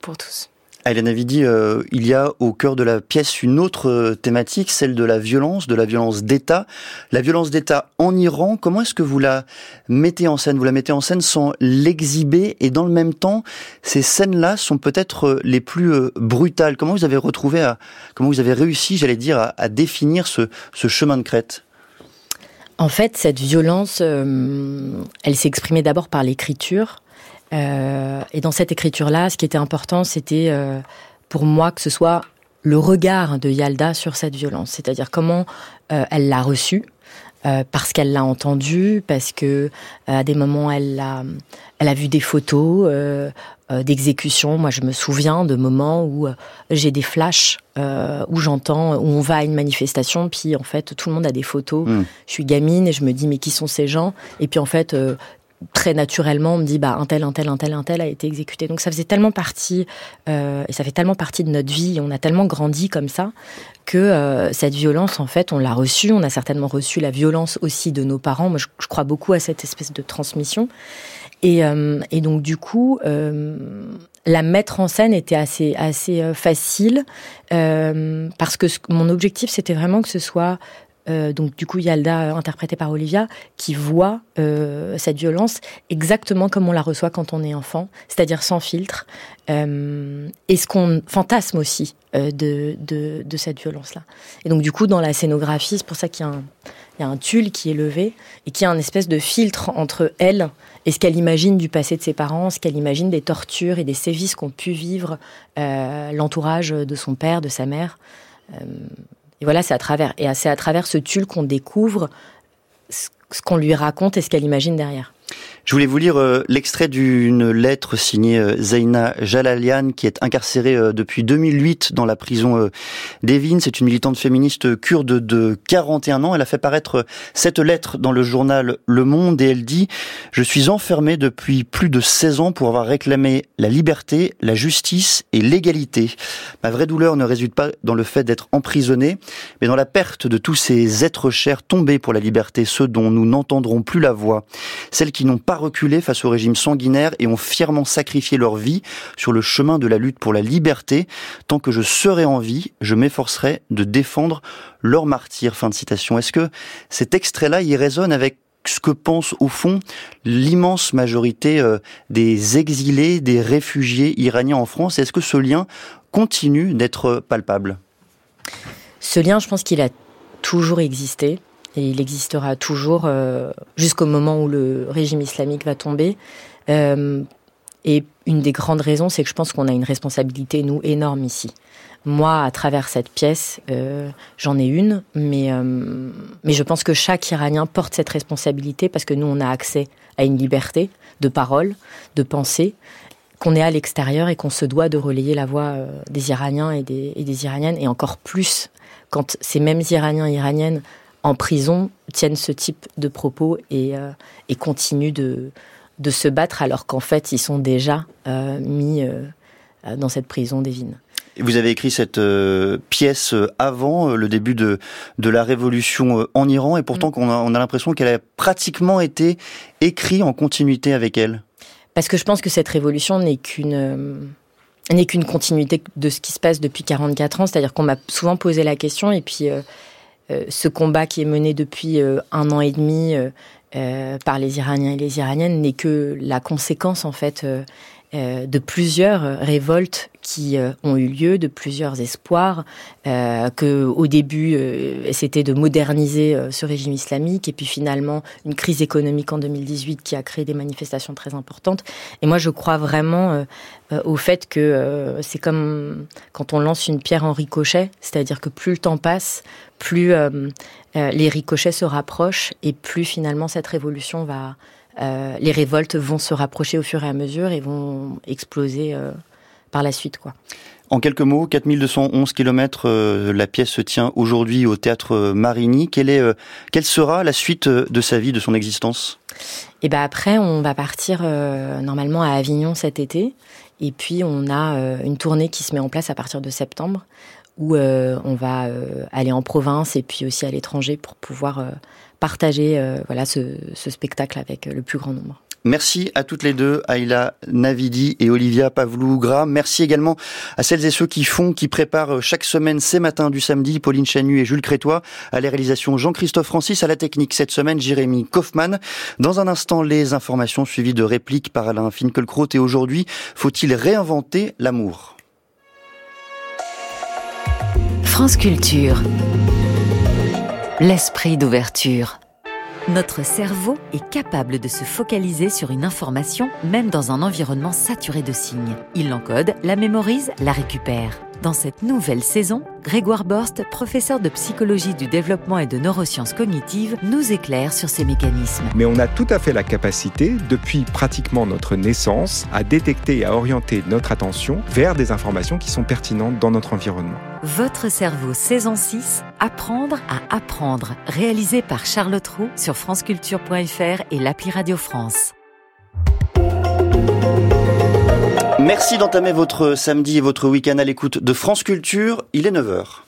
pour tous Hélène Avidi, euh, il y a au cœur de la pièce une autre euh, thématique, celle de la violence, de la violence d'État. La violence d'État en Iran, comment est-ce que vous la mettez en scène? Vous la mettez en scène sans l'exhiber et dans le même temps, ces scènes-là sont peut-être euh, les plus brutales. Comment vous avez retrouvé, comment vous avez réussi, j'allais dire, à, définir ce, chemin de crête? En fait, cette violence, elle s'est exprimée d'abord par l'écriture euh, et dans cette écriture-là, ce qui était important, c'était euh, pour moi que ce soit le regard de Yalda sur cette violence, c'est-à-dire comment euh, elle l'a reçue, parce qu'elle l'a entendue, parce que à des moments elle a, elle a vu des photos d'exécution. Moi, je me souviens de moments où j'ai des flashs, où j'entends, où on va à une manifestation, puis en fait tout le monde a des photos. Hmm. Je suis gamine et je me dis mais qui sont ces gens? Et puis en fait très naturellement, on me dit bah un tel, un tel, un tel, un tel a été exécuté. Donc ça faisait tellement partie euh, et ça fait tellement partie de notre vie. On a tellement grandi comme ça que euh, cette violence, en fait, on l'a reçue. On a certainement reçu la violence aussi de nos parents. Moi, je, crois beaucoup à cette espèce de transmission. Et, euh, donc du coup, la mettre en scène était assez assez facile parce que mon objectif, c'était vraiment que ce soit euh, donc du coup Yalda, interprétée par Olivia, qui voit euh, cette violence exactement comme on la reçoit quand on est enfant, c'est-à-dire sans filtre, euh, et ce qu'on fantasme aussi de, de, cette violence-là. Et donc du coup dans la scénographie, c'est pour ça qu'il y a un, il y a un tulle qui est levé et qui a un espèce de filtre entre elle et ce qu'elle imagine du passé de ses parents, ce qu'elle imagine des tortures et des sévices qu'ont pu vivre l'entourage de son père, de sa mère. Et voilà, c'est à travers, et c'est à travers ce tulle qu'on découvre ce qu'on lui raconte et ce qu'elle imagine derrière. Je voulais vous lire euh, l'extrait d'une lettre signée euh, Zaina Jalalian qui est incarcérée euh, depuis 2008 dans la prison d'Evin. C'est une militante féministe kurde de 41 ans. Elle a fait paraître cette lettre dans le journal Le Monde et elle dit « Je suis enfermée depuis plus de 16 ans pour avoir réclamé la liberté, la justice et l'égalité. Ma vraie douleur ne résulte pas dans le fait d'être emprisonnée, mais dans la perte de tous ces êtres chers tombés pour la liberté, ceux dont nous n'entendrons plus la voix, celles qui n'ont pas reculé face au régime sanguinaire et ont fièrement sacrifié leur vie sur le chemin de la lutte pour la liberté. Tant que je serai en vie, je m'efforcerai de défendre leur martyr. Fin de citation. Est-ce que cet extrait-là, résonne avec ce que pense au fond l'immense majorité euh, des exilés, des réfugiés iraniens en France? Est-ce que ce lien continue d'être palpable? Ce lien, je pense qu'il a toujours existé et il existera toujours euh, jusqu'au moment où le régime islamique va tomber. Euh, et une des grandes raisons, c'est que je pense qu'on a une responsabilité, nous, énorme ici. Moi, à travers cette pièce, euh, j'en ai une, mais, mais je pense que chaque Iranien porte cette responsabilité parce que nous, on a accès à une liberté de parole, de pensée, qu'on est à l'extérieur et qu'on se doit de relayer la voix des Iraniens et des, et des Iraniennes, et encore plus quand ces mêmes Iraniens et Iraniennes en prison tiennent ce type de propos et, euh, et continuent de, de se battre alors qu'en fait ils sont déjà euh, mis euh, dans cette prison des Vignes. Vous avez écrit cette pièce avant le début de, de la révolution en Iran et pourtant mm. on a, l'impression qu'elle a pratiquement été écrite en continuité avec elle. Parce que je pense que cette révolution n'est qu'une n'est qu'une continuité de ce qui se passe depuis 44 ans, c'est-à-dire qu'on m'a souvent posé la question et puis ce combat qui est mené depuis un an et demi par les Iraniens et les Iraniennes n'est que la conséquence en fait de plusieurs révoltes qui euh, ont eu lieu, de plusieurs espoirs, euh, que au début euh, c'était de moderniser euh, ce régime islamique, et puis finalement une crise économique en 2018 qui a créé des manifestations très importantes. Et moi je crois vraiment au fait que c'est comme quand on lance une pierre en ricochet, c'est-à-dire que plus le temps passe, plus les ricochets se rapprochent, et plus finalement cette révolution va les révoltes vont se rapprocher au fur et à mesure et vont exploser par la suite. quoi. En quelques mots, 4211 km, euh, la pièce se tient aujourd'hui au théâtre Marigny. Quelle, est, euh, quelle sera la suite euh, de sa vie, de son existence? Et eh ben après, on va partir normalement à Avignon cet été. Et puis, on a une tournée qui se met en place à partir de septembre, où on va aller en province et puis aussi à l'étranger pour pouvoir partager voilà ce, ce spectacle avec le plus grand nombre. Merci à toutes les deux, Ayla Navidi et Olivia Pavlougra. Merci également à celles et ceux qui font, qui préparent chaque semaine ces matins du samedi, Pauline Chanu et Jules Crétois, à la réalisation Jean-Christophe Francis, à la technique cette semaine, Jérémy Kaufmann. Dans un instant, les informations suivies de répliques par Alain Finkielkraut et aujourd'hui, faut-il réinventer l'amour? France Culture. L'esprit d'ouverture. Notre cerveau est capable de se focaliser sur une information même dans un environnement saturé de signes. Il l'encode, la mémorise, la récupère. Dans cette nouvelle saison, Grégoire Borst, professeur de psychologie du développement et de neurosciences cognitives, nous éclaire sur ces mécanismes. Mais on a tout à fait la capacité, depuis pratiquement notre naissance, à détecter et à orienter notre attention vers des informations qui sont pertinentes dans notre environnement. Votre cerveau saison 6, Apprendre à apprendre, réalisé par Charlotte Roux sur franceculture.fr et l'appli Radio France. Merci d'entamer votre samedi et votre week-end à l'écoute de France Culture. Il est 9h.